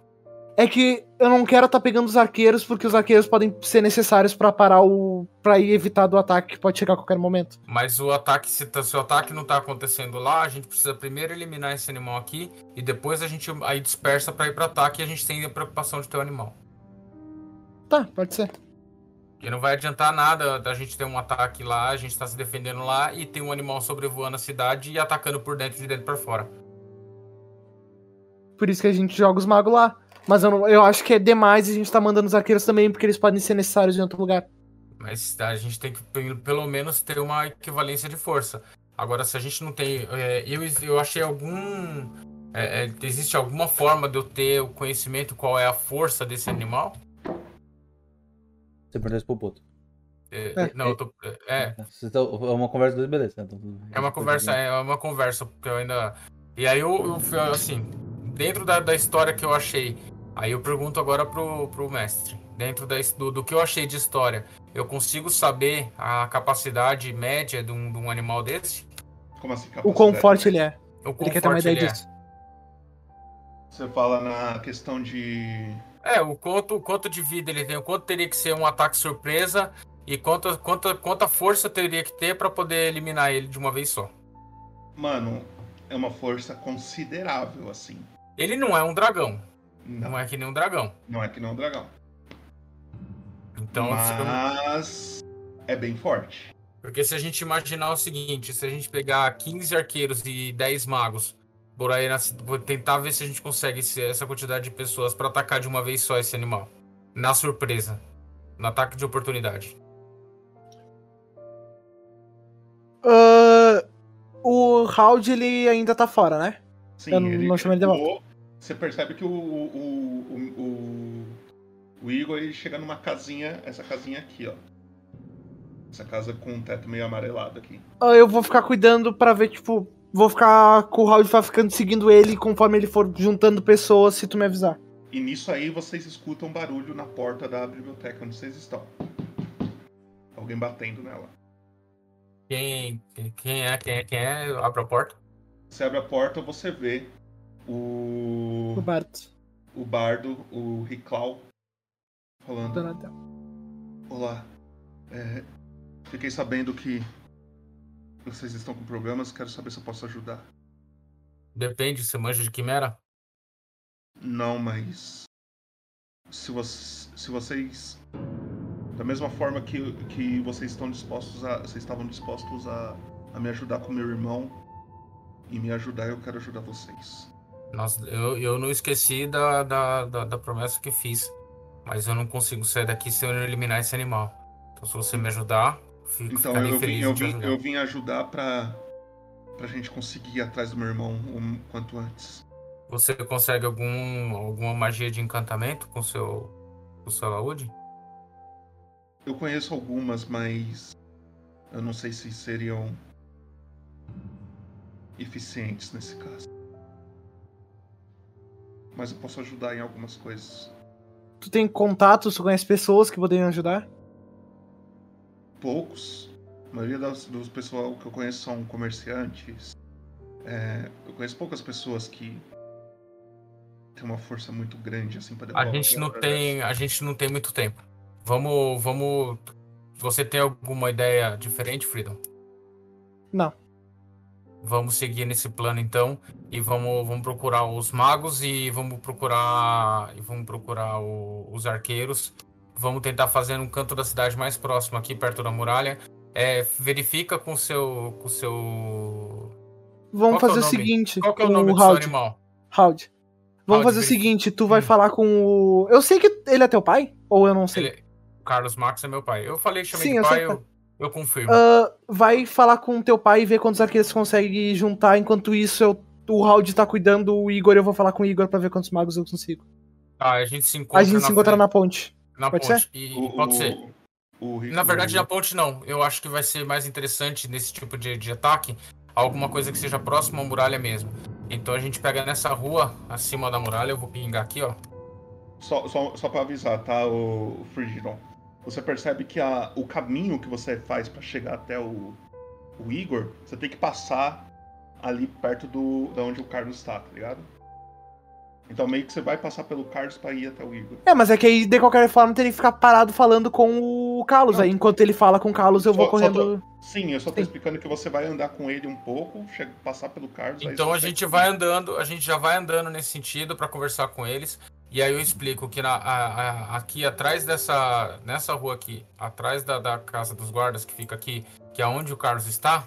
É que eu não quero estar pegando os arqueiros, porque os arqueiros podem ser necessários pra parar o. pra ir evitar do ataque que pode chegar a qualquer momento. Mas o ataque, se, tá- se o ataque não tá acontecendo lá, a gente precisa primeiro eliminar esse animal aqui e depois a gente aí dispersa pra ir pro ataque e a gente tem a preocupação de ter o animal. Tá, pode ser. E não vai adiantar nada da gente ter um ataque lá, a gente tá se defendendo lá e tem um animal sobrevoando a cidade e atacando por dentro de dentro pra fora. Por isso que a gente joga os magos lá. Mas eu, não- eu acho que é demais a gente tá mandando os arqueiros também, porque eles podem ser necessários em outro lugar. Mas a gente tem que pe- pelo menos ter uma equivalência de força. Agora, se a gente não tem. é, eu, eu achei algum. é, é, existe alguma forma de eu ter o conhecimento qual é a força desse animal? Você isso pro Poto. É, não, eu tô. É, tão- é uma conversa dos beleza. né? Então, É uma conversa, é uma conversa, porque eu ainda. E aí eu, eu assim, dentro da, da história que eu achei, aí eu pergunto agora pro, pro mestre. Dentro da, do, do que eu achei de história, eu consigo saber a capacidade média de um, de um animal desse? Como assim, O quão forte ele é. O Ele quão quer ter uma ideia ele é. disso. Você fala na questão de. É, o quanto, quanto de vida ele tem, o quanto teria que ser um ataque surpresa e quanta, quanta, quanta força teria que ter pra poder eliminar ele de uma vez só. Mano, é uma força considerável, assim. Ele não é um dragão. Não, Não é que nem um dragão. não é que não é um dragão. Então, se eu- Mas é bem forte. Porque se a gente imaginar o seguinte, se a gente pegar 15 arqueiros e 10 magos, por aí vou tentar ver se a gente consegue essa quantidade de pessoas pra atacar de uma vez só esse animal. Na surpresa. No ataque de oportunidade. Ah, o Howd, ele ainda tá fora, né? Sim, Eu ele, não chamei ele de volta. Você percebe que o, o, o, o, o Igor ele chega numa casinha, essa casinha aqui, ó. Essa casa com um teto meio amarelado aqui. Ah, Eu vou ficar cuidando pra ver, tipo, vou ficar com o Howd vai ficando seguindo ele conforme ele for juntando pessoas, se tu me avisar. E nisso aí vocês escutam barulho na porta da biblioteca onde vocês estão. Alguém batendo nela. Quem, quem é, quem é, quem é? Abre a porta. Você abre a porta, você vê o. O Bart. O bardo, o Riclau, falando. Donatello. Olá. É, fiquei sabendo que vocês estão com problemas, quero saber se eu posso ajudar. Depende, você manja de quimera? Não, mas. Se, vo se vocês. Da mesma forma que, que vocês estão dispostos a. Vocês estavam dispostos a, a me ajudar com meu irmão e me ajudar, eu quero ajudar vocês. Nossa, eu, eu não esqueci da, da, da, da promessa que fiz. Mas eu não consigo sair daqui sem eu eliminar esse animal. Então se você me ajudar, fico, Então eu vim, eu, vim, ajudar. eu vim ajudar pra. pra gente conseguir ir atrás do meu irmão o quanto antes. Você consegue algum, alguma magia de encantamento com seu, com seu saúde? Eu conheço algumas, mas eu não sei se seriam eficientes nesse caso. Mas eu posso ajudar em algumas coisas. Tu tem contatos, tu conhece pessoas que poderiam ajudar? Poucos. A maioria das, dos pessoal que eu conheço são comerciantes. É, eu conheço poucas pessoas que têm uma força muito grande assim para A gente não tem, a gente não tem muito tempo. Vamos, vamos. Você tem alguma ideia diferente, Freedom? Não. Vamos seguir nesse plano então e vamos, vamos procurar os magos e vamos procurar e vamos procurar o- os arqueiros. Vamos tentar fazer um canto da cidade mais próximo aqui perto da muralha. É, verifica com o seu com o seu Vamos Qual é fazer o o nome? seguinte. Qual que é o nome do Howd. seu animal? Howd. Vamos Howd, fazer o seguinte, tu vai falar com o. Eu sei que ele é teu pai? Ou eu não sei? Ele- Carlos Max é meu pai. Eu falei, chamei Sim, de eu pai, sei que eu, eu confirmo. Ah, vai falar com o teu pai e ver quantos arqueiros você consegue juntar. Enquanto isso, eu- o Howd tá cuidando o Igor. Eu vou falar com o Igor pra ver quantos magos eu consigo. Tá, a gente se encontra A gente se encontra frente. na ponte. Na Pode ponte. ser? E, O- pode o- ser. o Rico- Na verdade, na ponte não. Eu acho que vai ser mais interessante nesse tipo de, de ataque alguma coisa que seja próxima à muralha mesmo. Então a gente pega nessa rua, acima da muralha, eu vou pingar aqui, ó. Só, só, só pra avisar, tá, o, o Frigidon? Você percebe que a, o caminho que você faz pra chegar até o, o Igor, você tem que passar ali perto do da onde o Carlos tá, tá ligado? Então meio que você vai passar pelo Carlos pra ir até o Igor. É, mas é que aí, de qualquer forma, teria que ficar parado falando com o Carlos. Aí, enquanto ele fala com o Carlos, eu vou Só- só correndo. tô- Sim, eu só tô explicando que você vai andar com ele um pouco, chega, passar pelo Carlos. Então a gente vai andando, a gente já vai andando nesse sentido pra conversar com eles. E aí eu explico que na, a- a- aqui atrás dessa nessa rua aqui, atrás da, da casa dos guardas que fica aqui, que é onde o Carlos está,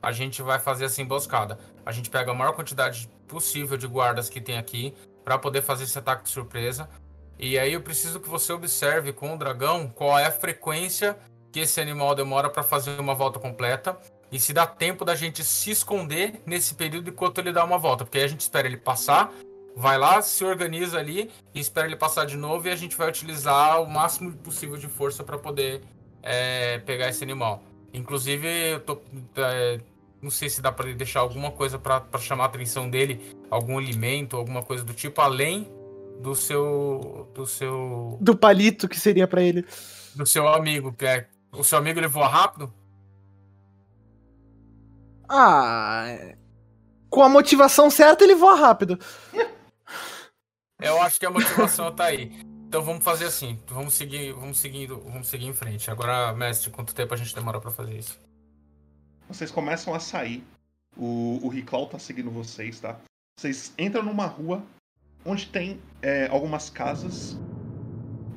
a gente vai fazer essa emboscada. A gente pega a maior quantidade possível de guardas que tem aqui pra poder fazer esse ataque de surpresa. E aí eu preciso que você observe com o dragão qual é a frequência que esse animal demora pra fazer uma volta completa, e se dá tempo da gente se esconder nesse período enquanto ele dá uma volta. Porque aí a gente espera ele passar, vai lá, se organiza ali e espera ele passar de novo e a gente vai utilizar o máximo possível de força para poder é, pegar esse animal. Inclusive, eu tô. é, não sei se dá para deixar alguma coisa para chamar a atenção dele, algum alimento, alguma coisa do tipo, além do seu. do seu. Do palito que seria pra ele. do seu amigo, que é. O seu amigo ele voa rápido? Ah. Com a motivação certa, ele voa rápido. [laughs] Eu acho que a motivação tá aí. Então vamos fazer assim. Vamos seguir, vamos seguindo, vamos seguir em frente. Agora, mestre, quanto tempo a gente demora pra fazer isso? Vocês começam a sair. O, o Riclau tá seguindo vocês, tá? Vocês entram numa rua onde tem é, algumas casas.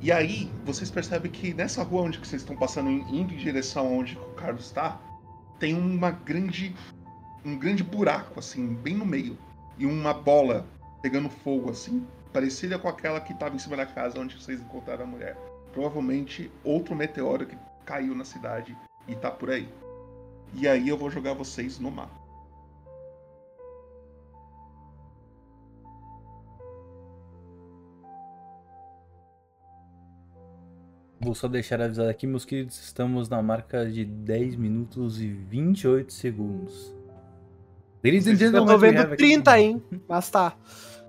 E aí, vocês percebem que nessa rua onde vocês estão passando, indo em direção onde o Carlos está, tem uma grande. um grande buraco, assim, bem no meio. E uma bola pegando fogo, assim, parecida com aquela que estava em cima da casa onde vocês encontraram a mulher. Provavelmente outro meteoro que caiu na cidade e tá por aí. E aí eu vou jogar vocês no mapa. Vou só deixar avisado aqui, meus queridos, estamos na marca de 10 minutos e 28 segundos. Ladies and Eu gentlemen, tô we vendo have aqui- 30, hein? Mas tá.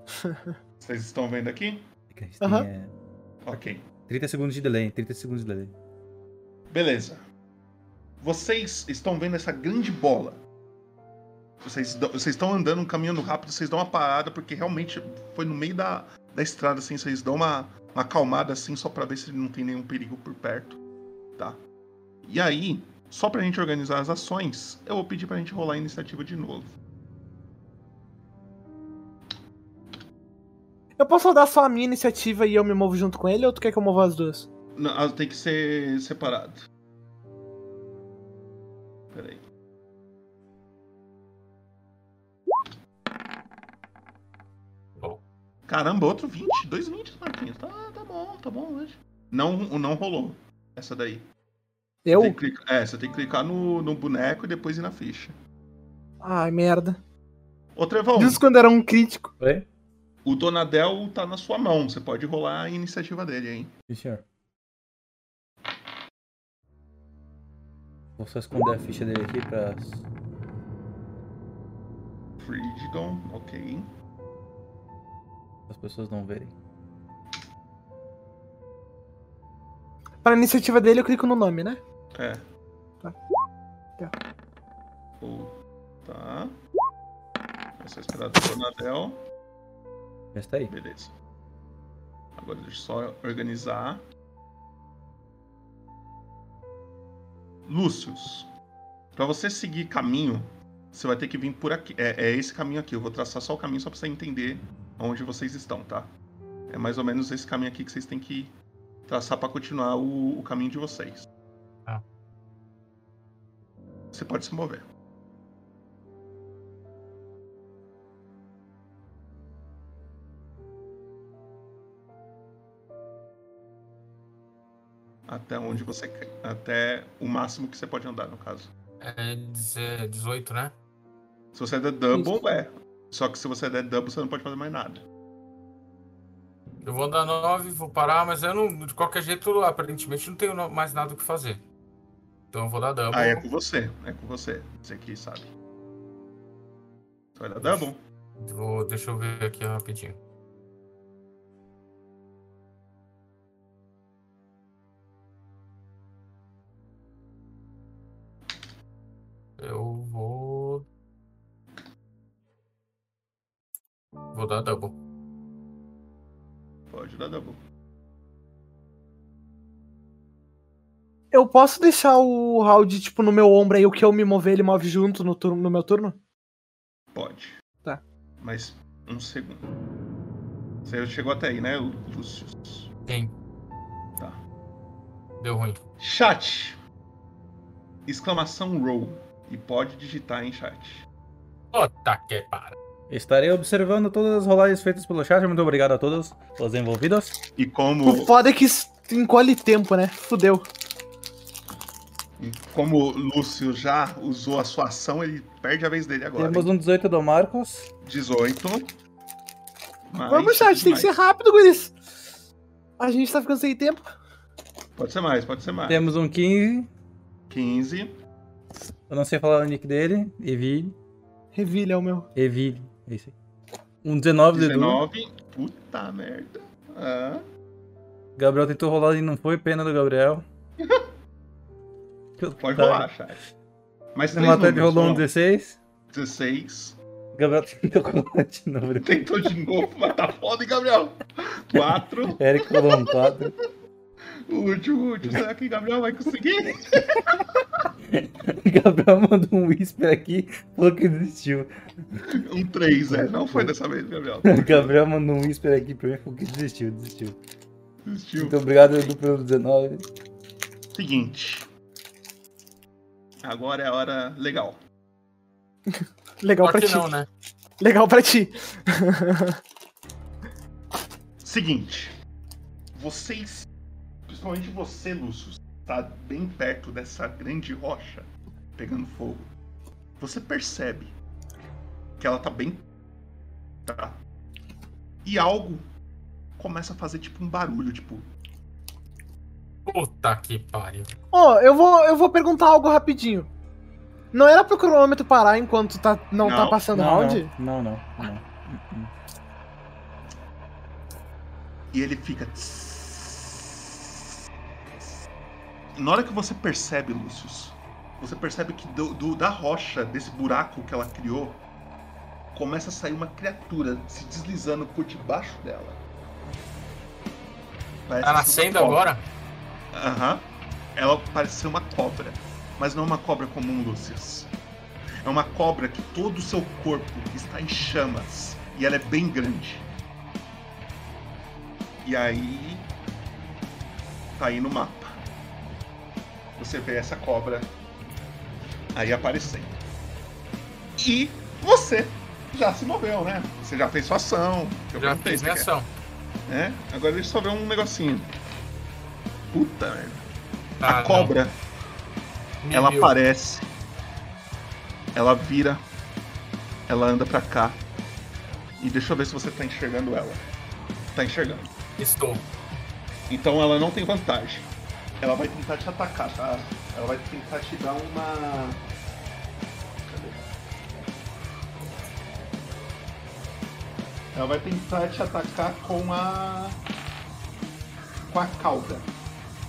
[laughs] Vocês estão vendo aqui? Aham. É, Ok. 30 segundos de delay, 30 segundos de delay. Beleza. Vocês estão vendo essa grande bola. Vocês, vocês estão andando, caminhando rápido, vocês dão uma parada, porque realmente foi no meio da, da estrada, assim, vocês dão uma, uma acalmada assim, só pra ver se não tem nenhum perigo por perto. Tá? E aí, só pra gente organizar as ações, eu vou pedir pra gente rolar a iniciativa de novo. Eu posso rodar só a minha iniciativa e eu me movo junto com ele, ou tu quer que eu mova as duas? Não, ah, tem que ser separado. Peraí. Caramba, outro 20. Dois 20, Marquinhos. Tá, tá bom, tá bom hoje. Não, não rolou. Essa daí. Eu? Que clicar- é, você tem que clicar no, no boneco e depois ir na ficha. Ai, merda. Ô, Trevão. Isso quando era um crítico. Oi? O Donadel tá na sua mão. Você pode rolar a iniciativa dele, hein? Sim, senhor. Vou só esconder a ficha dele aqui pra. Frigidon, ok. as pessoas não verem. Pra iniciativa dele, eu clico no nome, né? É. Tá. Tá. Tá. É só esperar do Donadel. Já está aí. Beleza. Agora deixa eu só organizar. Lúcius, pra você seguir caminho, você vai ter que vir por aqui. É, é esse caminho aqui. Eu vou traçar só o caminho só pra você entender onde vocês estão, tá? É mais ou menos esse caminho aqui que vocês têm que traçar pra continuar o, o caminho de vocês. Tá. Você pode se mover. Até onde você quer. Até o máximo que você pode andar, no caso. É deze- 18, né? Se você der double, é. Só que se você der double, você não pode fazer mais nada. Eu vou dar 9, vou parar, mas eu não. De qualquer jeito, aparentemente não tenho mais nada o que fazer. Então eu vou dar double. Ah, é com você. É com você. Você que sabe. Você vai dar double? Vou, deixa eu ver aqui rapidinho. Eu vou. Vou dar double. Pode dar double. Eu posso deixar o round, tipo, no meu ombro aí, o que eu me mover, ele move junto no, turno, no meu turno? Pode. Tá. Mas um segundo. Você chegou até aí, né, Lúcio? Sim. Tá. Deu ruim. Chat. Exclamação roll. E pode digitar em chat. Puta que para. Estarei observando todas as rolagens feitas pelo chat. Muito obrigado a todas as envolvidas. E como. O foda é que encolhe tempo, né? Fudeu. E como o Lúcio já usou a sua ação, ele perde a vez dele agora. Temos um 18 do Marcos. 18. Mais, Vamos, chat, tem que ser rápido, Guris. A gente tá ficando sem tempo. Pode ser mais, pode ser mais. Temos um 15. 15. Eu não sei falar o nick dele. Evile. Reville é o meu. Evile. É isso aí. Um 19 do Edu. 19. Puta merda. Ah. Gabriel tentou rolar e não foi. Pena do Gabriel. [laughs] Pode Tá. rolar, chat. Mais O três números, rolou um vamos. 16. 16. Gabriel tentou rolar de novo. Tentou de novo, mas tá foda, hein, Gabriel? 4. Eric rolou um 4. O último, o último. Será que Gabriel vai conseguir? [laughs] Gabriel mandou um whisper aqui. Falou que desistiu. Um 3, é. Não foi dessa vez, Gabriel. [laughs] Gabriel mandou um whisper aqui pra mim. Falou que desistiu, desistiu. Desistiu. Muito obrigado, Edu, pelo 19. Seguinte. Agora é a hora legal. [laughs] Legal Só pra ti. não, né? Legal pra ti. Seguinte. Vocês, principalmente você, Lúcio, tá bem perto dessa grande rocha pegando fogo. Você percebe que ela tá bem. Tá? E algo começa a fazer tipo um barulho, tipo. Puta que pariu. Ó, eu vou, eu vou perguntar algo rapidinho. Não era pro cronômetro parar enquanto tá, não, tá Não, passando não, round? Não, não, não. E ele fica. Na hora que você percebe, Lúcio, você percebe que do, do- da rocha, desse buraco que ela criou, começa a sair uma criatura se deslizando por debaixo dela. Parece Tá uma nascendo agora? Aham. Ela parece ser uma cobra. Mas não é uma cobra comum, Lucius. É uma cobra que todo o seu corpo está em chamas. E ela é bem grande. E aí. Tá aí no mapa. Você vê essa cobra aí aparecendo. E você já se moveu, né? Você já fez sua ação. Já se minha ação. É? Agora deixa eu só ver um negocinho. Puta merda. Ah, a não. cobra, Me ela viu. aparece. Ela vira. Ela anda pra cá. E deixa eu ver se você tá enxergando ela. Tá enxergando. Estou. Então ela não tem vantagem. Ela vai tentar te atacar, tá? Ela vai tentar te dar uma. Cadê? Ela vai tentar te atacar com a. com a cauda.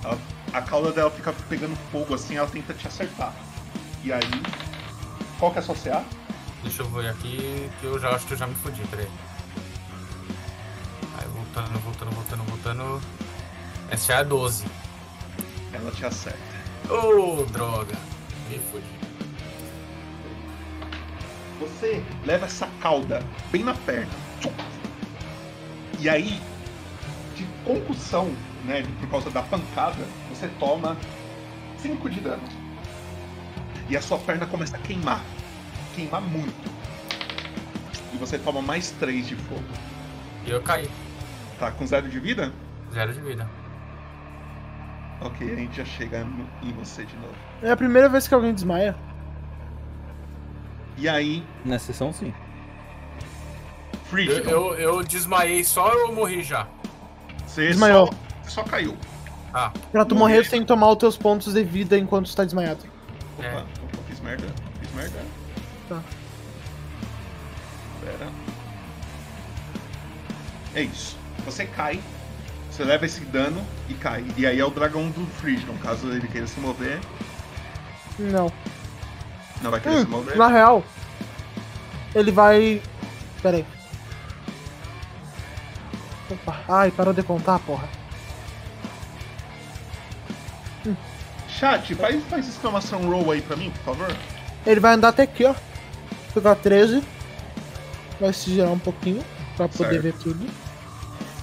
Ela- A cauda dela fica pegando fogo assim, ela tenta te acertar. E aí. Qual que é a sua CA? Deixa eu ver aqui que eu já acho que eu já me fodi, peraí. Aí voltando, voltando, voltando, voltando. Essa é 12. Ela te acerta. Ô, droga. Me fodi. Você leva essa cauda bem na perna. E aí, de concussão, né, por causa da pancada, você toma 5 de dano. E a sua perna começa a queimar. Queimar muito. E você toma mais 3 de fogo. E eu caí. Tá com zero de vida? Zero de vida. Ok, a gente já chega em você de novo. É a primeira vez que alguém desmaia. E aí, Nessa sessão, sim. Eu, Frigion, eu, eu desmaiei só ou eu morri já? você Desmaiou. só, você só caiu. Ah, Pra tu Morrer. tu tem que tomar os teus pontos de vida enquanto tu tá desmaiado. Opa, É. opa, fiz merda. Fiz merda. Tá. Pera. É isso. Você cai, você leva esse dano e cai. E aí é o dragão do Frigion. Caso ele queira se mover, Não. não vai querer Hum, se mover. na real, ele vai. Pera aí. Opa. Ai, parou de contar, porra. Chat, faz, faz exclamação roll aí pra mim, por favor. Ele vai andar até aqui, ó. Pegar 13. Vai se girar um pouquinho pra poder Certo. ver tudo.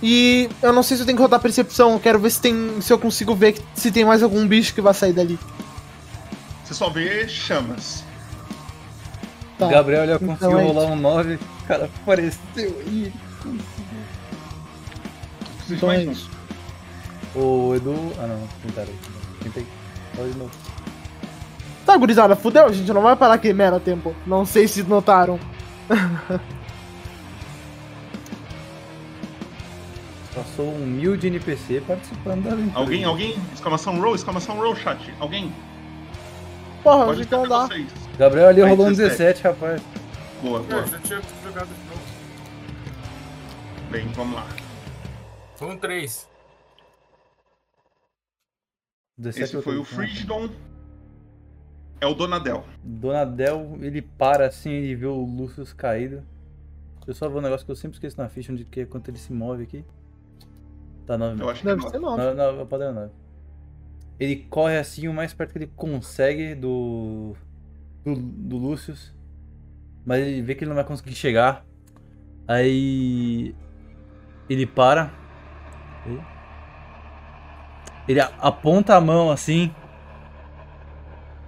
E eu não sei se eu tenho que rodar percepção. Eu quero ver se tem. se eu consigo ver que- se tem mais algum bicho que vai sair dali. Você só vê chamas. Tá. Gabriel já Então conseguiu é rolar um 9. O cara apareceu e. Então é mais isso. O Edu. Ah não, tentaram. Tentei. Fala de novo. Tá, gurizada, fudeu, a gente não vai parar aqui mera tempo. Não sei se notaram. [laughs] Passou um humilde NPC participando da aventura. Alguém, alguém? Exclamação roll, exclamação roll, chat. Alguém? Porra, Pode ser dá. vocês. Gabriel ali Aí, rolou um 17. 17, rapaz. Boa, boa. Eu já tinha jogado de novo. Bem, vamos lá. Foi um 3. 17 Esse foi o Frigidon. É o Donadel. Donadel, ele para assim e vê o Lucius caído. Eu só vou um negócio que eu sempre esqueço na ficha, onde que é quanto ele se move aqui. Tá 9 Eu acho que é Deve nove. ser nove. Não, não, é o padrão 9. Ele corre assim o mais perto que ele consegue do. do, do Lucius. Mas ele vê que ele não vai conseguir chegar. Aí. Ele para. Ele aponta a mão assim.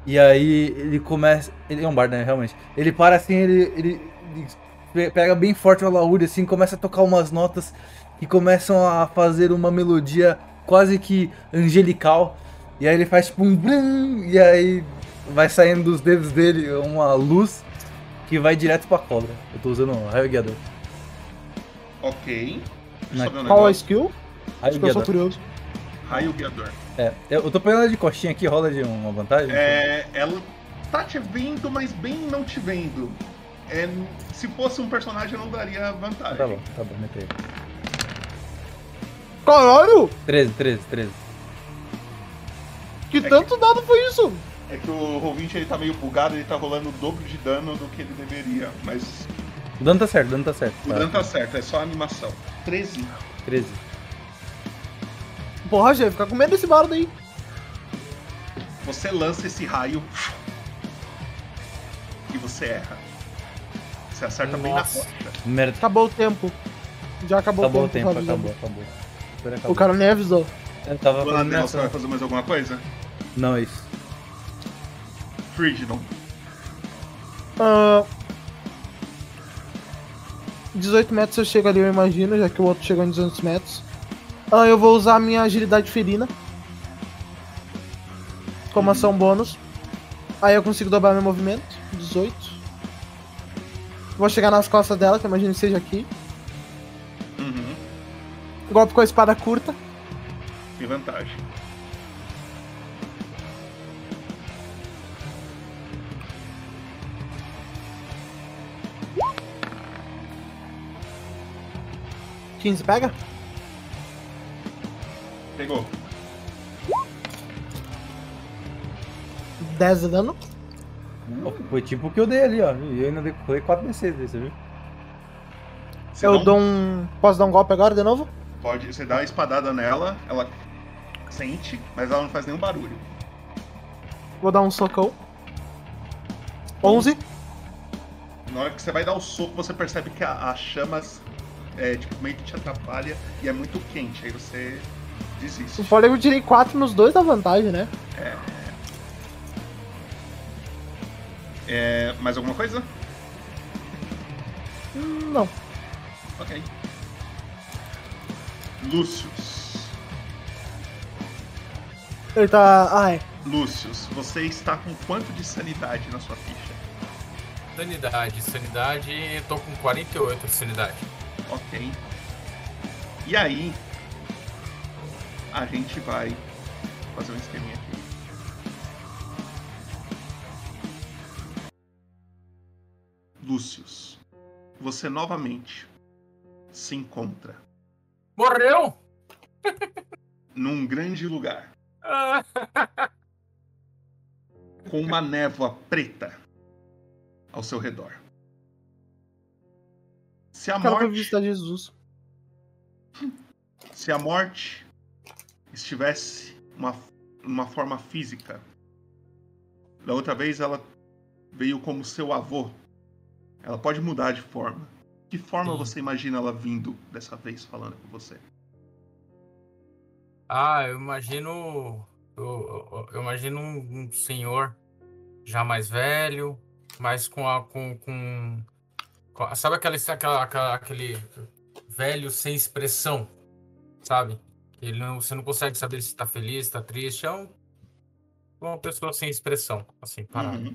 E aí ele começa. Ele é um bardo, né? Realmente. Ele para assim, ele, ele, ele pe- pega bem forte o alaúde, assim, começa a tocar umas notas que começam a fazer uma melodia quase que angelical. E aí ele faz tipo um brum, e aí vai saindo dos dedos dele uma luz que vai direto pra cobra. Eu tô usando um raio guiador. Ok. Na- Qual é a skill? Raio Acho que eu sou guiador. curioso. Raio guiador. É, eu tô pegando ela de coxinha aqui, rola de uma vantagem? É, ela tá te vendo, mas bem não te vendo. É, se fosse um personagem, eu não daria vantagem. Tá bom, tá bom, metei. Caralho! 13, 13, 13. Que tanto dado foi isso? É que o Roll20 ele tá meio bugado, ele tá rolando o dobro de dano do que ele deveria. Mas O dano tá certo, o dano tá certo. o dano tá certo, é só a animação. 13. 13. Porra, Gê, fica com medo desse bardo aí. Você lança esse raio e você erra. Você acerta bem na Nossa. rocha. Merda. Acabou o tempo. Já acabou, Acabou o o tempo, tempo. acabou, avisando. acabou. Super acabou. O cara nem avisou. Eu tava Donadel, minha você vai fazer mais alguma coisa? Não, é isso. Frigidon. Ah, 18 metros eu chego ali, eu imagino, já que o outro chegou em 200 metros. Ah, eu vou usar a minha agilidade felina. Como ação bônus. Aí eu consigo dobrar meu movimento. 18. Vou chegar nas costas dela, que eu imagino que seja aqui. Golpe com a espada curta. Tem vantagem. quinze pega? Pegou. 10 de dano. Foi tipo o que eu dei ali, ó. E eu ainda dei foi 4 d6 desse, viu? Você eu dou um. Posso dar um golpe agora de novo? Pode, você dá a espadada nela, ela sente, mas ela não faz nenhum barulho. Vou dar um socão. 11. Na hora que você vai dar o soco, você percebe que a- as chamas é, tipo, meio que te atrapalha e é muito quente. Aí você desiste. O fôlego eu tirei 4 nos dois da vantagem, né? É. É, mais alguma coisa? Não. Ok. Lúcius. Ele tá. É. Lúcius, você está com quanto de sanidade na sua ficha? Sanidade, sanidade, tô com 48 de sanidade. Ok. E aí, a gente vai fazer um esqueminha aqui. Lúcius, você novamente se encontra Morreu? [laughs] num grande lugar [laughs] com uma névoa preta ao seu redor. Se a morte visitar Jesus. [laughs] Se a morte estivesse uma, uma forma física, da outra vez ela veio como seu avô. Ela pode mudar de forma. Que forma você imagina ela vindo dessa vez falando com você? Ah, eu imagino. Eu, eu- eu imagino um, um senhor já mais velho, mas com a. Com, com, com a- sabe aquela, aquela, aquela- aquele velho sem expressão, sabe? Ele não, você não consegue saber se tá feliz, se tá triste. É um, uma pessoa sem expressão, assim, parada. Uhum.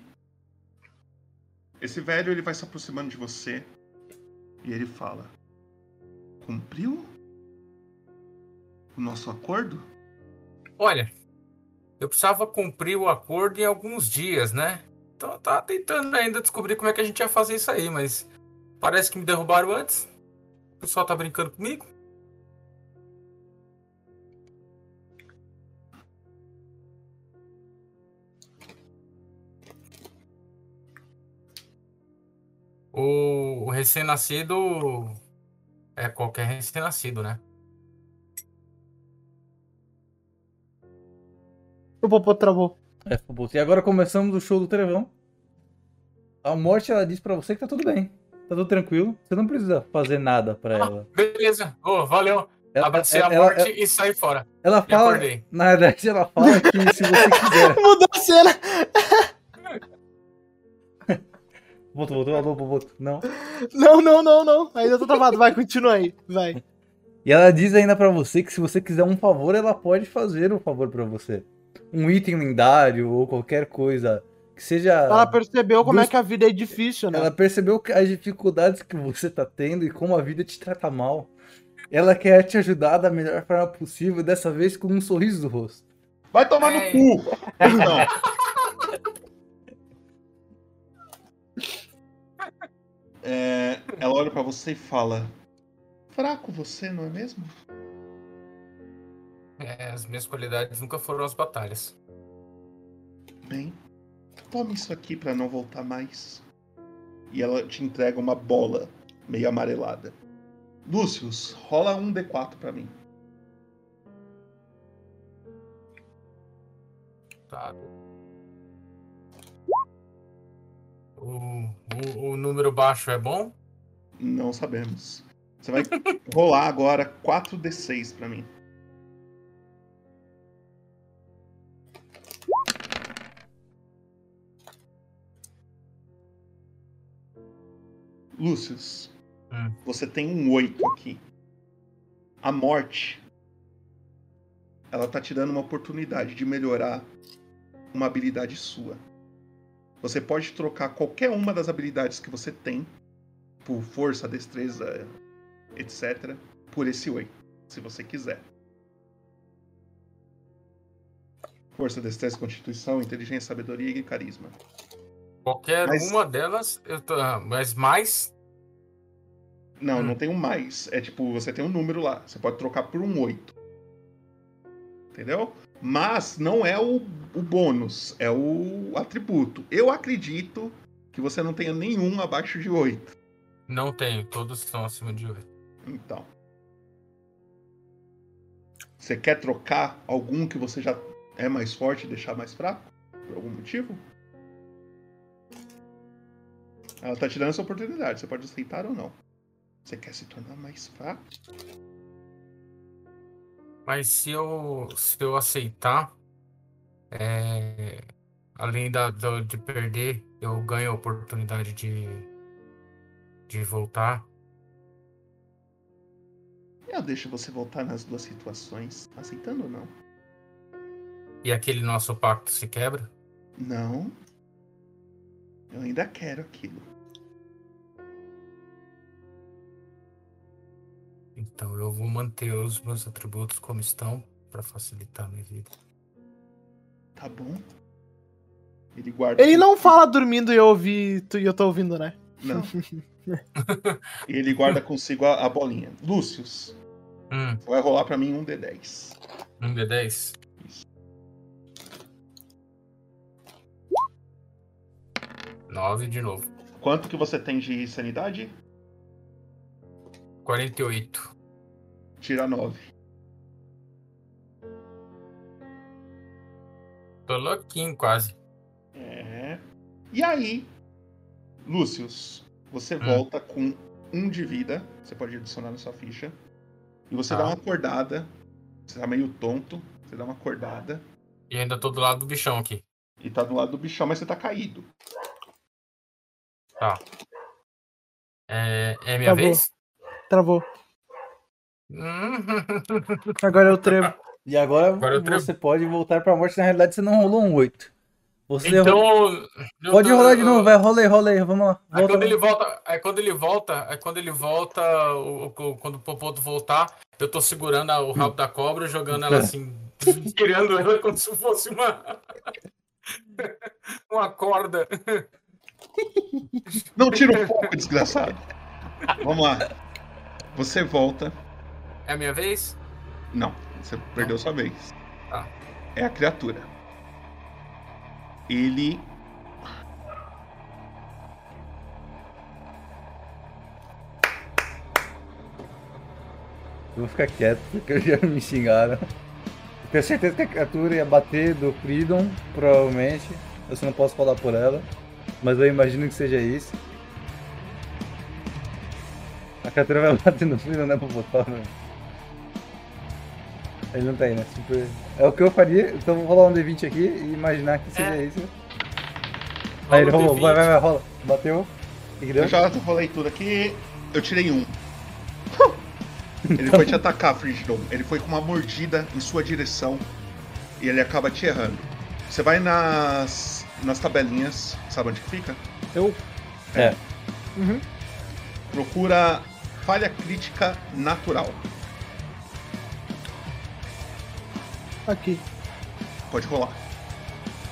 Esse velho ele vai se aproximando de você e ele fala: Cumpriu o nosso acordo? Olha, eu precisava cumprir o acordo em alguns dias, né? Então eu tava tentando ainda descobrir como é que a gente ia fazer isso aí, mas parece que me derrubaram antes. O pessoal tá brincando comigo. O, o recém-nascido é qualquer recém-nascido, né? O Popô travou. É, Popô. E agora começamos o show do Trevão. A morte, ela diz pra você que tá tudo bem. Tá tudo tranquilo. Você não precisa fazer nada pra ela. Beleza. Ô, valeu. Ela- Abracei ela- a morte ela- e saí fora. Ela fala. acordei. Na verdade, ela fala que se você quiser. [laughs] Mudou a cena. Voltou, voltou, voltou, voltou. Não. Não, não, não, não. Ainda tô travado. Vai, continua aí. Vai. E ela diz ainda pra você que se você quiser um favor, ela pode fazer um favor pra você. Um item lendário ou qualquer coisa que seja. Ela percebeu como dos- é que a vida é difícil, né? Ela percebeu que as dificuldades que você tá tendo e como a vida te trata mal. Ela quer te ajudar da melhor forma possível, dessa vez com um sorriso no rosto. Vai tomar no cu! [laughs] Não. É, ela olha pra você e fala: Fraco você, não é mesmo? É, as minhas qualidades nunca foram as batalhas. Bem, tome isso aqui pra não voltar mais. E ela te entrega uma bola meio amarelada. Lúcius, rola um D4 pra mim. Tá. O, o, o número baixo é bom? Não sabemos. Você vai [laughs] rolar agora 4D6 pra mim. Lúcius, você tem um 8 aqui. A morte. Ela tá te dando uma oportunidade de melhorar uma habilidade sua. Você pode trocar qualquer uma das habilidades que você tem por força, destreza, etc, por esse 8, se você quiser. Força, destreza, constituição, inteligência, sabedoria e carisma. Qualquer Mas- uma delas, eu tô, ah, mas mais. Não, Hum. não tem um mais. É tipo, você tem um número lá. Você pode trocar por um 8. Entendeu? Mas não é o, o bônus, é o atributo. Eu acredito que você não tenha nenhum abaixo de 8. Não tenho, todos estão acima de 8. Então. Você quer trocar algum que você já é mais forte e deixar mais fraco? Por algum motivo? Ela tá te dando essa oportunidade. Você pode aceitar ou não. Você quer se tornar mais fraco? Mas se eu, se eu aceitar, é, além da, da- de perder, eu ganho a oportunidade de, de voltar. Eu deixo você voltar nas duas situações, aceitando ou não? E aquele nosso pacto se quebra? Não. Eu ainda quero aquilo. Então eu vou manter os meus atributos como estão para facilitar a minha vida. Tá bom? Ele guarda. Ele não fala dormindo e eu ouvi tu, e eu tô ouvindo, né? Não. [laughs] Ele guarda consigo a, a bolinha. Lúcius, Hum, vai rolar pra mim um D10. um D10. Nove de novo. Quanto que você tem de sanidade? 48. Tira 9. Tô louquinho quase. É. E aí, Lúcius, você Hum. volta com um de vida. Você pode adicionar na sua ficha. E você Tá. dá uma acordada. Você tá meio tonto. Você dá uma acordada. E ainda tô do lado do bichão aqui. E tá do lado do bichão, mas você tá caído. Tá. É, é minha Travou. vez? Travou. Hum. [laughs] Agora eu trevo. E agora, Agora você pode voltar pra morte. Na realidade, você não rolou um 8. Você Então. ro- eu Pode tô- rolar de novo, vai, rola aí, rola aí, vamos lá. Aí Volta quando lá. ele volta, aí quando ele volta, aí quando ele volta, o, o- quando o Popoto voltar, eu tô segurando a- o rabo da cobra, jogando ela assim, [laughs] criando ela como se fosse uma [laughs] uma corda. Não tira um pouco, desgraçado. Vamos lá. Você volta. É a minha vez? Não, você perdeu sua vez. Tá. É a criatura. Ele. Eu vou ficar quieto, porque já me xingaram. Eu tenho certeza que a criatura ia bater do Freedom, provavelmente. Eu só não posso falar por ela. Mas eu imagino que seja isso. A criatura vai bater no Freedom, né, pra botar, né? Ele não tem, né? Super... É o que eu faria, então eu vou rolar um D20 aqui e imaginar que seja isso. Aí ele rolou, vai, D20. vai, vai, rola. Bateu. Que, deu? Eu já rolei tudo aqui. Eu tirei um. [laughs] Ele foi te atacar, Frigidon. Ele foi com uma mordida em sua direção e ele acaba te errando. Você vai nas, nas tabelinhas, sabe onde que fica? Eu? É. Uhum. Procura falha crítica natural. Aqui. Pode rolar.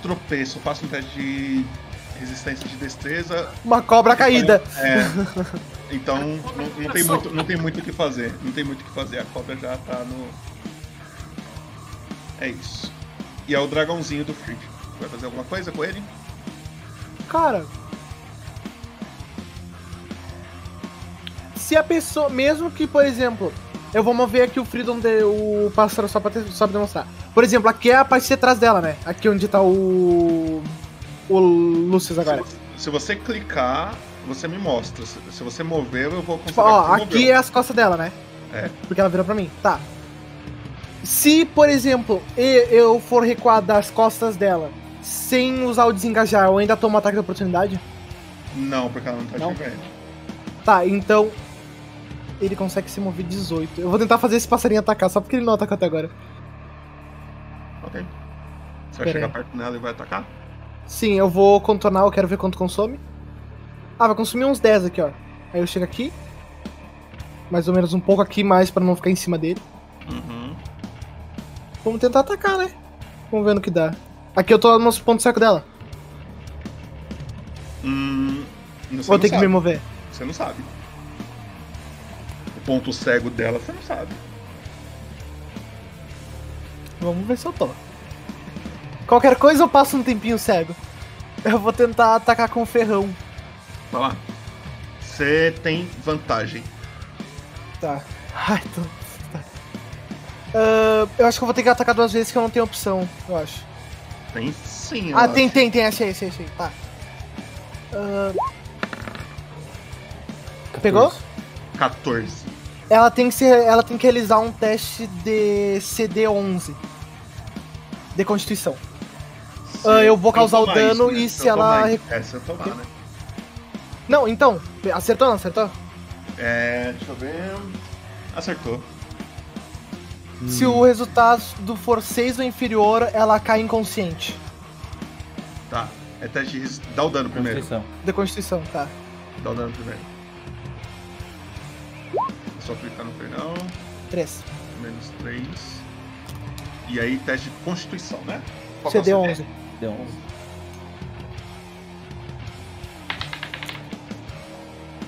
Tropeço, faça um teste de resistência de destreza. Uma cobra caída. É. Então não, não tem muito, não tem muito o que fazer. Não tem muito o que fazer. A cobra já tá no. É isso. E é o dragãozinho do Frid. Vai fazer alguma coisa com ele? Cara. Se a pessoa. Mesmo que, por exemplo. Eu vou mover aqui o Freedom de, o pássaro só pra, ter, só pra demonstrar. Por exemplo, aqui é a parte de trás dela, né? Aqui onde tá o. O Lucius agora. Se você clicar, você me mostra. Se, se você mover, eu vou Tipo, considerar ó, que você aqui moveu. é as costas dela, né? É. Porque ela virou pra mim. Tá. Se, por exemplo, eu for recuar das costas dela sem usar o desengajar, eu ainda tomo ataque de oportunidade? Não, porque ela não tá Não? te vendo. Tá, então. Ele consegue se mover 18. Eu vou tentar fazer esse passarinho atacar, só porque ele não atacou até agora. Ok. Você vai Pera chegar aí. perto dela e vai atacar? Sim, eu vou contornar, eu quero ver quanto consome. Ah, vai consumir uns 10 aqui, ó. Aí eu chego aqui. Mais ou menos um pouco aqui mais pra não ficar em cima dele. Uhum. Vamos tentar atacar, né? Vamos ver no que dá. Aqui eu tô no ponto seco dela. Hum. Vou ter que me mover. Você não sabe. Ponto cego dela você não sabe. Vamos ver se eu tô. Qualquer coisa eu passo um tempinho cego. Eu vou tentar atacar com o ferrão. Vai lá. Você tem vantagem. Tá. Ai, tô. Ah, eu acho que eu vou ter que atacar duas vezes que eu não tenho opção, eu acho. Tem sim. eu Ah, acho. tem, tem, tem, achei, achei, achei. Tá. Ah, Pegou? 14. Ela tem que ser, ela tem que realizar um teste de CD11 de Constituição. Ah, eu vou causar o dano isso, né? e Se ela. É, se eu tomar, né? Não, então, acertou ou não acertou? É, deixa eu ver. Acertou. Se o resultado for 6 ou inferior, ela cai inconsciente. Tá. É teste de Dá o dano primeiro. Constituição. De Constituição, tá. Dá o dano primeiro. É só clicar no perdão. 3. Menos 3. E aí, teste de constituição, né? Qual que é o CD11. Deu um.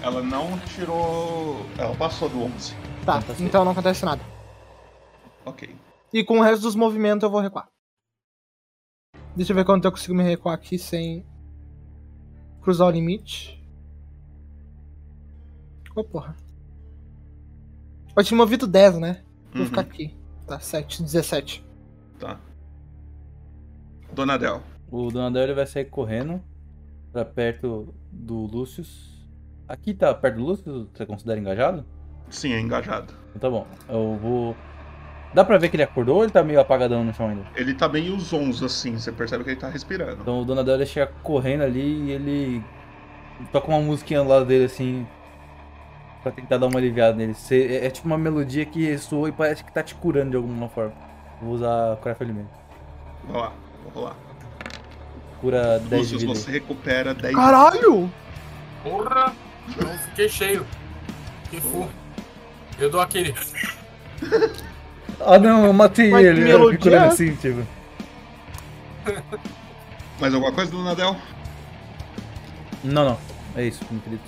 Ela não tirou. Ela passou do 11. Tá, então não acontece nada. Ok. E com o resto dos movimentos eu vou recuar. Deixa eu ver quanto eu consigo me recuar aqui sem cruzar o limite. Ô porra. Eu tinha movido 10, né? Vou Uhum. ficar aqui. Tá, 7, 17. Tá. Donadel. O Donadel ele vai sair correndo pra perto do Lucius. Aqui tá perto do Lucius? Você considera engajado? Sim, é engajado. Então tá bom. Eu vou. Dá pra ver que ele acordou ou ele tá meio apagadão no chão ainda? Ele tá meio zonzo assim, você percebe que ele tá respirando. Então o Donadel ele chega correndo ali e ele toca uma musiquinha do lado dele assim. Pra tentar dar uma aliviada nele. Você- é, é tipo uma melodia que ressoa e parece que tá te curando de alguma forma. Vou usar curar ferimento. Vai lá, vou rolar. Cura 10 de Lúcio, vida. você recupera 10 Caralho! Porra! Eu fiquei cheio. Que fu. Eu dou aquele. Ah não, eu matei Mas ele. que Eu fico melodia. olhando assim, tipo. Mais alguma coisa do Nadel? Não, não. É isso, meu querido.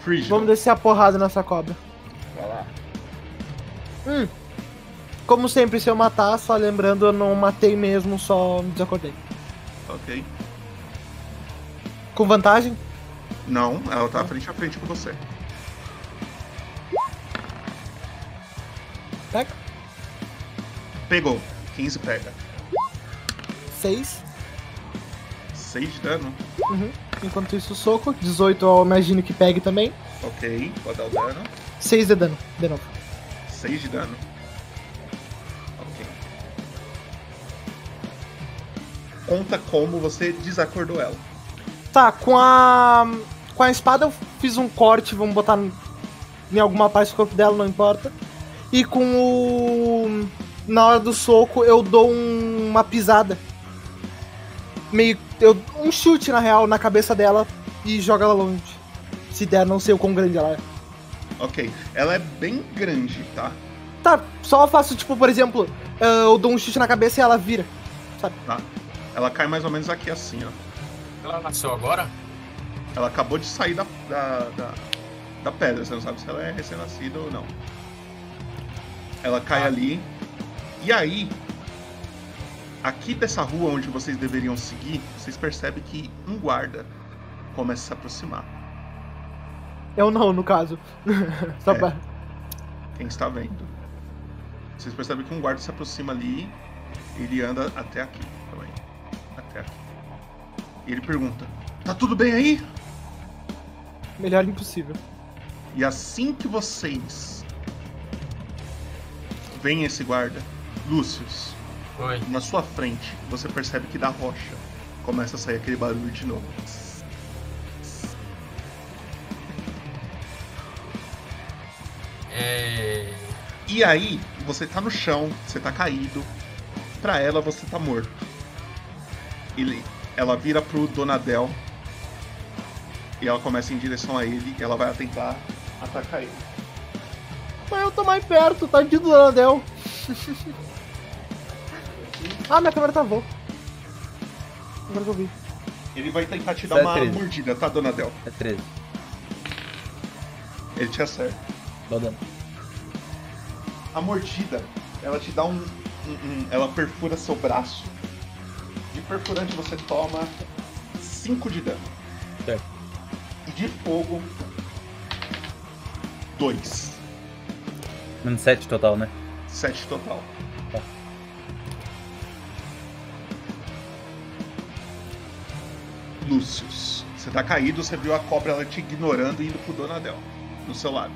Frigid. Vamos descer a porrada nessa cobra. Vai lá. Hum. Como sempre, se eu matar, só lembrando, eu não matei mesmo, só me desacordei. Ok. Com vantagem? Não, ela tá frente a frente com você. Pega. Pegou. 15 pega. 6. 6 de dano. Uhum. Enquanto isso, soco. 18 eu imagino que pegue também. Ok, pode dar o dano. 6 de dano, de novo. 6 de dano. Ok. Conta como você desacordou ela. Tá, com a. Com a espada eu fiz um corte, vamos botar em- em alguma parte do corpo dela, não importa. E com o. Na hora do soco eu dou um- uma pisada. Meio. Eu, um chute na real na cabeça dela e joga ela longe. Se der, não sei o quão grande ela é. Ok. Ela é bem grande, tá? Tá, só eu faço tipo, por exemplo, eh, eu dou um chute na cabeça e ela vira. Sabe? Tá. Ela cai mais ou menos aqui assim, ó. Ela nasceu agora? Ela acabou de sair da, da, da, da pedra, você não sabe se ela é recém-nascida ou não. Ela cai ali. E aí, aqui dessa rua onde vocês deveriam seguir, vocês percebem que um guarda começa a se aproximar. Eu não, no caso. [laughs] só É. pra. Quem está vendo? Vocês percebem que um guarda se aproxima ali, ele anda até aqui também. Até aqui. E ele pergunta: Tá tudo bem aí? Melhor impossível. E assim que vocês veem esse guarda, Lúcius, Oi. na sua frente, você percebe que da rocha começa a sair aquele barulho de novo. É. E aí, você tá no chão, você tá caído. Pra ela, você tá morto. Ele, ela vira pro Donadel. E ela começa em direção a ele. E ela vai tentar atacar ele. Mas eu tô mais perto, tadinho do Anel. [laughs] ah, minha câmera travou. Agora que eu vi. Ele vai tentar te dar é uma 13. mordida, tá, Donadel? É 13. Ele te acerta. Dá dano. A mordida, ela te dá um, um- um- Ela perfura seu braço. De perfurante você toma 5 de dano. Certo. E de fogo, 2. Menos 7 total, né? 7 total. Lúcius, você tá caído, você viu a cobra ela te ignorando e indo pro Donadel, no seu lado.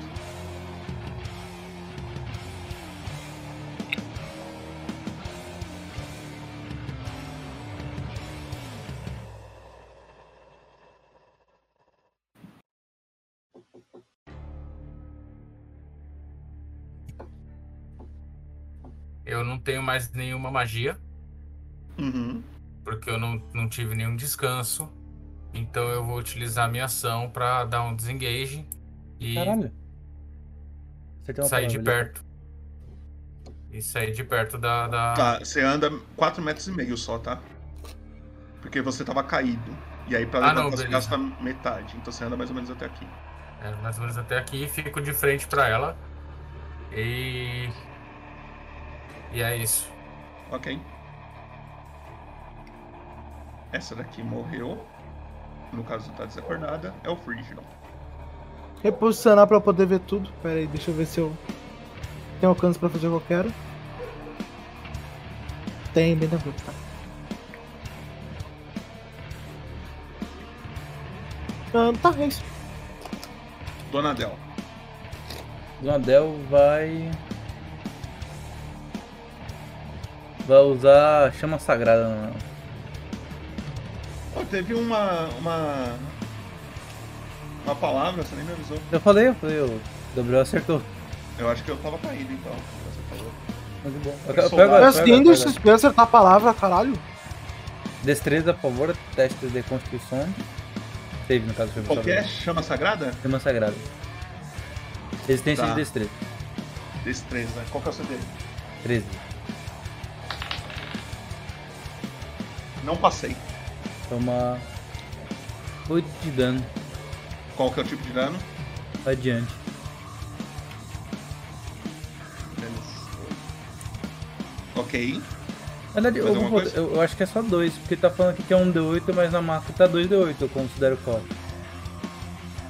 Eu não tenho mais nenhuma magia, Uhum. porque eu não, não tive nenhum descanso. Então eu vou utilizar a minha ação pra dar um desengage e Caralho. Sair de perto. E sair de perto da. da... Tá, você anda 4 metros e meio só, tá? Porque você tava caído. E aí pra Ah, levantar não, você gasta metade. Então você anda mais ou menos até aqui. É, mais ou menos até aqui, fico de frente pra ela. E. E é isso. Ok. Essa daqui morreu. No caso, tá desacordada. É o Frigidon. Reposicionar pra eu poder ver tudo. Pera aí, deixa eu ver se eu tenho alcance pra fazer o que eu quero. Tem, bem tranquilo, tá. Ah, tá, é isso. Donadel. Donadel vai. Vai usar chama sagrada. na- Ó, teve uma. uma. Uma palavra, você nem me avisou. Eu falei, eu falei, o Gabriel acertou. Eu acho que eu tava caído então. Você falou. Muito bom. Agora, Mas agora, deixa pega se acertar a palavra, caralho? Destreza, por favor, teste de constituição. Save, no caso. foi Qual que é? favor. Chama sagrada? Chama sagrada. Resistência Tá. de destreza. Destreza. Qual que é o CD? 13. Não passei. Toma 8 de dano. Qual que é o tipo de dano? Adiante. Ok. Na verdade, eu, vou- eu- acho que é só 2, porque tá falando aqui que é um D8, mas na marca tá 2D8, eu considero core.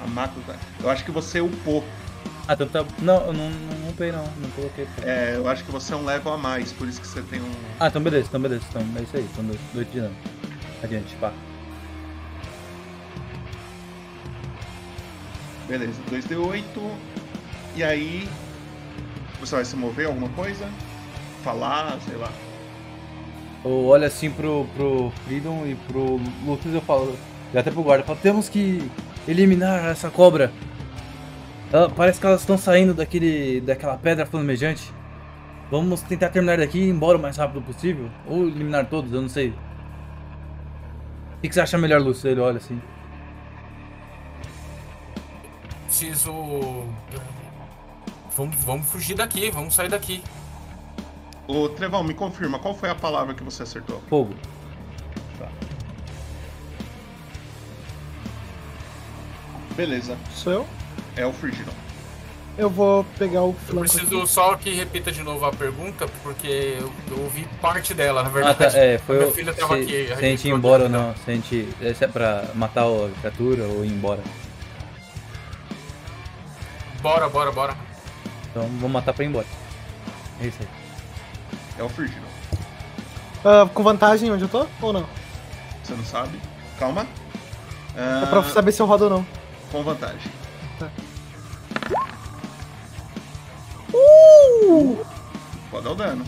A macro tá. Eu acho que você upou. Ah, então tá. Não, eu não, não upei não, não coloquei. É, eu acho que você é um level a mais, por isso que você tem um. Ah, então beleza, então beleza, então é isso aí, então 8 de dano. Adiante, pá. Beleza, 2D8. E aí. Você vai se mover alguma coisa? Falar, sei lá. Eu olho assim pro, pro Freedom e pro Lucas eu falo, e até pro guarda, eu falo, temos que eliminar essa cobra. Ela- parece que elas estão saindo daquele, daquela pedra flamejante. Vamos tentar terminar daqui e ir embora o mais rápido possível. Ou eliminar todos, eu não sei. O que, que você acha melhor, Lúcio? Ele olha assim. Preciso. Vamos, vamos fugir daqui, vamos sair daqui. Ô, Trevão, me confirma, qual foi a palavra que você acertou? Fogo. Tá. Beleza. Sou eu? É o Frigidon. Eu vou pegar o Eu flanco. preciso aqui. só que repita de novo a pergunta, porque eu, eu ouvi parte dela, na Ah, verdade. tá, é, foi Minha o. filha tava se, aqui. se a gente ir embora ou não. Se a gente. Esse é pra matar a criatura ou ir embora. Bora, bora, bora. Então vamos matar pra ir embora. É isso aí. É o Frigidon. Ah, com vantagem onde eu tô? Ou não? Você não sabe? Calma. É pra saber se eu rodo ou não. Com vantagem. Uh! Pode dar o dano.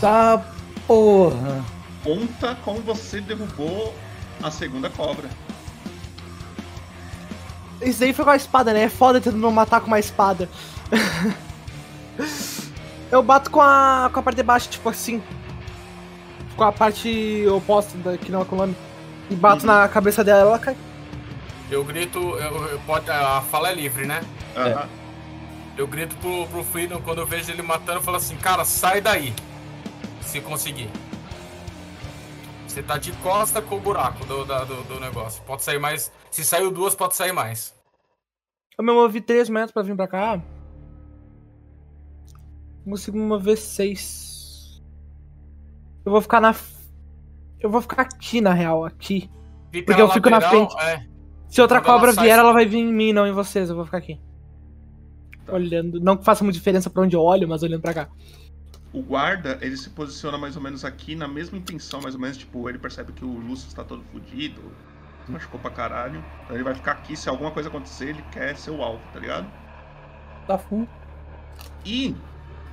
Tá, porra. Conta como você derrubou a segunda cobra. Isso daí foi com a espada, né? É foda tentando não matar com uma espada. [laughs] eu bato com a, com a parte de baixo, tipo assim. Com a parte oposta da que não é com o nome. E bato na cabeça dela, ela cai. Eu grito, eu, eu pode, a fala é livre, né? Aham. Eu grito pro, pro Freedom quando eu vejo ele matando, eu falo assim, cara, sai daí. Se conseguir. Você tá de costa com o buraco do, da- do, do negócio. Pode sair mais. Se saiu duas, pode sair mais. Eu me movi 3 metros pra vir pra cá. Consigo me mover 6. Eu vou ficar na. Eu vou ficar aqui, na real, aqui. Fica Porque eu fico na frente. é. Se outra Quando ela cobra sai, vier, você- ela vai vir em mim, não em vocês. Eu vou ficar aqui. Olhando. Não que faça muita diferença pra onde eu olho, mas olhando pra cá. O guarda, ele se posiciona mais ou menos aqui na mesma intenção, mais ou menos, tipo, ele percebe que o Lúcio está todo fudido, se machucou pra caralho. Então ele vai ficar aqui, se alguma coisa acontecer, ele quer ser o alvo, tá ligado? Tá full. E.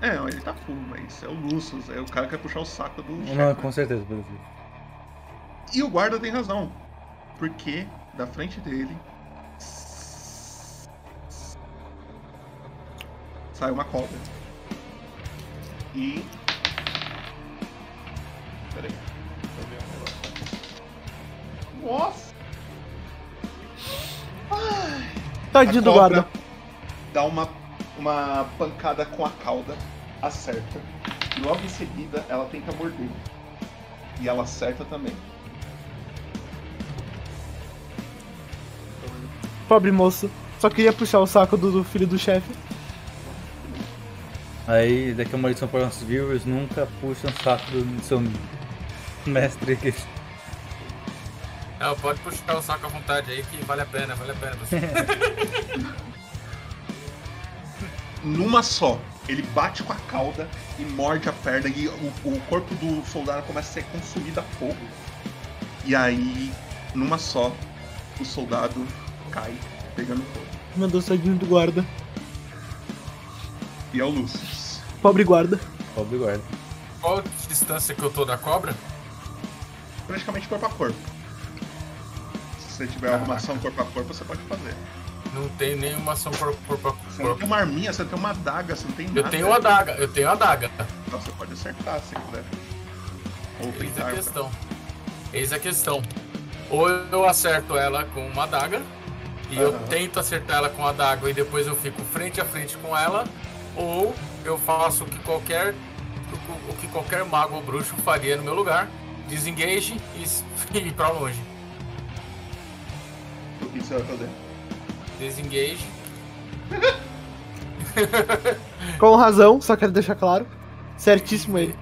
É, ele tá full, mas é o Lúcio, é o cara que quer puxar o saco do Não, chefe. com certeza, pelo visto. E o guarda tem razão. Porque da frente dele. Sai uma cobra. E. Peraí. Deixa eu ver um negócio. Nossa! Ai. Tadinho do guarda. Dá uma, uma pancada com a cauda, acerta. E logo em seguida ela tenta morder. E ela acerta também. Pobre moço. Só queria puxar o saco do, do filho do chefe. Aí, daqui a uma lição para nossos viewers, nunca puxa um saco do seu mestre aqui. Não, pode puxar o saco à vontade aí que vale a pena, vale a pena. Você. [laughs] Numa só, ele bate com a cauda e morde a perna e o, o corpo do soldado começa a ser consumido a fogo. E aí, numa só, o soldado cai, pegando fogo. Meu Deus, tadinho do guarda. E é o Lúcio. Pobre guarda. Pobre guarda. Qual a distância que eu tô da cobra? Praticamente corpo a corpo. Se você tiver alguma ação corpo a corpo, você pode fazer. Não tem nenhuma ação por, por, por, Você não tem uma arminha, você tem uma adaga, você não tem nada. Eu tenho a adaga, eu tenho a adaga. Então você pode acertar se quiser. Ou Eis a questão. Eis a questão. Ou eu acerto ela com uma adaga, e eu tento acertar ela com a adaga e depois eu fico frente a frente com ela, ou eu faço o que qualquer o, que qualquer mago ou bruxo faria no meu lugar, desengage e, [laughs] e ir pra longe. O que você vai fazer? Desengage. [laughs] Com razão, só quero deixar claro. Certíssimo ele.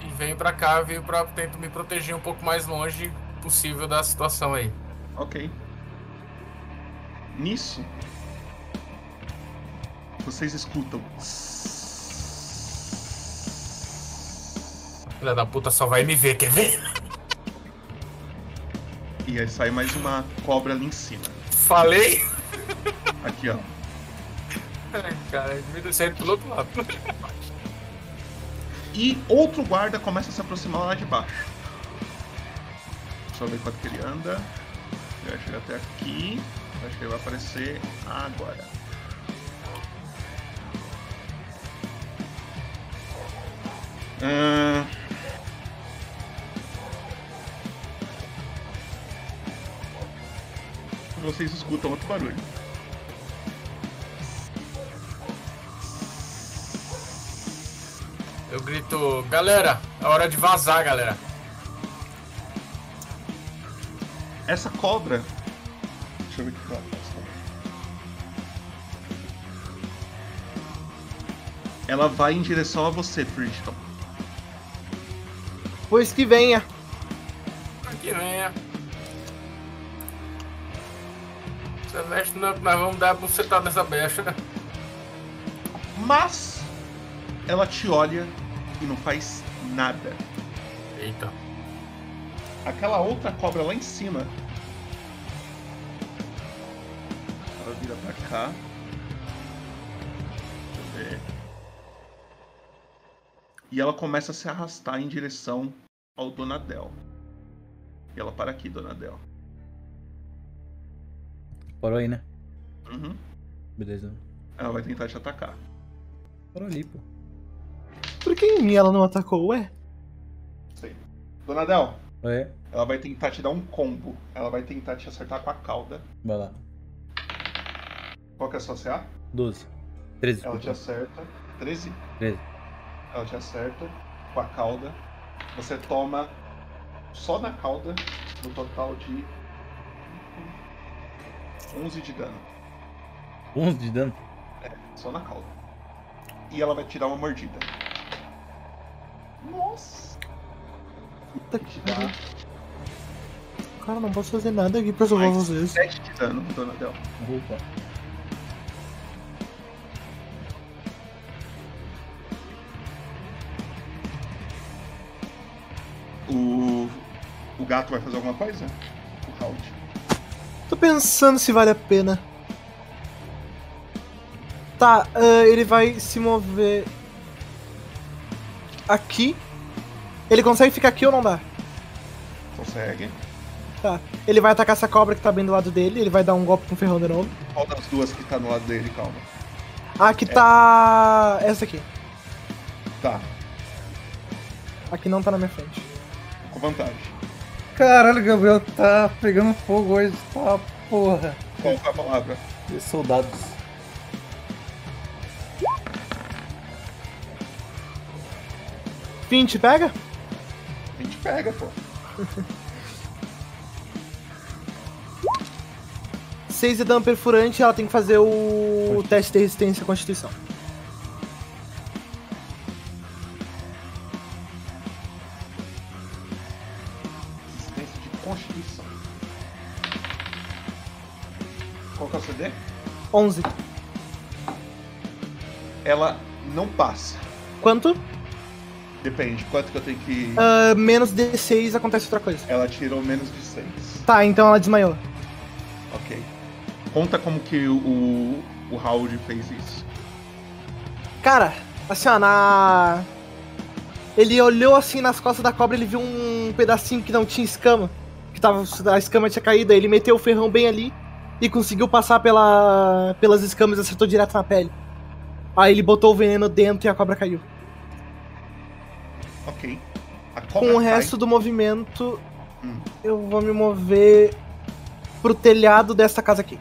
E venho pra cá, venho pra tento me proteger um pouco mais longe possível da situação aí. Ok. Nisso, vocês escutam. Filha da puta só vai me ver, quer ver? E aí sai mais uma cobra ali em cima. Falei? Aqui, ó. Cara, devia ter saído pelo outro lado. E outro guarda começa a se aproximar lá de baixo. Deixa eu ver quanto que ele anda. Ele vai chegar até aqui. Acho que ele vai aparecer agora. Ahn. Vocês escutam outro barulho. Eu grito, galera, é hora de vazar, galera. Essa cobra. Ela vai em direção a você, Tristan. Pois que venha. Aqui venha. Celeste, nós nós vamos dar bucetada nessa becha. Mas ela te olha e não faz nada. Eita. Aquela outra cobra lá em cima. Ela vira pra cá. E ela começa a se arrastar em direção ao Donadel. E ela para aqui, Donadel. Parou aí, né? Uhum. Beleza. Ela vai tentar te atacar. Parou ali, pô. Por que em mim ela não atacou, ué? Sei. Donadel, É, ela vai tentar te dar um combo. Ela vai tentar te acertar com a cauda. vai lá. Qual que é a sua CA? 12. 13. Ela te acerta. 13? 13. Ela te acerta com a cauda. Você toma só na cauda no total de 11 de dano. 11 de dano. É, só na cauda. E ela vai tirar uma mordida. Nossa! Puta que dá Cara, não posso fazer nada aqui pra salvar vocês. 7 de dano, Donadel. Opa. O, o gato vai fazer alguma coisa? O Howard. Tô pensando se vale a pena. Tá, ah, ele vai se mover aqui. Ele consegue ficar aqui ou não dá? Consegue. Tá. Ele vai atacar essa cobra que tá bem do lado dele. Ele vai dar um golpe com o ferrão de novo. Qual das duas que tá no lado dele, calma. Ah, aqui tá. Essa aqui. Tá, Aqui não tá na minha frente. Com vantagem. Caralho, Gabriel tá pegando fogo hoje, tá porra. Qual foi a palavra? E soldados. Fim, te pega? A gente pega, pô. 6 de dano perfurante, ela tem que fazer o teste de resistência à constituição. 11. Ela não passa. Quanto? Depende, quanto que eu tenho que. Ah, menos D6 acontece outra coisa. Ela tirou menos de 6. Tá, então ela desmaiou. Ok. Conta como que o, o Howard fez isso. Cara, assim, ó, na. Ele olhou assim nas costas da cobra, ele viu um pedacinho que não tinha escama. Que tava. A escama tinha caído, aí ele meteu o ferrão bem ali e conseguiu passar pela, pelas escamas e acertou direto na pele. Aí ele botou o veneno dentro e a cobra caiu. Ok. A Com cobra o cai. resto do movimento, Hum. eu vou me mover pro telhado dessa casa aqui.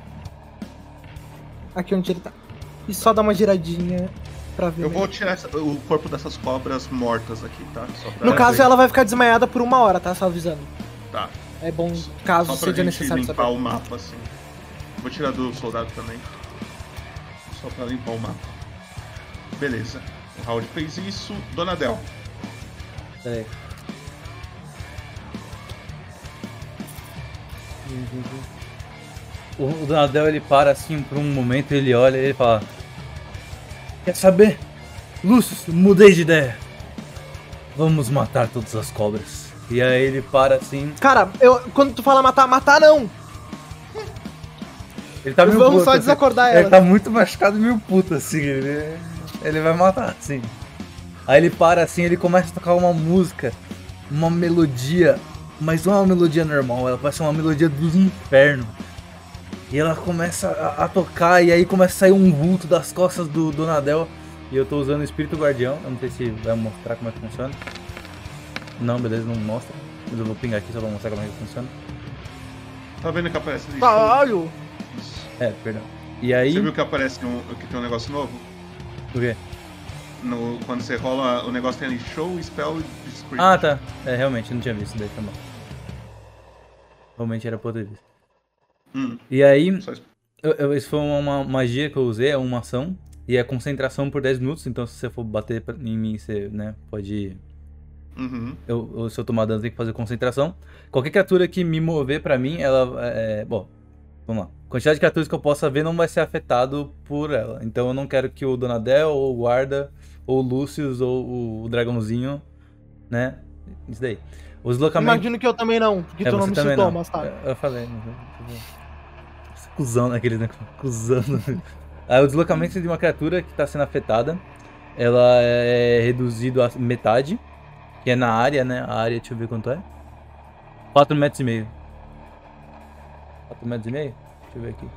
Aqui onde ele tá. E só dar uma giradinha pra ver. Eu vou tirar essa- o corpo dessas cobras mortas aqui, tá? No caso, ver. ela vai ficar desmaiada por uma hora, tá? Só avisando. Tá. É bom caso seja necessário limpar saber. o mapa, assim. Vou tirar do soldado também. Só pra limpar o mapa. Beleza. O Raul fez isso. Donadel. Peraí. O, o Donadel ele para assim por um momento, ele olha e ele fala: Quer saber? Lúcio, mudei de ideia. Vamos matar todas as cobras. E aí ele para assim. Cara, eu, quando tu fala matar, matar não! Ele tá meio Vamos puto, só assim. desacordar Ele ela. tá muito machucado, meio puto assim. Ele, ele vai matar, sim. Aí ele para assim, ele começa a tocar uma música, uma melodia, mas não é uma melodia normal, ela parece uma melodia dos infernos. E ela começa a, a tocar e aí começa a sair um vulto das costas do Donadel. E eu tô usando o Espírito Guardião, eu não sei se vai mostrar como é que funciona. Não, beleza, não mostra. Mas eu vou pingar aqui só pra mostrar como é que funciona. Tá vendo que aparece ali? Caralho! É, perdão. E aí. Você viu que aparece um, que tem um negócio novo? O quê? No, quando você rola, o negócio tem ali Show, Spell e Screen. Ah, tá. É, realmente, eu não tinha visto daí também. Realmente era pra ter visto. Hum. E aí, Só eu, eu- isso foi uma magia que eu usei, é uma ação. E é concentração por 10 minutos, então se você for bater em mim, você né, pode. Uhum. Eu, eu- se eu tomar dano, tem que fazer concentração. Qualquer criatura que me mover pra mim, ela. É, bom, vamos lá. A quantidade de criaturas que eu possa ver não vai ser afetado por ela. Então eu não quero que o Donadel, ou o Guarda, ou o Lucius, ou o, Dragãozinho, né? Isso daí. Os deslocamentos. Imagino que eu também não, porque É, tu não me citou, não. mas tá. Eu, eu falei. mas eu- Cusão naquele né? Cusão. [laughs] O deslocamento de uma criatura que está sendo afetada, ela é reduzido a metade, que é na área, né? A área, deixa eu ver quanto é. 4 metros e meio. 4 metros e meio? Deixa eu ver aqui.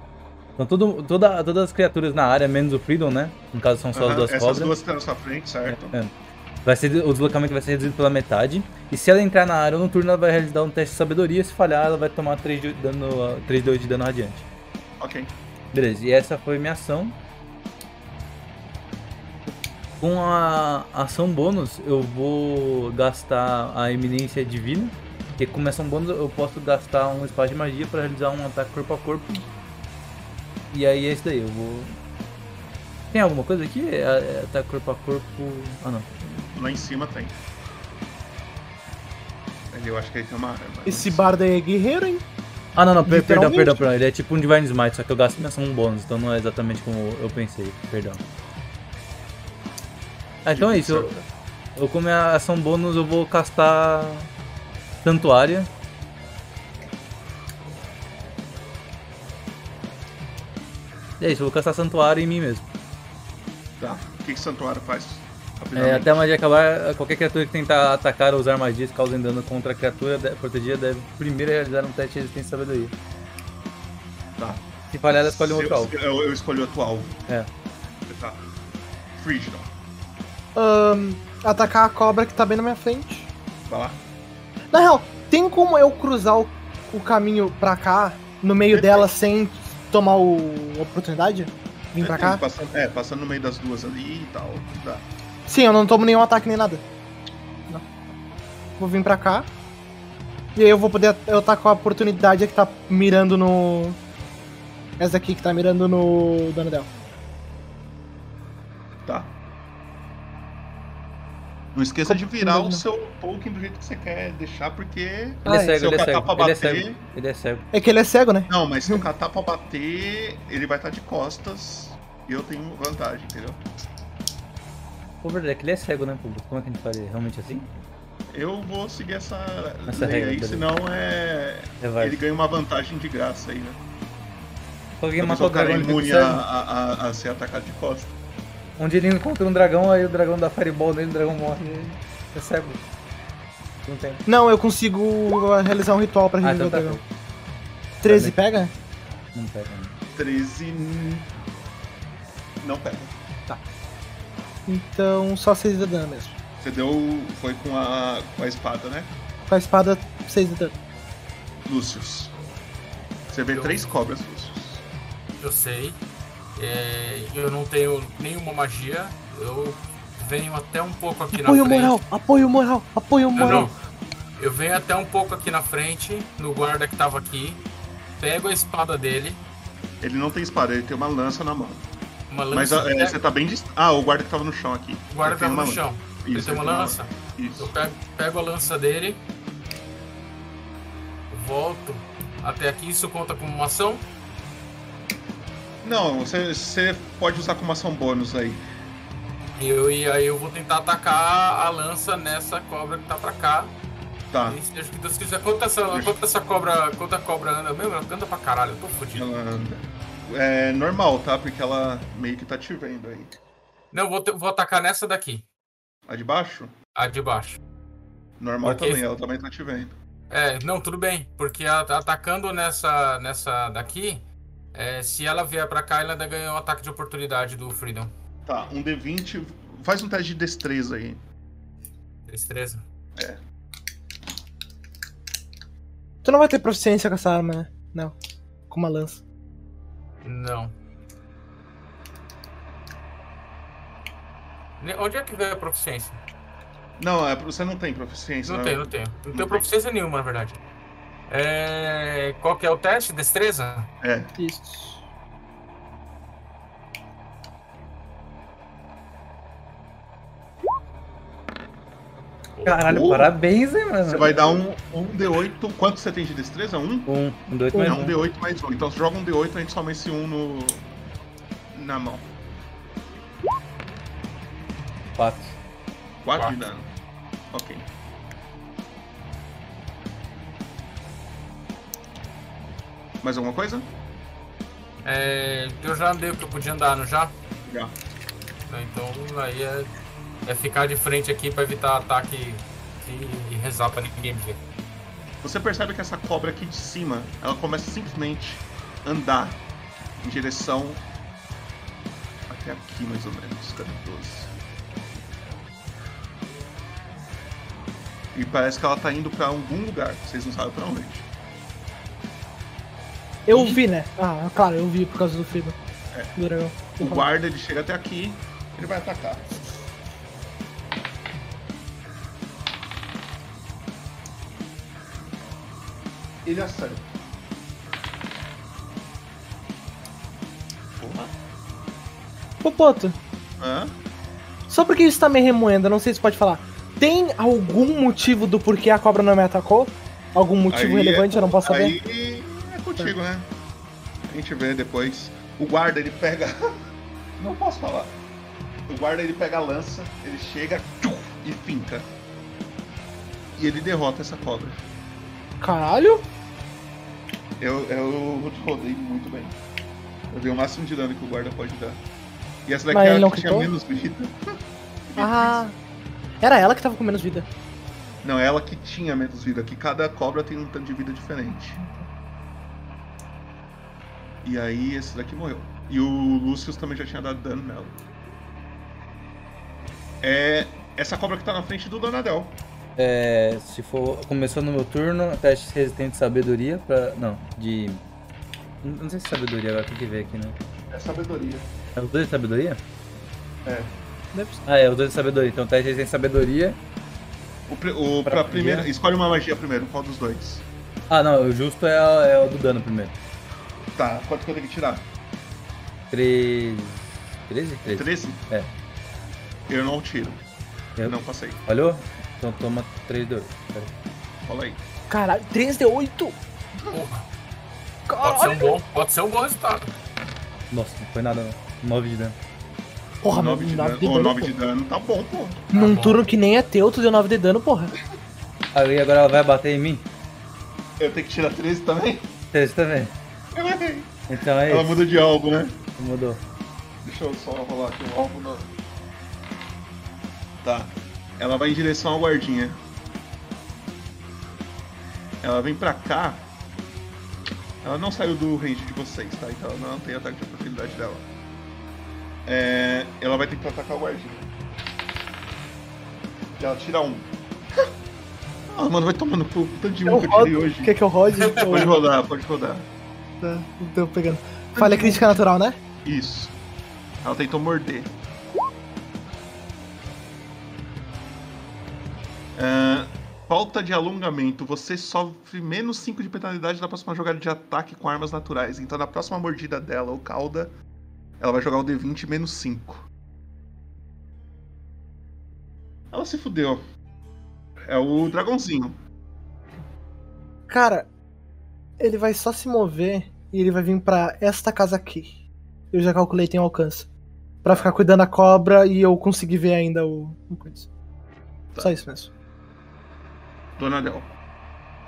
Então todo, toda, todas as criaturas na área, menos o Freedom, né? No caso são só as duas Essas cobras. duas que estão na sua frente, certo? É. Vai ser, o deslocamento vai ser reduzido pela metade. E se ela entrar na área no turno, ela vai realizar um teste de sabedoria. Se falhar, ela vai tomar 3 de dano, 3 de 8 de dano radiante. Ok. Beleza, e essa foi minha ação. Com a ação bônus, eu vou gastar a eminência divina. Que com ação bônus eu posso gastar um espaço de magia para realizar um ataque corpo a corpo. E aí é isso daí, eu vou. Tem alguma coisa aqui? É, é ataque corpo a corpo. Ah não. Lá em cima tem. Eu acho que aí tem uma arma. Esse bardo aí é guerreiro, hein? Ah não, não, per- perdão, perdão, perdão. Ele é tipo um Divine Smite, só que eu gasto minha ação bônus, então não é exatamente como eu pensei, perdão. Ah, então é isso. Eu, eu com minha ação bônus eu vou castar Santuária. E é isso, eu vou castar Santuário em mim mesmo. Tá. O que, que o santuário faz? É, até a magia acabar, qualquer criatura que tentar atacar ou usar magias que causem dano contra a criatura protegida deve primeiro realizar um teste de resistência e sabedoria. Tá. Se falhar, ela escolhe um outro eu, alvo. eu, eu escolhi outro alvo. É. Tá. Frigidon. Ahn, atacar a cobra que tá bem na minha frente. Vai lá. Na real, tem como eu cruzar o, o caminho pra cá, no meio dela, sem tomar o, a oportunidade? Vim pra cá? Passando, é, passando no meio das duas ali e tal. Sim, eu não tomo nenhum ataque nem nada. Não. Vou vir pra cá. E aí eu vou poder. Eu tá com a oportunidade que tá mirando no. Essa aqui que tá mirando no Donadel. Não esqueça de virar o seu token do jeito que você quer deixar, porque. Ele é cego, se eu ele é catar cego. pra Ele é bater. cego. Ele é cego. É que ele é cego, né? Não, mas se eu catar pra bater, ele vai estar de costas e eu tenho vantagem, entendeu? Pô, verdade, é que ele é cego, né, público? Como é que a gente faria? Realmente assim? Eu vou seguir essa, Essa lei regra, aí, senão é. É ele ganha uma vantagem de graça aí, né? Alguém matou o cara é dragão, imune a, a, a, a ser atacado de costas. Onde ele encontra um dragão, aí o dragão dá fireball nele, o dragão morre. e É cego. Não tem. Não, eu consigo realizar um ritual pra Ah, reviver então o tá. dragão. 13 pega? Não pega. Não. 13. n- Não pega. Tá. Então só 6 de dano mesmo. Você deu. Foi com a, com a espada, né? Com a espada, 6 de dano. Lucius. Você vê três cobras, Lucius. Eu sei. É, eu não tenho nenhuma magia. Eu venho até um pouco aqui Apoio na frente. moral, apoio moral, apoio moral. não. Eu venho até um pouco aqui na frente, no guarda que tava aqui. Pego a espada dele. Ele não tem espada, ele tem uma lança na mão. Uma Mas lança. é, você tá bem dist... Ah, o guarda que tava no chão aqui. O guarda Ele tem tava no chão. lança. Ele Isso, tem uma ele lança. Eu pego, pego a lança dele. Volto até aqui. Isso conta como uma ação? Não, você, você pode usar como ação bônus aí. Eu, e aí eu vou tentar atacar a lança nessa cobra que tá pra cá. Tá. E seja o que Deus quiser. Quanto essa, quanto essa cobra. Quanto a cobra anda mesmo? Ela anda pra caralho, eu tô fudido. Ela anda. É normal, tá? Porque ela meio que tá te vendo aí. Não, eu vou, vou atacar nessa daqui. A de baixo? A de baixo. Normal Ok. também, ela também tá te vendo. É, não, tudo bem. Porque a- atacando nessa, nessa daqui, é, se ela vier pra cá, ela ainda ganha um ataque de oportunidade do Freedom. Tá, um D20. Faz um teste de destreza aí. Destreza. É. Tu não vai ter proficiência com essa arma, né? Não. Com uma lança. Não. Onde é que veio a proficiência? Não, é, você não tem proficiência. Não né? tenho, não tenho. Não tenho tem. proficiência nenhuma, na verdade. É... Qual que é o teste? Destreza? É. Isso. Caralho, Pô. parabéns, hein, mano. Você vai dar um, um D8. Quanto você tem de destreza? Um? Um. Um D8 É mais um um. D8 mais um. Então você joga um D8 e a gente soma esse um no. na mão. Quatro. 4 de dano. Ok. Mais alguma coisa? É... Eu já andei o que eu podia andar, não já? Já. Então aí é, é ficar de frente aqui pra evitar ataque e, e rezar pra ninguém me ver. Você percebe que essa cobra aqui de cima, ela começa simplesmente a andar em direção até aqui mais ou menos, cadê 12? E parece que ela tá indo pra algum lugar, vocês não sabem pra onde. Eu vi, né? Ah, claro, eu vi por causa do Freedom. É. Do dragão. O guarda ele chega até aqui, ele vai atacar. Ele acerta. Porra. Popoto, Hã? só porque isso tá me remoendo, não sei se pode falar. Tem algum motivo do porquê a cobra não me atacou? Algum motivo Aí relevante é- eu não posso saber? Aí contigo, né? A gente vê depois. O guarda ele pega. [laughs] Não posso falar. O guarda ele pega a lança, ele chega tchum, e finca. E ele derrota essa cobra. Caralho? Eu, eu rodei muito bem. Eu dei o máximo de dano que o guarda pode dar. E essa daqui Mas é ele não que tinha quitou? menos vida. [laughs] Ah. Era ela que tava com menos vida. Não, é ela que tinha menos vida, que cada cobra tem um tanto de vida diferente. E aí esse daqui morreu. E o Lucius também já tinha dado dano nela. É essa cobra que tá na frente do Donadel. É, se for. Começou no meu turno, teste resistente de sabedoria pra. Não, de. Não sei se é sabedoria agora, tem que ver aqui, né? É sabedoria. É os dois de sabedoria? É. Ah, é, os dois de sabedoria. Então teste resistente de sabedoria. O, pri- o, Pra pra primeira, escolhe uma magia primeiro, qual dos dois? Ah, não, o justo é, é o do dano primeiro. Tá, quanto que eu tenho que tirar? 13. 13? 13. 13? É. Eu não tiro. Eu- Não passei. Falhou? Então toma 3 de 8. Fala aí. Caralho, 3 de 8? Porra. Pode ser um bom, pode ser um bom resultado. Nossa, não foi nada não. 9 de dano. Porra, 9 de nove dano. de dano, 9 pô. de dano, tá bom, pô. Num turno que nem é teu, tu deu 9 de dano, porra. Aí agora ela vai bater em mim? Eu tenho que tirar 13 também? 13 também. Então é Ela isso. muda de algo, né? Mudou. Deixa eu só rolar aqui o alvo. Não. Tá. Ela vai em direção ao guardinha. Ela vem pra cá. Ela não saiu do range de vocês, tá? Então ela não tem ataque de oportunidade dela. É, ela vai tentar atacar o guardinha. E ela tira um. Ah, mano, vai tomando. Tanto de Eu um que eu tirei hoje. Quer que eu rode? Pode rodar, pode rodar. Tá, tô pegando. Falha crítica natural, né? Isso. Ela tentou morder. Ah, falta de alongamento. Você sofre menos 5 de penalidade na próxima jogada de ataque com armas naturais. Então na próxima mordida dela, ou cauda, ela vai jogar o D20 menos 5. Ela se fudeu. É o dragãozinho. Cara, ele vai só se mover e ele vai vir pra esta casa aqui. Eu já calculei tem alcance. Pra ficar cuidando da cobra e eu conseguir ver ainda o. o coisa. Só isso mesmo. Dona Del.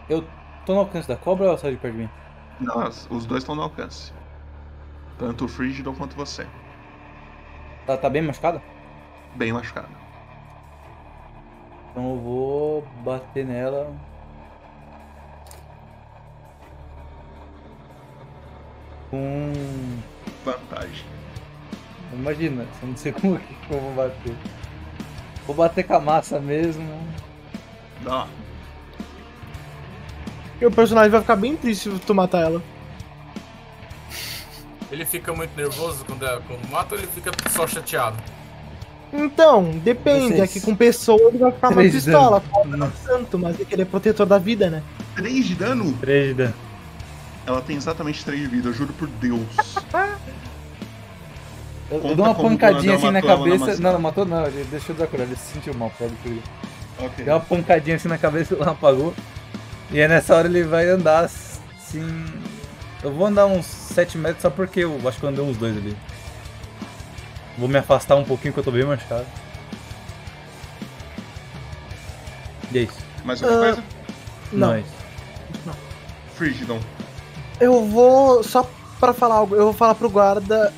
Eu tô no alcance da cobra ou ela saiu de perto de mim? Não, os dois estão no alcance. Tanto o Frigidon quanto você. Ela tá bem machucada? Bem machucado. Então eu vou bater nela. Com. Vantagem. Imagina, eu não sei [laughs] como que eu vou bater. Vou bater com a massa mesmo. Dá. E o personagem vai ficar bem triste se tu matar ela. Ele fica muito nervoso quando, é, quando mata ou ele fica só chateado? Então, depende. Vocês- Aqui com pessoa ele vai ficar de pistola. tanto, mas é que ele é protetor da vida, né? 3 de dano? 3 de dano. Ela tem exatamente 3 de vida, eu juro por Deus. [laughs] Eu, eu dou uma pancadinha assim na cabeça. Não, não matou não, ele deixou desacurar, ele se sentiu mal, pode crer. Ok. Deu uma pancadinha assim na cabeça e ela apagou. E aí nessa hora ele vai andar assim. Eu vou andar uns 7 metros só porque eu acho que eu andei uns dois ali. Vou me afastar um pouquinho que eu tô bem machucado. E é isso. Mais alguma Ah, coisa? não. é isso. Frigidon. Eu vou. Só pra falar algo, eu vou falar pro guarda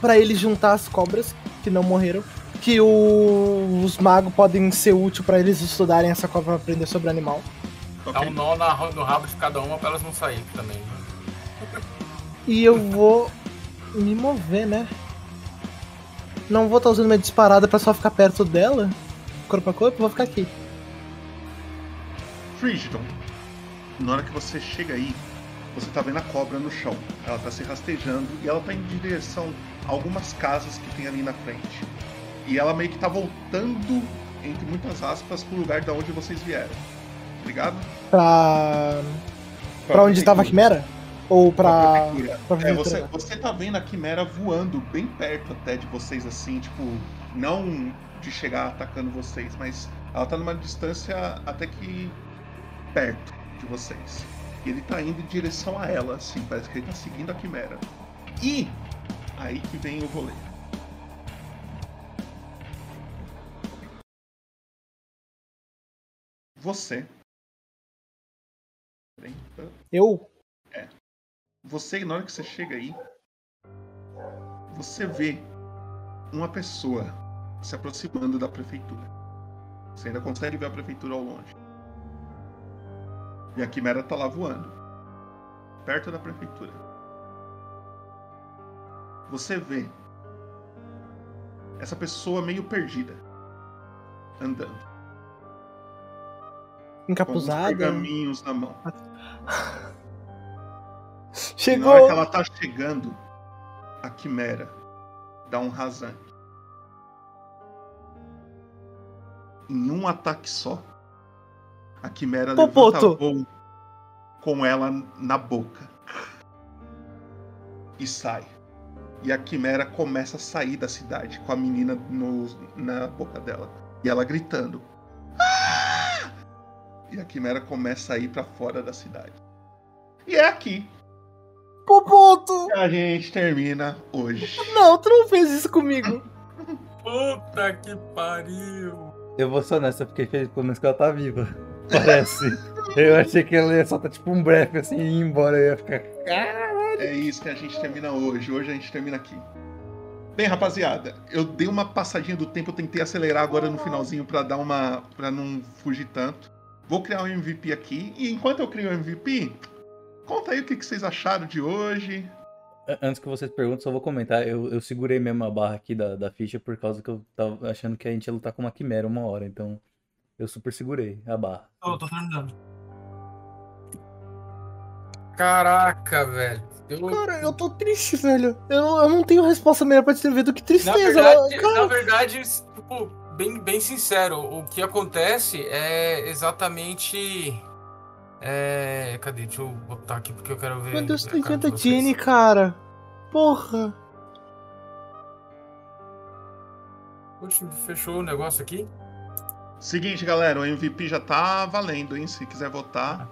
pra ele juntar as cobras que não morreram. Que o- os magos podem ser úteis pra eles estudarem essa cobra pra aprender sobre animal. Dá um nó na, no rabo de cada uma pra elas não saírem também. E eu vou me mover, né? Não vou estar usando minha disparada pra só ficar perto dela. Corpo a corpo, vou ficar aqui. Frigidon. Na hora que você chega aí, você tá vendo a cobra no chão. Ela tá se rastejando e ela tá indo em direção a algumas casas que tem ali na frente. E ela meio que tá voltando, entre muitas aspas, pro lugar da onde vocês vieram. Ligado? Pra. Pra Pra onde tava a quimera? Ou pra. Prefeitura. pra É, você, você tá vendo a quimera voando bem perto até de vocês, assim, tipo, não de chegar atacando vocês, mas ela tá numa distância até que perto de vocês. E ele tá indo em direção a ela, assim, parece que ele tá seguindo a quimera. E aí que vem o rolê. Você. Eu? É. Você, na hora que você chega aí, você vê uma pessoa se aproximando da prefeitura. Você ainda consegue ver a prefeitura ao longe. E a quimera tá lá voando. Perto da prefeitura. Você vê essa pessoa meio perdida. Andando. Com Encapuzada. uns pergaminhos na mão. [laughs] Chegou! Na hora que ela tá chegando, a quimera dá um rasante. Em um ataque só, a quimera Popoto. levanta voo com ela na boca. E sai. E a quimera começa a sair da cidade com a menina no- na boca dela. E ela gritando. "Ah!" E a quimera começa a ir pra fora da cidade. E é aqui Popoto! que a gente termina hoje. Não, tu não fez isso comigo. Puta que pariu! Eu vou eu fiquei feliz pelo menos que ela tá viva. Parece. eu achei que ela ia soltar tipo um breath assim e ir embora. Eu ia ficar. É isso que a gente termina hoje. Hoje a gente termina aqui. Bem, rapaziada, eu dei uma passadinha do tempo, eu tentei acelerar agora no finalzinho pra dar uma. para não fugir tanto. Vou criar um MVP aqui, e enquanto eu crio o MVP, Conta aí o que, que vocês acharam de hoje. Antes que vocês perguntem, só vou comentar. Eu, eu segurei mesmo a barra aqui da, da ficha por causa que eu tava achando que a gente ia lutar com uma quimera uma hora. Então, eu super segurei a barra. Tô, tô terminando. Caraca, velho. Eu, Cara, eu tô triste, velho. Eu, eu não tenho resposta melhor pra te ver do que na tristeza. verdade, cara. na verdade, tipo, bem, bem sincero, o que acontece é exatamente. É. Cadê? Deixa eu botar aqui porque eu quero ver. Meu Deus, a tem cara de tanta vocês. Jenny, cara. Porra. Oxe, fechou o negócio aqui? Seguinte, galera, o MVP já tá valendo, hein? Se quiser votar,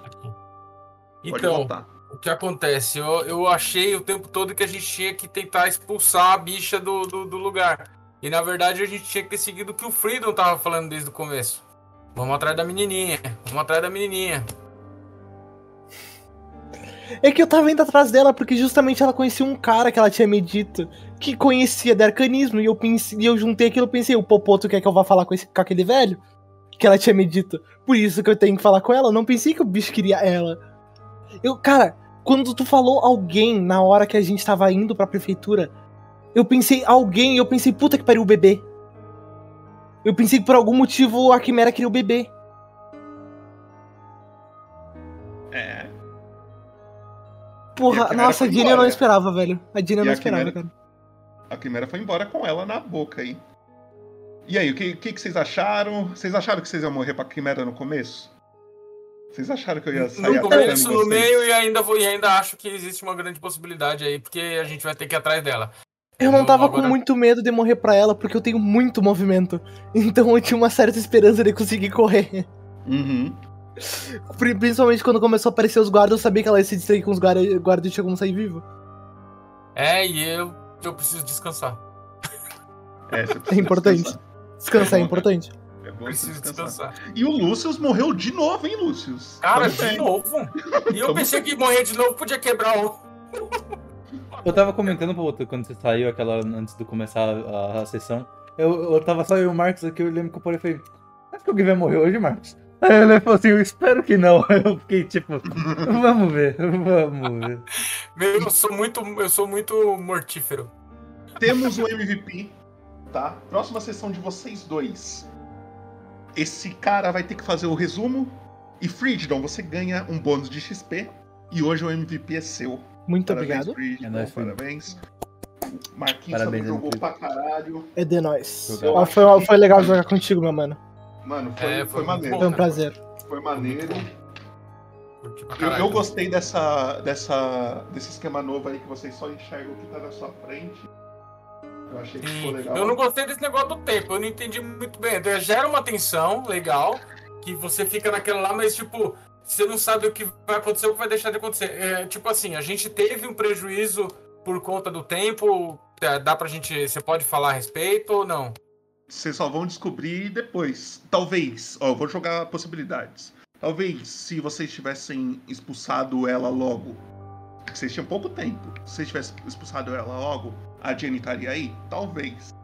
pode Então, votar. o que acontece? Eu, eu achei o tempo todo que a gente tinha que tentar expulsar a bicha do, do, do lugar. E na verdade a gente tinha que ter seguido o que o Freedom tava falando desde o começo. Vamos atrás da menininha, vamos atrás da menininha. É que eu tava indo atrás dela porque justamente ela conhecia um cara que ela tinha me dito que conhecia de arcanismo. E eu pensei, e eu juntei aquilo e pensei, o Popoto quer que eu vá falar com, esse, com aquele velho? Que ela tinha me dito. Por isso que eu tenho que falar com ela. Eu não pensei que o bicho queria ela. Eu, cara, quando tu falou alguém na hora que a gente tava indo pra prefeitura, eu pensei alguém, eu pensei, puta que pariu o bebê. Eu pensei que por algum motivo a Quimera queria o bebê. É. Porra, a nossa, a Jenny eu não esperava, velho. A Jenny eu não a esperava, Quimera- cara. A Quimera foi embora com ela na boca aí. E aí, o que, que, que vocês acharam? Vocês acharam que vocês iam morrer pra Quimera no começo? Vocês acharam que eu ia sair No começo, no meio e ainda, vou, e ainda acho que existe uma grande possibilidade aí, porque a gente vai ter que ir atrás dela. Eu não tava agora- com muito medo de morrer pra ela, porque eu tenho muito movimento. [laughs] Então eu tinha uma certa esperança de conseguir correr. Uhum. Pri- Principalmente quando começou a aparecer os guardas, eu sabia que ela ia se distrair com os guardas guardas e tinha como sair vivo. É, e eu, eu preciso descansar. É, você [laughs] É importante. descansar. Descansar é bom, importante. É bom Preciso descansar. descansar. E o Lúcius morreu de novo, hein, Lúcius? Cara, Tamo de bem. novo. E eu pensei que morrer de novo podia quebrar o. Eu tava comentando pro outro quando você saiu, aquela hora antes de começar a, a sessão. Eu, eu tava só eu e o Marcos aqui, eu lembro que eu parei e falei, acho que alguém vai morrer hoje, Marcos? Aí ele falou assim, eu espero que não. [laughs] Eu fiquei tipo, vamos ver, vamos ver. Meu, eu sou muito, eu sou muito mortífero. Temos o MVP, tá? Próxima sessão de vocês dois. Esse cara vai ter que fazer o resumo. E Frigiddon, você ganha um bônus de XP. E hoje o MVP é seu. Muito Parabéns, obrigado. Frigiddon, É nóis, parabéns. Marquinhos Parabéns, também jogou MVP. pra caralho. É de nós. Ah, foi, que- foi legal jogar contigo, meu mano. Mano, foi, É, foi, foi maneiro. Foi um prazer. Foi maneiro. Eu, eu gostei dessa, dessa, desse esquema novo aí que vocês só enxergam o que tá na sua frente. Eu achei que ficou Sim. legal. Eu não gostei desse negócio do tempo, eu não entendi muito bem. Então, Gera uma tensão legal, que você fica naquela lá, mas tipo, você não sabe o que vai acontecer ou o que vai deixar de acontecer. É, tipo assim, a gente teve um prejuízo por conta do tempo. Dá- Dá pra gente. Você pode falar a respeito ou não? Vocês só vão descobrir depois. Talvez. Ó, eu vou jogar possibilidades. Talvez, se vocês tivessem expulsado ela logo. Vocês tinham pouco tempo. Se vocês tivessem expulsado ela logo, a Jenny estaria aí? Talvez.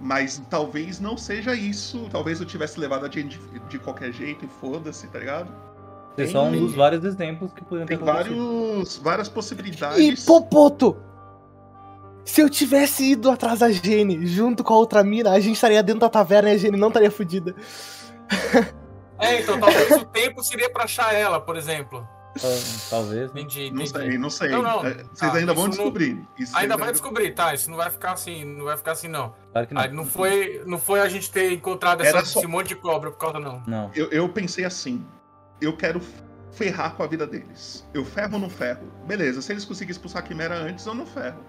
Mas talvez não seja isso. Talvez eu tivesse levado a Jenny de, de qualquer jeito e foda-se, tá ligado? Esse é só um dos vários exemplos que poderiam ter Tem acontecido. vários, várias E possibilidades. Popoto! Se eu tivesse ido atrás da Jenny junto com a outra mina, a gente estaria dentro da taverna e a Jenny não estaria fudida. É, então talvez o tempo seria pra achar ela, por exemplo. Tal- Talvez. né? Entendi, Não sei, não sei. Não, não. É, Vocês Tá, ainda vão não- descobrir. Isso Ainda vocês vai descobrir, tá? Isso não vai ficar assim, não vai ficar assim, não. Claro que não. Aí não foi, não foi a gente ter encontrado essa, só- esse monte de cobra por causa, não. Não. Eu, eu pensei assim: eu quero ferrar com a vida deles. Eu ferro ou não ferro? Beleza, se eles conseguirem expulsar a Quimera antes, eu não ferro.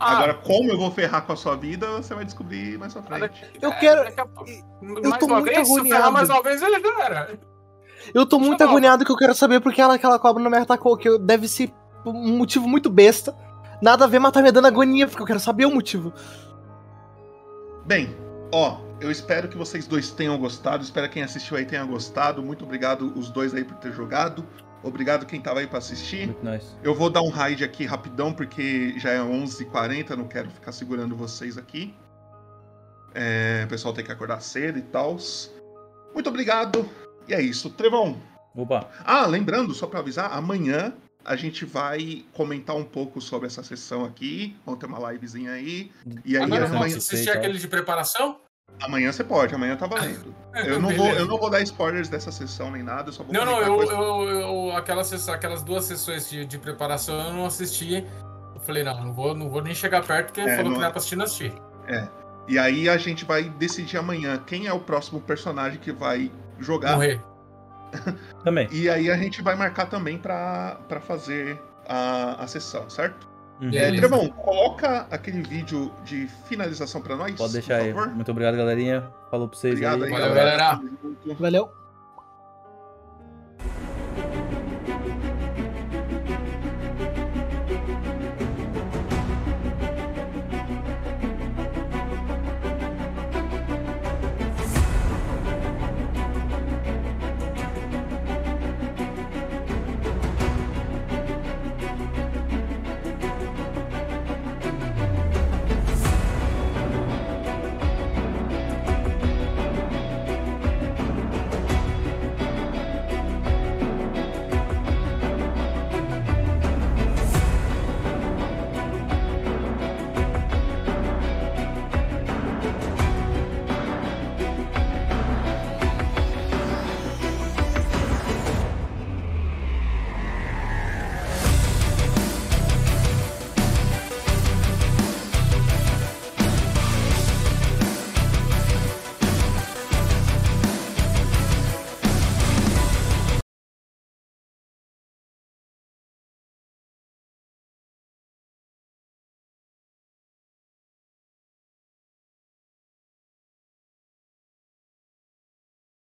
Ah, Agora, como eu vou ferrar com a sua vida, você vai descobrir mais pra frente. Eu quero. daqui a pouco. Eu mais tô uma muito vez, se eu ferrar agoniado. mais uma vez, ele já era. Eu tô muito agoniado que eu quero saber porque ela, aquela cobra não me atacou, que eu- deve ser um motivo muito besta. Nada a ver, mas tá me dando agonia, porque eu quero saber o motivo. Bem, ó, eu espero que vocês dois tenham gostado. Espero que quem assistiu aí tenha gostado. Muito obrigado os dois aí por ter jogado. Obrigado quem tava aí pra assistir. Muito nice. Eu vou dar um raid aqui rapidão, porque já é 11h40, não quero ficar segurando vocês aqui. É, o pessoal tem que acordar cedo e tal. Muito obrigado. E é isso. Trevão, Opa. Ah, lembrando, só pra avisar, amanhã a gente vai comentar um pouco sobre essa sessão aqui. Vamos ter uma livezinha aí. E aí Ah, não, não, amanhã, você assistir aquele de preparação? amanhã você pode, amanhã tá valendo. [laughs] Eu não, vou, eu não vou dar spoilers dessa sessão nem nada, eu só vou Não, não, eu, coisa- eu, eu- aquelas, aquelas duas sessões de, de preparação eu não assisti. Eu falei, não, não vou, não vou nem chegar perto, porque É, falou não que é. não é pra assistir, não assisti. É. E aí a gente vai decidir amanhã quem é o próximo personagem que vai jogar. Morrer. [laughs] também. E aí a gente vai marcar também para fazer a, a sessão, certo? Uhum. É, Trevão, coloca aquele vídeo de finalização para nós. Pode deixar aí. Favor. Muito obrigado, galerinha. Falou pra vocês. Obrigado aí, aí Valeu, galera. Valeu.